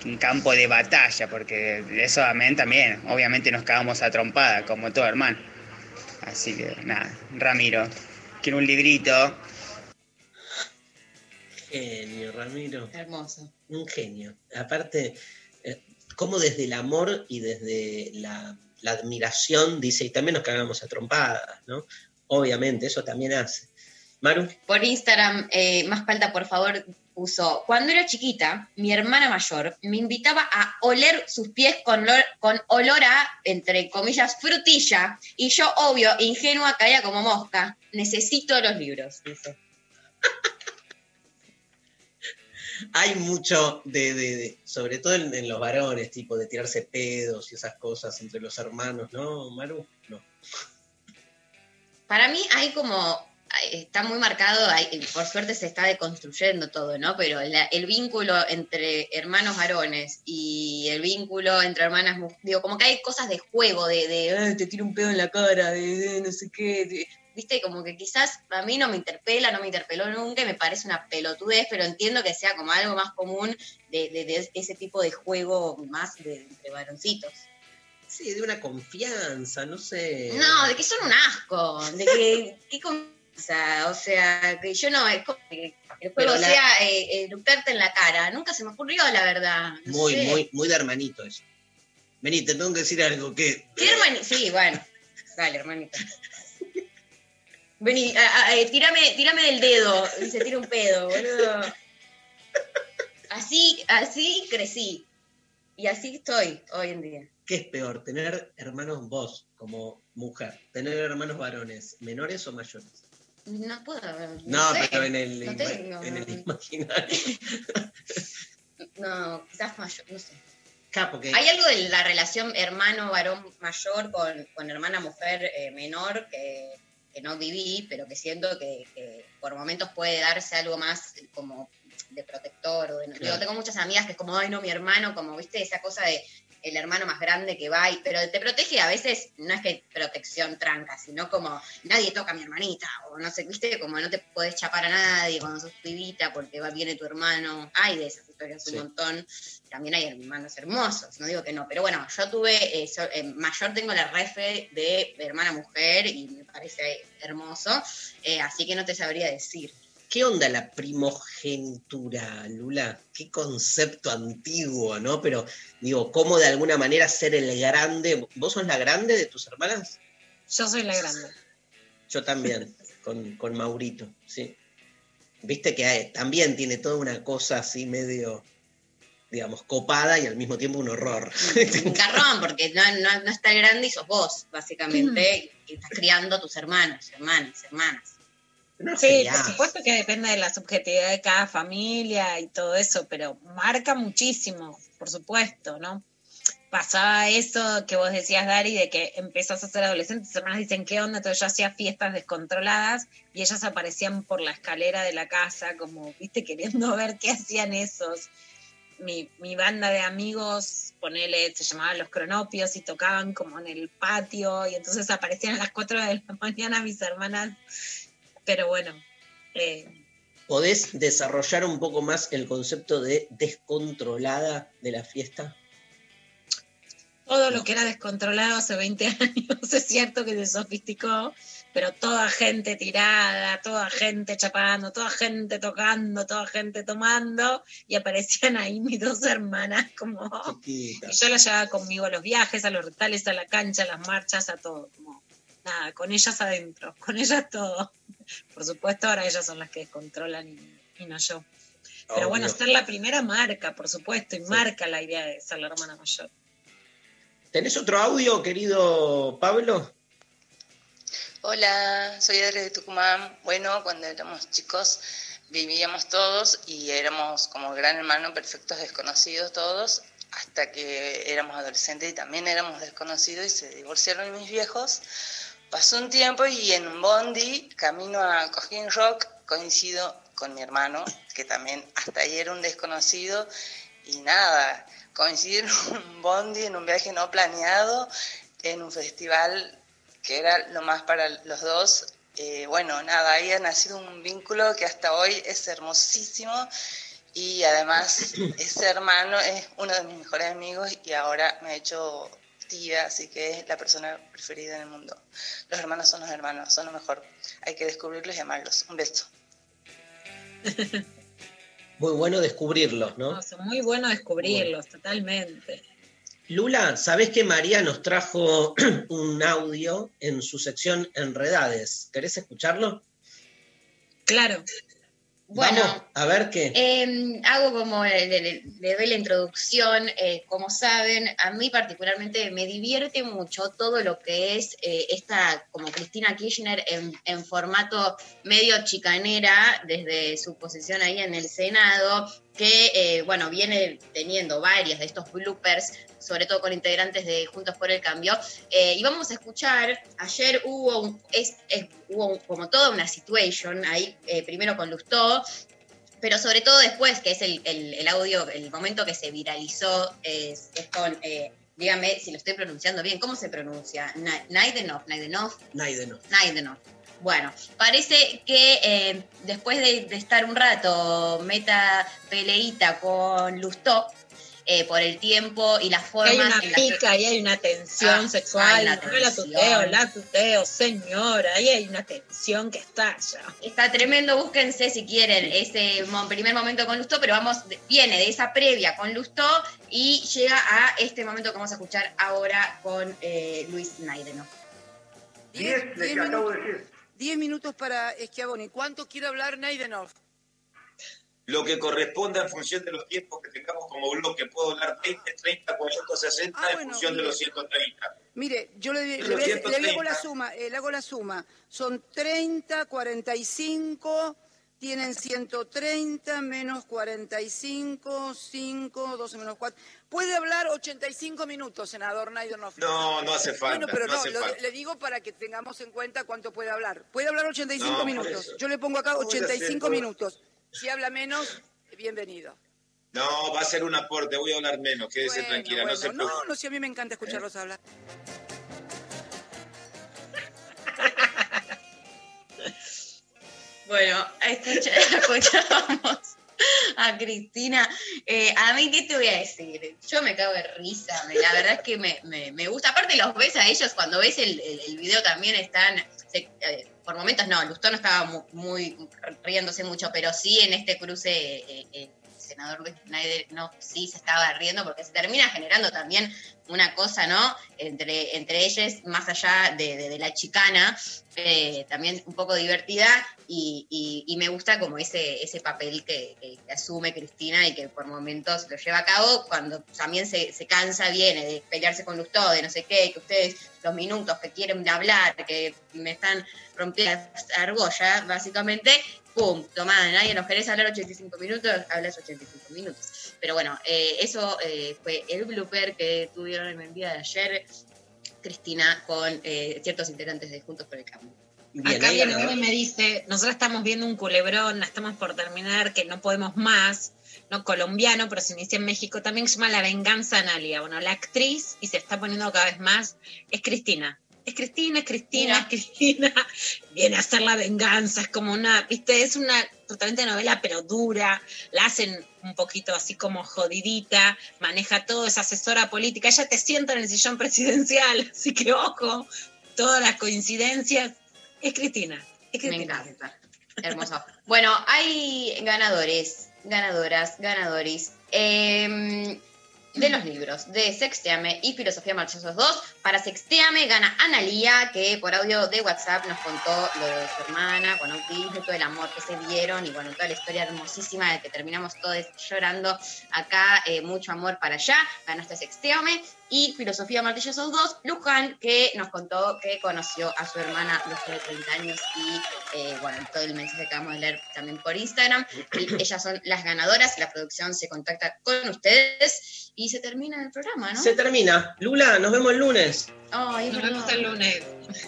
un campo de batalla, porque eso amén también, obviamente nos cagamos a trompada, como todo hermano. Así que nada, Ramiro, quiero un librito. Genio, Ramiro. Hermoso. Un genio. Aparte, eh, como desde el amor y desde la, la admiración, dice, y también nos cagamos a trompadas, ¿no? Obviamente, eso también hace. Maru, Por Instagram, eh, más falta, por favor, puso, cuando era chiquita, mi hermana mayor me invitaba a oler sus pies con, olor- con olor a, entre comillas, frutilla, y yo, obvio, ingenua, caía como mosca. Necesito los libros, dice. Hay mucho de, sobre todo en, los varones, tipo de tirarse pedos y esas cosas entre los hermanos, ¿no, Maru? No. Para mí hay como, está muy marcado, por suerte se está deconstruyendo todo, ¿no? Pero el vínculo entre hermanos varones y el vínculo entre hermanas digo, como que hay cosas de juego, de, de "Ay, te tiro un pedo en la cara, de, de no sé qué, viste, como que quizás a mí no me interpela, no me interpeló nunca, y me parece una pelotudez, pero entiendo que sea como algo más común de, de- de ese tipo de juego más de, entre varoncitos. Sí, de una confianza, no sé. No, de que son un asco, de que, qué confianza, o sea, que yo no, es como que el juego la- sea eh, eructarte en la cara, nunca se me ocurrió, la verdad. no Muy, sé. muy, muy de hermanito eso. Vení, te tengo que decir algo que. ¿Qué hermanito? Sí, bueno, dale, hermanito. Vení, a- a- eh, tírame, tírame del dedo, y se tira un pedo, boludo. Así, así crecí, y así estoy hoy en día. ¿Qué es peor? ¿Tener hermanos vos como mujer? ¿Tener hermanos varones menores o mayores? No puedo. No, sé, pero en el, no ima- tengo. en el imaginario. No, quizás mayor, no sé. Porque Hay algo de la relación hermano-varón mayor con, con hermana-mujer eh, menor que, que no viví, pero que siento que, que por momentos puede darse algo más como de protector. O de, digo, Claro. tengo muchas amigas que es como, ay, no, mi hermano, como, viste, esa cosa de el hermano más grande que va, y, pero te protege a veces, no es que protección tranca, sino como nadie toca a mi hermanita, o no sé, viste, como no te puedes chapar a nadie cuando sos pibita porque va, viene tu hermano, hay de esas historias un montón, también hay hermanos hermosos, no digo que no, pero bueno, yo tuve, eh, so- eh, mayor tengo la refe de hermana mujer y me parece hermoso, eh, así que no te sabría decir. ¿Qué onda la primogenitura, Lula? Qué concepto antiguo, ¿no? Pero digo, ¿cómo de alguna manera ser el grande? ¿Vos sos la grande de tus hermanas? Yo soy la grande. Yo también, con, con Maurito, sí. Viste que hay- también tiene toda una cosa así medio, digamos, copada y al mismo tiempo un horror. Un carrón, porque no, no, no está el grande y sos vos, básicamente, y estás criando a tus hermanos, hermanas, hermanas. Sí, por supuesto que depende de la subjetividad de cada familia y todo eso, pero marca muchísimo, por supuesto, ¿no? Pasaba eso que vos decías, Dari, de que empezás a ser adolescente, tus hermanas dicen, ¿qué onda? Entonces yo hacía fiestas descontroladas y ellas aparecían por la escalera de la casa, como, viste, queriendo ver qué hacían esos. Mi, mi banda de amigos, ponele, se llamaban Los Cronopios y tocaban como en el patio y entonces aparecían a las 4 de la mañana mis hermanas pero bueno, eh, ¿Podés desarrollar un poco más el concepto de descontrolada de la fiesta? todo lo que era descontrolado hace 20 años es cierto que se sofisticó, pero toda gente tirada, toda gente chapando, toda gente tocando, toda gente tomando, y aparecían ahí mis dos hermanas como... Y yo las llevaba conmigo a los viajes, a los retales, a la cancha, a las marchas, a todo. Como, nada, con ellas adentro, con ellas todo. Por supuesto, ahora ellas son las que descontrolan y, y no yo. Pero Obvio. bueno, ser la primera marca, por supuesto, y marca la idea de ser la hermana mayor. ¿Tenés otro audio, querido Pablo? Hola, soy Adri de Tucumán. Bueno, cuando éramos chicos vivíamos todos y éramos como gran hermano, perfectos desconocidos todos, hasta que éramos adolescentes y también éramos desconocidos y se divorciaron mis viejos. Pasó un tiempo y en bondi, camino a Cojín Rock, coincido con mi hermano, que también hasta ahí era un desconocido, y nada, coincidir en un bondi, en un viaje no planeado, en un festival que era lo más para los dos. Eh, bueno, nada, ahí ha nacido un vínculo que hasta hoy es hermosísimo y además ese hermano es uno de mis mejores amigos y ahora me ha hecho tía, así que es la persona preferida en el mundo. Los hermanos son los hermanos, son lo mejor. Hay que descubrirlos y amarlos. Un beso. Muy bueno descubrirlos, ¿no? No, son muy bueno descubrirlos, totalmente. Lula, ¿sabés que María nos trajo un audio en su sección Enredades? ¿Querés escucharlo? Claro. Bueno, Vamos a ver qué. Eh, hago como le, le- le doy la introducción, eh, como saben, a mí particularmente me divierte mucho todo lo que es eh, esta, como Cristina Kirchner en, en formato medio chicanera, desde su posición ahí en el Senado, que, eh, bueno, viene teniendo varios de estos bloopers, sobre todo con integrantes de Juntos por el Cambio. Eh, y vamos a escuchar, ayer hubo, un- es- es- hubo un- como toda una situation ahí, eh, primero con Lustó, pero sobre todo después, que es el, el- el audio, el momento que se viralizó, es, es con, eh, dígame si lo estoy pronunciando bien, ¿cómo se pronuncia? Na- Naidenov, Naidenov, Naideno. Naidenov. Bueno, parece que eh, después de, de estar un rato meta peleita con Lustó, eh, por el tiempo y las formas hay una en las que- pica y hay una tensión Ah, sexual. una la tuteo, la tuteo, señora. Ahí hay una tensión que está ya. Está tremendo, búsquense si quieren ese primer momento con Lustó, pero vamos, viene de esa previa con Lustó y llega a este momento que vamos a escuchar ahora con eh, Luis Naideno. Diez, Diez le acabo de minutos. decir. 10 minutos para. ¿Cuánto quiere hablar Naidenov? Lo que corresponda en función de los tiempos que tengamos como bloque. Puedo hablar 20, 30, 40, 60 Ah, en bueno, función de mire. los 130. Mire, yo le, le, le- le 130. hago la suma, eh, le hago la suma. Son 30, 45, tienen 130 menos 45, 5, 12 menos 4. Puede hablar 85 minutos, senador Naidenov. No, no hace falta. Bueno, pero no no, lo- falta. le digo para que tengamos en cuenta cuánto puede hablar. Puede hablar 85 No, minutos. Yo le pongo acá No voy a hacer 85 todo. minutos. Si habla menos, bienvenido. No, va a ser un aporte, voy a hablar menos, quédese Bueno, tranquila, no se preocupe. no, no, si a mí me encanta escucharlos hablar. Bueno, escucha- escuchamos a Cristina. Eh, a mí, ¿qué te voy a decir? Yo me cago de risa. La verdad es que me, me- me gusta. Aparte, los ves a ellos cuando ves el, el- el video también están. se- eh, por momentos no, Lustó no estaba mu- muy, riéndose mucho, pero sí en este cruce. eh, eh, senador Luis Schneider no, sí se estaba riendo porque se termina generando también una cosa, ¿no? Entre, entre ellos, más allá de, de- la chicana, eh, también un poco divertida y, y- me gusta como ese, ese papel que asume Cristina y que por momentos lo lleva a cabo cuando también se, se cansa, viene de pelearse con Lustó, de no sé qué, que ustedes los minutos que quieren hablar, que me están rompiendo la argolla, básicamente, pum, tomá, nadie nos querés hablar 85 minutos, hablas 85 minutos. Pero bueno, eh, eso eh, fue el blooper que tuvieron en el día de ayer Cristina con eh, ciertos integrantes de Juntos por el Cambio. Acá viene uno y me dice, nosotros estamos viendo un culebrón, estamos por terminar, que no podemos más, no colombiano, pero se inicia en México, también se llama La Venganza Analia. Bueno, la actriz, y se está poniendo cada vez más, es Cristina. Es Cristina, es Cristina, es Cristina. Viene a hacer la venganza, es como una, viste, es una totalmente novela, pero dura. La hacen un poquito así como jodidita, maneja todo, es asesora política. Ella te sienta en el sillón presidencial, así que ojo, todas las coincidencias. Es Cristina. Es Me Cristina. encanta. Hermoso. Bueno, hay ganadores, ganadoras, ganadores eh, de los libros de Sexteame y Filosofía Marchosos 2. Para Sexteame gana Analía, que por audio de WhatsApp nos contó lo de su hermana con autismo, todo el amor que se dieron y bueno, toda la historia hermosísima de que terminamos todos llorando acá. eh, mucho amor para allá. Ganaste Sexteame y Filosofía Martillosos 2, Luján, que nos contó que conoció a su hermana después de 30 años y, eh, bueno, todo el mensaje que acabamos de leer también por Instagram. El- Ellas son las ganadoras, la producción se contacta con ustedes y se termina el programa, ¿no? Se termina. Lula, nos vemos el lunes. Ay, Nos vemos el lunes.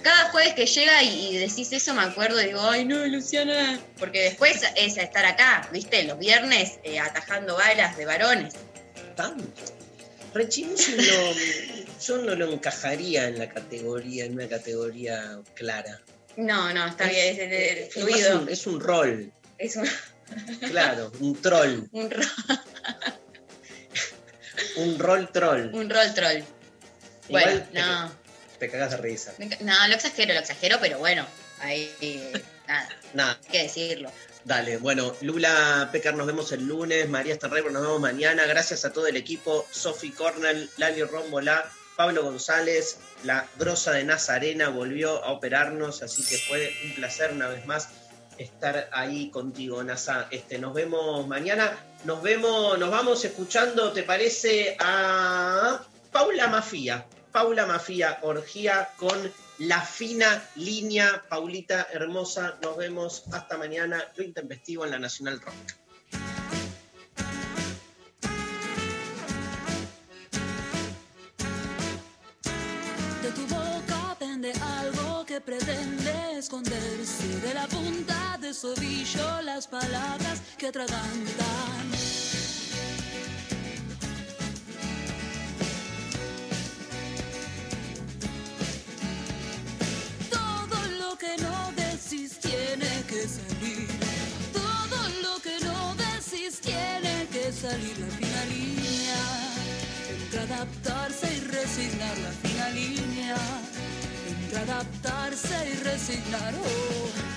Cada jueves que llega y, y decís eso me acuerdo y digo, ay no, Luciana. Porque después es a estar acá, ¿viste? Los viernes eh, atajando balas de varones. Tanto. Rechimusi no, yo no lo encajaría en la categoría, en una categoría clara. No, no, está bien, es, es- es Es, más fluido. un, es un rol, Es un, claro, un troll, un, ro- un rol troll. un rol troll. Bueno, Igual te- no. Te cagas de risa. No, lo exagero, lo exagero, pero bueno, ahí eh, nada, Nada, hay que decirlo. dale. Bueno, Lula Pecar, nos vemos el lunes. María Starrebro, nos vemos mañana. Gracias a todo el equipo. Sofi Cornell, Lali Rómbola, Pablo González, la grosa de Nazarena volvió a operarnos, así que fue un placer una vez más estar ahí contigo, Nasa. Este, nos vemos mañana. Nos vemos, nos vamos escuchando, ¿te parece? A Paula Mafía. Paula Mafía Orgía con la fina línea. Paulita hermosa, nos vemos hasta mañana. Lo intempestivo en la Nacional Rock esconderse de la punta de su ovillo las palabras que atragantan. Todo lo que no decís tiene que salir. Todo lo que no decís tiene que salir la fina línea. Entre adaptarse y resignar la fina línea. Adaptarse y resignar. oh.